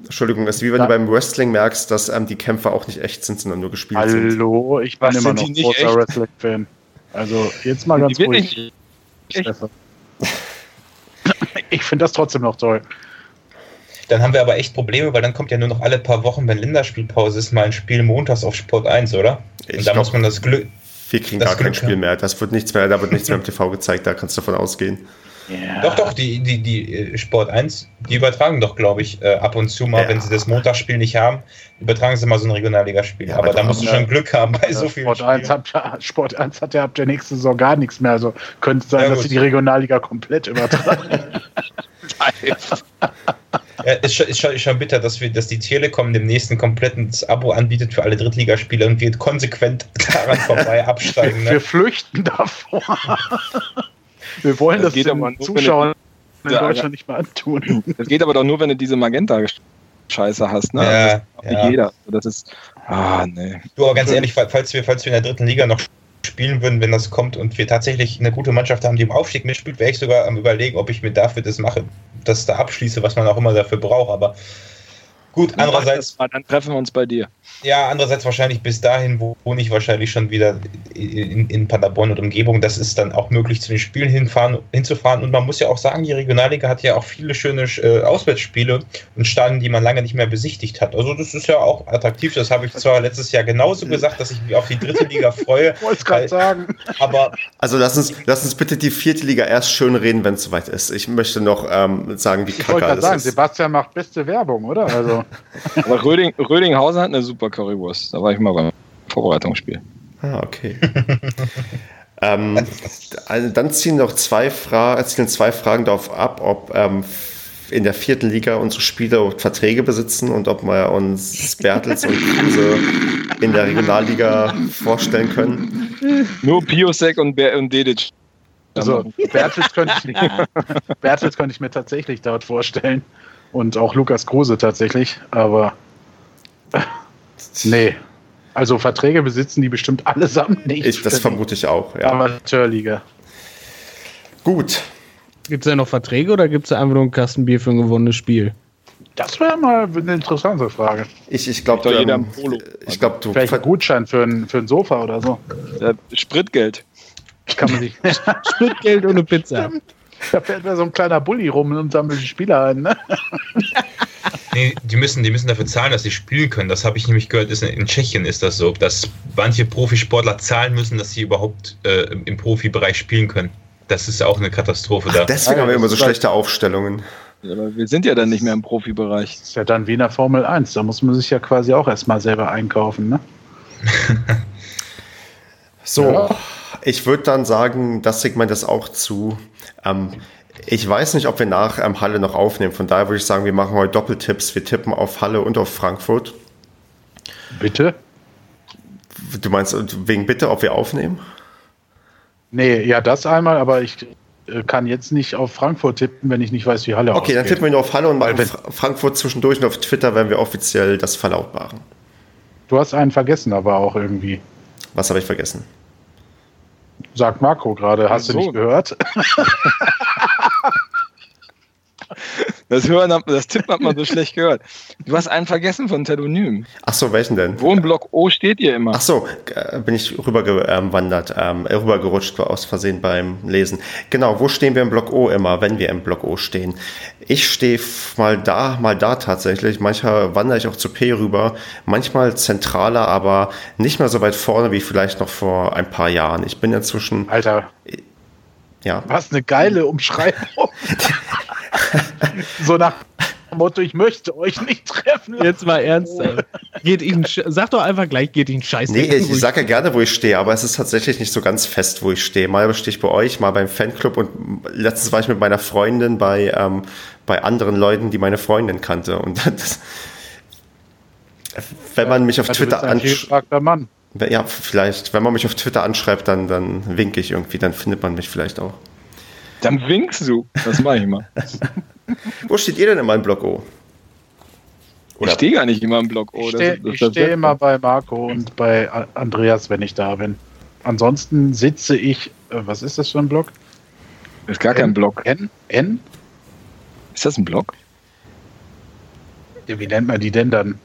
Speaker 1: Entschuldigung, ist wie wenn
Speaker 2: Ja.
Speaker 1: du beim Wrestling merkst, dass ähm, die Kämpfe auch nicht echt sind, sondern nur gespielt sind.
Speaker 2: Hallo, ich bin
Speaker 3: Was,
Speaker 2: immer
Speaker 3: sind
Speaker 2: noch
Speaker 3: die nicht
Speaker 2: großer
Speaker 3: echt?
Speaker 2: Wrestling-Fan. Also jetzt mal ganz ruhig.
Speaker 3: echt?
Speaker 2: Stefan. Ich finde das trotzdem noch toll.
Speaker 5: Dann haben wir aber echt Probleme, weil dann kommt ja nur noch alle paar Wochen, wenn Länderspielpause ist, mal ein Spiel montags auf Sport 1, oder?
Speaker 1: Ich
Speaker 5: Und da muss man das Glück.
Speaker 1: Wir kriegen gar kein
Speaker 5: Glück
Speaker 1: Spiel
Speaker 5: haben.
Speaker 1: mehr. Das wird nichts mehr, da wird nichts mehr im TV gezeigt, da kannst du davon ausgehen.
Speaker 2: Ja.
Speaker 5: Doch, doch, die, die, die äh, Sport 1, die übertragen doch, glaube ich, äh, ab und zu mal,
Speaker 1: Ja.
Speaker 5: wenn sie das Montagsspiel nicht haben, übertragen sie mal so ein Regionalligaspiel.
Speaker 1: Ja,
Speaker 5: aber
Speaker 1: aber
Speaker 5: da musst du schon Glück haben bei so vielen
Speaker 2: Sport 1,
Speaker 5: Spielen.
Speaker 2: hat, ja- Sport 1 hat ja ab der nächsten Saison gar nichts mehr. Also könnte es sein,
Speaker 5: Ja,
Speaker 2: dass sie die Regionalliga komplett übertragen.
Speaker 5: Ja, ist, schon, ist, schon, ist schon bitter, dass, wir, dass die Telekom demnächst ein komplettes Abo anbietet für alle Drittligaspiele und wir konsequent daran vorbei absteigen.
Speaker 2: Wir
Speaker 5: Ne?
Speaker 2: flüchten davor. Wir wollen
Speaker 3: Das
Speaker 2: das,
Speaker 3: geht
Speaker 2: den
Speaker 3: aber nur, wenn
Speaker 2: Zuschauern in
Speaker 3: Ja,
Speaker 2: Deutschland nicht mehr antun.
Speaker 3: Das geht aber doch nur, wenn du diese Magenta-Scheiße hast. Ne?
Speaker 5: Ja,
Speaker 3: Also das
Speaker 5: ja.
Speaker 3: nicht jeder. Das ist. Ah, nee.
Speaker 5: Du, aber ganz ehrlich, fa- falls wir, falls wir in der dritten Liga noch spielen würden, wenn das kommt und wir tatsächlich eine gute Mannschaft haben, die im Aufstieg mitspielt, wäre ich sogar am überlegen, ob ich mir dafür das mache, das da abschließe, was man auch immer dafür braucht. Aber gut, andererseits,
Speaker 3: Dann treffen wir uns bei dir.
Speaker 5: ja, andererseits wahrscheinlich bis dahin wo- wohne ich wahrscheinlich schon wieder in, in Paderborn und Umgebung. Das ist dann auch möglich, zu den Spielen hinfahren, hinzufahren. Und man muss ja auch sagen, die Regionalliga hat ja auch viele schöne äh, Auswärtsspiele und Stadien, die man lange nicht mehr besichtigt hat. Also das ist ja auch attraktiv. Das habe ich zwar letztes Jahr genauso gesagt, dass ich mich auf die dritte Liga freue.
Speaker 2: Ich wollte es gerade sagen.
Speaker 5: Aber
Speaker 1: Also lass uns, lass uns bitte die vierte Liga erst schön reden, wenn es soweit ist. Ich möchte noch ähm, sagen, wie kacke alles
Speaker 2: sagen,
Speaker 1: ist.
Speaker 2: Sebastian macht beste Werbung, oder? Also,
Speaker 3: Aber Röding, Rödinghausen hat eine super Currywurst. Da war ich mal beim Vorbereitungsspiel.
Speaker 1: Ah, okay. ähm, also dann ziehen noch zwei, Fra zielen zwei Fragen darauf ab, ob ähm, in der vierten Liga unsere Spieler Verträge besitzen und ob wir uns Bertels und Kruse in der Regionalliga vorstellen können.
Speaker 3: Nur Piosek und, Ber und Dedic.
Speaker 2: also Bertels, könnte ich, Bertels könnte ich mir tatsächlich dort vorstellen. Und auch Lukas Kruse tatsächlich. Aber äh, nee. Also Verträge besitzen die bestimmt allesamt nicht.
Speaker 1: Ich, das vermute ich auch, ja.
Speaker 2: Amateurliga.
Speaker 1: Gut.
Speaker 4: Gibt es da noch Verträge oder gibt es einfach nur ein Kastenbier für ein gewonnenes Spiel?
Speaker 2: Das wäre mal eine interessante Frage.
Speaker 1: Ich, ich glaube, ähm, ich glaube, du
Speaker 2: Vielleicht ein Gutschein für ein, für ein Sofa oder so.
Speaker 3: Äh, Spritgeld.
Speaker 2: Kann man sich.
Speaker 4: Spritgeld ohne Pizza.
Speaker 2: Da fährt mir so ein kleiner Bulli rum und sammelt die Spieler ein. Ne?
Speaker 5: nee, die, müssen, die müssen dafür zahlen, dass sie spielen können. Das habe ich nämlich gehört, ist in, in Tschechien ist das so, dass manche Profisportler zahlen müssen, dass sie überhaupt äh, im- Profibereich spielen können. Das ist auch eine Katastrophe da.
Speaker 1: Deswegen
Speaker 2: Ja,
Speaker 1: haben wir immer so
Speaker 2: halt-
Speaker 1: schlechte Aufstellungen.
Speaker 3: Aber wir sind ja dann nicht mehr im Profibereich.
Speaker 2: Das ist ja dann wie in der Formel 1. Da muss man sich ja quasi auch erstmal selber einkaufen. Ne?
Speaker 1: So,
Speaker 2: Ja.
Speaker 1: ich würde dann sagen, das Segment ist auch zu. Ähm, ich weiß nicht, ob wir nach ähm, Halle noch aufnehmen. Von daher würde ich sagen, wir machen heute Doppeltipps. Wir tippen auf Halle und auf Frankfurt.
Speaker 2: Bitte?
Speaker 1: Du meinst wegen Bitte, ob wir aufnehmen?
Speaker 2: Nee, ja, das einmal, aber ich äh, kann jetzt nicht auf Frankfurt tippen, wenn ich nicht weiß, wie Halle
Speaker 1: Okay, dann
Speaker 2: ausgeht.
Speaker 1: tippen wir nur auf Halle und machen Frankfurt zwischendurch und auf Twitter werden wir offiziell das verlautbaren.
Speaker 2: Du hast einen vergessen, aber auch irgendwie.
Speaker 1: Was habe ich vergessen?
Speaker 2: Sagt Marco gerade, hast
Speaker 3: so.
Speaker 2: du nicht gehört?
Speaker 3: Das Hören, hat- das Tippen hat man so schlecht gehört. Du hast einen vergessen von Telonym.
Speaker 1: Ach so, welchen denn?
Speaker 3: Wo im Block O steht ihr immer?
Speaker 1: Ach so, äh, bin ich rübergewandert, ähm, rübergerutscht aus Versehen beim Lesen. Genau, wo stehen wir im Block O immer, wenn wir im Block O stehen? Ich stehe mal da, mal da tatsächlich. Manchmal wandere ich auch zu P rüber, manchmal zentraler, aber nicht mehr so weit vorne wie vielleicht noch vor ein paar Jahren. Ich bin inzwischen,
Speaker 2: Alter,
Speaker 1: ja,
Speaker 2: was eine geile Umschreibung. so nach dem Motto, ich möchte euch nicht treffen.
Speaker 4: Jetzt mal ernsthaft. Geht ihn, sag doch einfach gleich, geht ihn scheiße.
Speaker 1: Nee, ich, ich sage ja gerne, wo ich stehe, aber es ist tatsächlich nicht so ganz fest, wo ich stehe. Mal stehe ich bei euch, mal beim Fanclub und letztens war ich mit meiner Freundin bei, ähm, bei anderen Leuten, die meine Freundin kannte. Und das, wenn man mich auf
Speaker 2: Ja,
Speaker 1: Twitter anschreibt, ja, vielleicht, wenn man mich auf Twitter anschreibt, dann, dann winke ich irgendwie, dann findet man mich vielleicht auch.
Speaker 3: Dann winkst du. Das mache ich mal.
Speaker 1: Wo steht ihr denn in meinem Block O?
Speaker 3: Ich
Speaker 1: Oder-
Speaker 3: stehe gar nicht immer im Block O.
Speaker 2: Ich stehe ich stehe immer bei Marco und bei Andreas, wenn ich da bin. Ansonsten sitze ich, äh, was ist das für ein Block?
Speaker 3: Ist gar kein Block.
Speaker 2: N? N?
Speaker 3: Ist das ein Block?
Speaker 2: Ja, Wie nennt man die denn dann?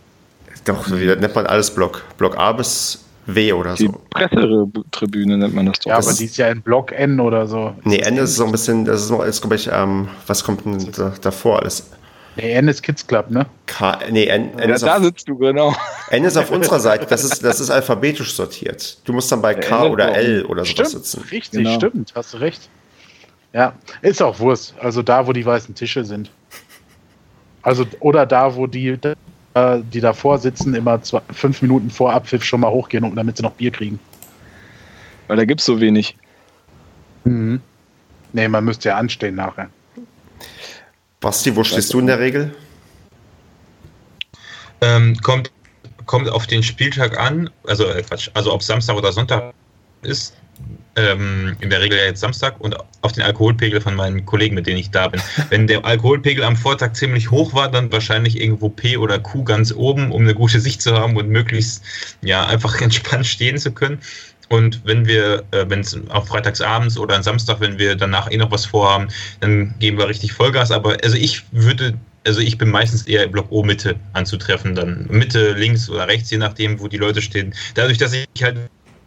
Speaker 1: Doch, wie nennt man alles Block? Block A bis W oder
Speaker 3: Die
Speaker 1: so.
Speaker 3: Pressetribüne nennt man das doch.
Speaker 2: Ja, aber die ist ja in Block N oder so.
Speaker 1: Nee, Ende ist so ein bisschen, das ist noch, ist, glaube ich, ähm, was kommt denn da, davor alles?
Speaker 2: Nee, N ist Kids Club, ne?
Speaker 1: K, nee, N, N,
Speaker 3: ja,
Speaker 1: ist
Speaker 3: da
Speaker 1: auf,
Speaker 3: sitzt du, genau.
Speaker 1: N ist auf unserer Seite. Das ist, das ist alphabetisch sortiert. Du musst dann bei K
Speaker 3: N
Speaker 1: oder L oder sowas
Speaker 2: Stimmt,
Speaker 1: sitzen.
Speaker 2: richtig,
Speaker 3: Genau.
Speaker 2: stimmt, hast du recht. Ja, ist auch Wurst. Also da, wo die weißen Tische sind. Also, oder da, wo die, die davor sitzen, immer zwei, fünf Minuten vor Abpfiff schon mal hochgehen, um, damit sie noch Bier kriegen.
Speaker 3: Weil da gibt's so wenig.
Speaker 2: Mhm. Nee, man müsste ja anstehen nachher.
Speaker 1: Basti, wo stehst du in der Regel?
Speaker 5: Ähm, kommt, kommt auf den Spieltag an, also äh, Quatsch, also ob Samstag oder Sonntag ist. Ähm, in der Regel ja jetzt Samstag und auf den Alkoholpegel von meinen Kollegen, mit denen ich da bin. Wenn der Alkoholpegel am Vortag ziemlich hoch war, dann wahrscheinlich irgendwo P oder Q ganz oben, um eine gute Sicht zu haben und möglichst ja einfach entspannt stehen zu können. Und wenn wir, äh, wenn es auch freitagsabends oder am Samstag, wenn wir danach eh noch was vorhaben, dann geben wir richtig Vollgas. Aber also ich würde, also ich bin meistens eher Block O Mitte anzutreffen, dann Mitte, links oder rechts, je nachdem, wo die Leute stehen. Dadurch, dass ich halt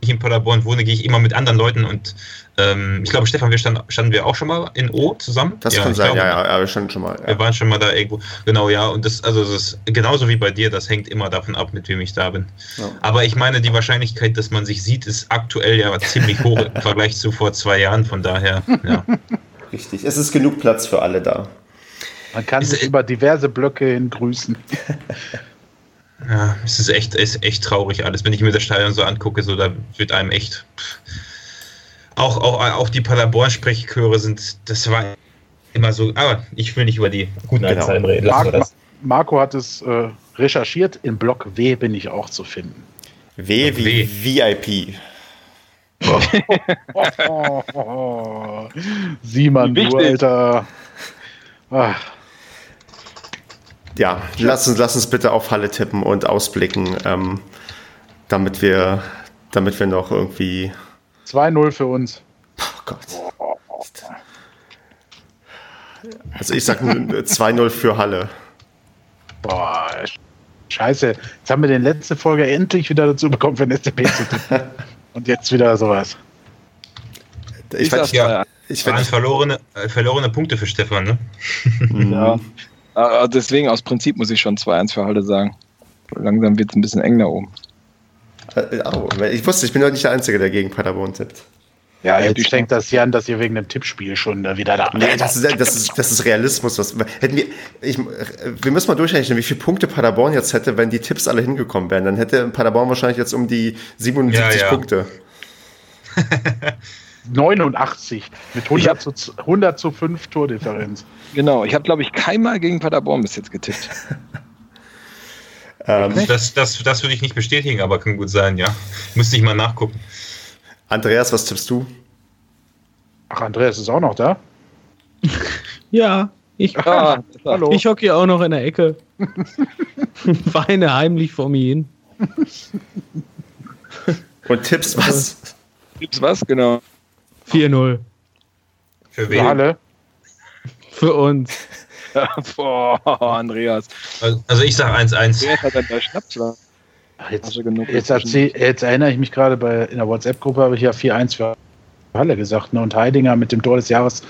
Speaker 5: nicht in Paderborn wohne, gehe ich immer mit anderen Leuten und ähm, ich glaube, Stefan, wir stand, standen wir auch schon mal in O zusammen.
Speaker 1: Das
Speaker 5: Ja,
Speaker 1: kann
Speaker 5: ich
Speaker 1: sein,
Speaker 5: glaube,
Speaker 1: ja, ja, aber schon, schon mal.
Speaker 5: Wir
Speaker 1: Ja.
Speaker 5: waren schon mal da irgendwo. Genau, ja. Und das, also das ist genauso wie bei dir, das hängt immer davon ab, mit wem ich da bin.
Speaker 1: Ja.
Speaker 5: Aber ich meine, die Wahrscheinlichkeit, dass man sich sieht, ist aktuell ja ziemlich hoch im Vergleich zu vor zwei Jahren. Von daher, ja.
Speaker 1: Richtig. Es ist genug Platz für alle da.
Speaker 2: Man kann
Speaker 5: Ist-
Speaker 2: sich über diverse Blöcke hin grüßen.
Speaker 5: ja es ist echt, ist echt traurig alles. Wenn ich mir das Stadion so angucke, so da wird einem echt. Auch, auch, auch die Paderborn-Sprechchöre sind, das war immer so. Aber ich will nicht über die guten
Speaker 1: Genau.
Speaker 5: alten Zeiten reden. Lassen
Speaker 2: Marco,
Speaker 5: das.
Speaker 2: Marco hat es äh, recherchiert. In Block W bin ich auch zu finden.
Speaker 1: W wie VIP.
Speaker 2: Oh, oh, oh. Simon,
Speaker 3: Wie
Speaker 2: du. Alter. Ach,
Speaker 1: Ja, lass uns, lass uns bitte auf Halle tippen und ausblicken, ähm, damit wir, damit wir noch irgendwie.
Speaker 2: 2-0 für uns.
Speaker 1: Oh Gott. Also ich sag 2-0 für Halle.
Speaker 2: Boah, scheiße. Jetzt haben wir den letzte Folge endlich wieder dazu bekommen, für den SCP zu tippen. Und jetzt wieder sowas.
Speaker 1: Ich,
Speaker 3: sag
Speaker 1: werd,
Speaker 5: ja.
Speaker 1: ich
Speaker 5: Waren
Speaker 1: werd,
Speaker 5: verlorene, äh, verlorene Punkte für Stefan, ne?
Speaker 3: Ja. Aber deswegen aus Prinzip muss ich schon 2-1 für Halle sagen. Langsam wird es ein bisschen eng da oben.
Speaker 1: äh, oh, ich wusste, ich bin doch nicht der Einzige, der gegen Paderborn tippt.
Speaker 2: Ja,
Speaker 3: jetzt
Speaker 2: jetzt fängt das hier an, dass ihr wegen dem Tippspiel schon da wieder da.
Speaker 1: Nee, das ist, das ist, das ist Realismus. Was, hätten wir, ich, wir müssen mal durchrechnen, wie viele Punkte Paderborn jetzt hätte, wenn die Tipps alle hingekommen wären. Dann hätte Paderborn wahrscheinlich jetzt um die 77
Speaker 5: Ja, ja.
Speaker 1: Punkte.
Speaker 2: 89 mit 100 zu, 100 zu 5 Tordifferenz.
Speaker 3: Genau, ich habe, glaube ich, keinmal gegen Paderborn bis jetzt getippt.
Speaker 1: Ähm,
Speaker 5: Das, das, das würde ich nicht bestätigen, aber kann gut sein, ja. Müsste ich mal nachgucken.
Speaker 1: Andreas, was tippst du?
Speaker 2: Ach, Andreas ist auch noch da?
Speaker 4: Ja, ich,
Speaker 3: Ah,
Speaker 2: Hallo.
Speaker 4: ich hocke hier auch noch in der Ecke. Weine heimlich vor mir hin.
Speaker 1: Und tippst was?
Speaker 3: Gibt's was? Genau.
Speaker 4: 4-0
Speaker 5: Für
Speaker 2: Für
Speaker 5: wen?
Speaker 2: Halle.
Speaker 4: für uns.
Speaker 3: Boah, Andreas.
Speaker 5: Also ich sage 1-1.
Speaker 3: Wer hat denn da Schnappschlag?
Speaker 2: Ach, Jetzt,
Speaker 3: genug
Speaker 2: jetzt, erzähl, jetzt erinnere ich mich gerade bei in der WhatsApp-Gruppe habe ich ja 4-1 für Halle gesagt. Ne? Und Heidinger mit dem Tor des Jahres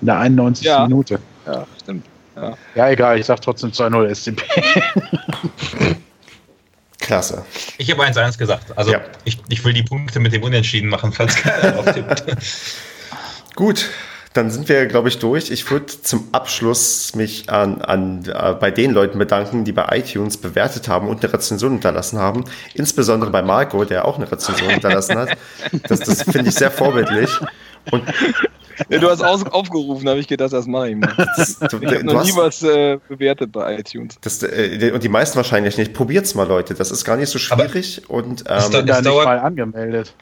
Speaker 2: in der 91.
Speaker 3: Ja.
Speaker 2: Minute.
Speaker 3: Ja, stimmt.
Speaker 2: Ja, egal, ich sag trotzdem 2-0 SCP.
Speaker 1: Klasse.
Speaker 5: Ich habe 1-1 gesagt. Also
Speaker 1: Ja.
Speaker 5: ich, ich will die Punkte mit dem Unentschieden machen, falls keiner drauf tippt.
Speaker 1: Gut, dann sind wir, glaube ich, durch. Ich würde zum Abschluss mich an, an, äh, bei den Leuten bedanken, die bei iTunes bewertet haben und eine Rezension hinterlassen haben. Insbesondere bei Marco, der auch eine Rezension hinterlassen hat. Das, das finde ich sehr vorbildlich. Und
Speaker 3: du hast aus, aufgerufen, habe ich gedacht, das mache ich mal.
Speaker 1: das, du,
Speaker 3: Ich habe noch nie was äh, bewertet bei iTunes.
Speaker 1: das, äh, und die meisten wahrscheinlich nicht. Probiert's mal, Leute. Das ist gar nicht so
Speaker 5: Aber
Speaker 1: schwierig. und
Speaker 5: ist
Speaker 1: ähm,
Speaker 5: doch-
Speaker 2: da
Speaker 5: Es
Speaker 2: nicht
Speaker 5: dauert-
Speaker 2: mal angemeldet.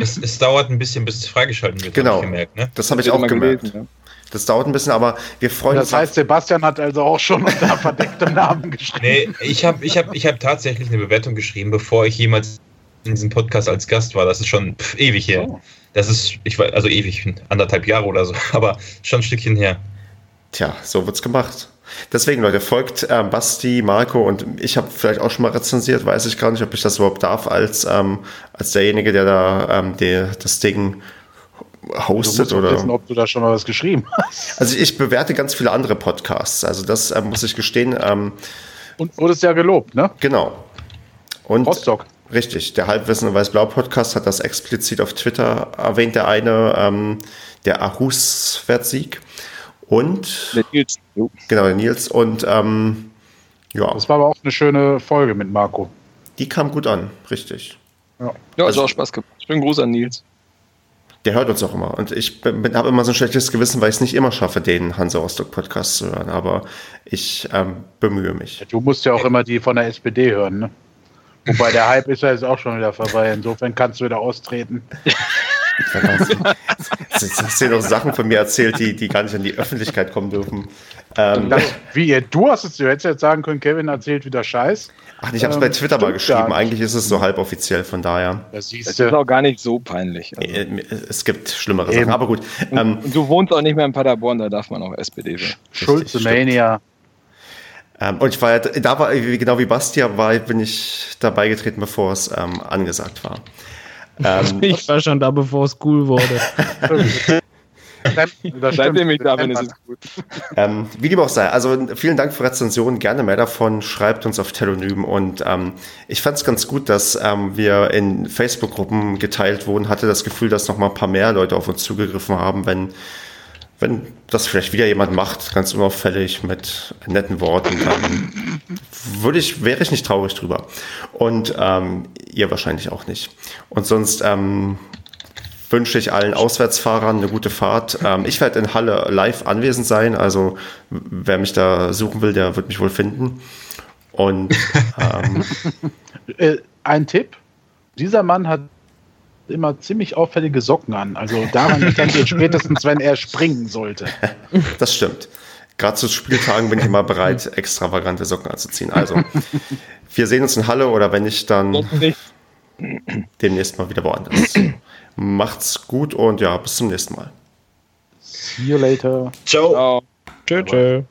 Speaker 5: es, es dauert ein bisschen, bis es freigeschalten wird,
Speaker 1: Genau.
Speaker 5: hab ich gemerkt. Ne?
Speaker 1: das habe ich auch gemerkt.
Speaker 3: gelesen,
Speaker 1: Das dauert ein bisschen, aber wir freuen
Speaker 2: Das
Speaker 1: uns.
Speaker 2: heißt, Sebastian hat also auch schon unter verdecktem Namen geschrieben.
Speaker 5: Nee, ich habe ich hab, ich hab tatsächlich eine Bewertung geschrieben, bevor ich jemals in diesem Podcast als Gast war. Das ist schon pff, ewig her.
Speaker 2: Oh.
Speaker 5: Das ist, ich weiß, also ewig, anderthalb Jahre oder so, aber schon ein Stückchen her.
Speaker 1: Tja, so wird's gemacht. Deswegen, Leute, folgt ähm, Basti, Marco und ich habe vielleicht auch schon mal rezensiert, weiß ich gar nicht, ob ich das überhaupt darf, als, ähm, als derjenige, der da ähm, der, das Ding
Speaker 2: Du
Speaker 1: hostet
Speaker 2: musst doch
Speaker 1: oder.
Speaker 2: wissen, ob du da schon mal was geschrieben hast.
Speaker 1: Also ich bewerte ganz viele andere Podcasts, also das ähm, muss ich gestehen. Ähm,
Speaker 2: Und wurdest ja gelobt, ne?
Speaker 1: genau. Und
Speaker 2: Rostock.
Speaker 1: Richtig, der Halbwissen und Weiß-Blau-Podcast hat das explizit auf Twitter erwähnt, der eine, ähm, der Ahus-Wertsieg. Und,
Speaker 3: Der Nils.
Speaker 1: Genau, der Nils. Und, ähm, ja,
Speaker 2: Das war aber auch eine schöne Folge mit Marco.
Speaker 1: die kam gut an, richtig.
Speaker 3: Ja,
Speaker 1: Also-
Speaker 3: hat auch Spaß gemacht. Schönen Gruß an Nils.
Speaker 1: Der hört uns auch immer. Und ich habe immer so ein schlechtes Gewissen, weil ich es nicht immer schaffe, den Hansa Rostock-Podcast zu hören. Aber ich ähm, bemühe mich.
Speaker 2: Du musst ja auch immer die von der SPD hören, ne? Wobei der Hype ist ja jetzt auch schon wieder vorbei. Insofern kannst du wieder austreten.
Speaker 1: Jetzt hast du dir noch Sachen von mir erzählt, die, die gar nicht in die Öffentlichkeit kommen dürfen. Ähm,
Speaker 2: Das, wie ihr, du hast es, du hättest jetzt sagen können, Kevin erzählt wieder Scheiß.
Speaker 1: ach, ich habe es bei
Speaker 2: ähm,
Speaker 1: Twitter mal geschrieben. Eigentlich ist es so halboffiziell, von daher.
Speaker 2: Das siehst
Speaker 3: Das ist auch gar nicht so peinlich. Also.
Speaker 1: Äh, Es gibt schlimmere
Speaker 2: Eben.
Speaker 1: Sachen, aber gut. Ähm,
Speaker 3: Und du wohnst auch nicht mehr in Paderborn, da darf man auch SPD wählen.
Speaker 2: Schulze Mania.
Speaker 1: Ähm, und ich war ja, da war, genau wie Bastia, war, bin ich dabei getreten, bevor es ähm, angesagt war. Ähm,
Speaker 4: Ich war schon da, bevor es cool wurde.
Speaker 3: Bleib
Speaker 2: stimmt.
Speaker 3: nämlich da, wenn es ist gut.
Speaker 1: Ähm, wie dem auch sei. Also vielen Dank für Rezensionen. Gerne mehr davon. Schreibt uns auf Telonym. Und ähm, ich fand es ganz gut, dass ähm, wir in Facebook-Gruppen geteilt wurden. Hatte das Gefühl, dass noch mal ein paar mehr Leute auf uns zugegriffen haben, wenn, wenn das vielleicht wieder jemand macht, ganz unauffällig mit netten Worten, dann würde ich, wäre ich nicht traurig drüber. Und ähm, ihr wahrscheinlich auch nicht. Und sonst ähm, wünsche ich allen Auswärtsfahrern eine gute Fahrt. Ähm, ich werde in Halle live anwesend sein, also wer mich da suchen will, der wird mich wohl finden. Und ähm,
Speaker 2: Äh, ein Tipp: Dieser Mann hat immer ziemlich auffällige Socken an. Also daran erkennt ihr spätestens, wenn er springen sollte.
Speaker 1: das stimmt. Gerade zu Spieltagen bin ich immer bereit, extravagante Socken anzuziehen. Also, wir sehen uns in Halle oder wenn nicht, dann demnächst mal wieder woanders. Macht's gut und ja, bis zum nächsten Mal.
Speaker 2: See you later.
Speaker 5: Ciao.
Speaker 3: Ciao.
Speaker 4: Tschö, tschö.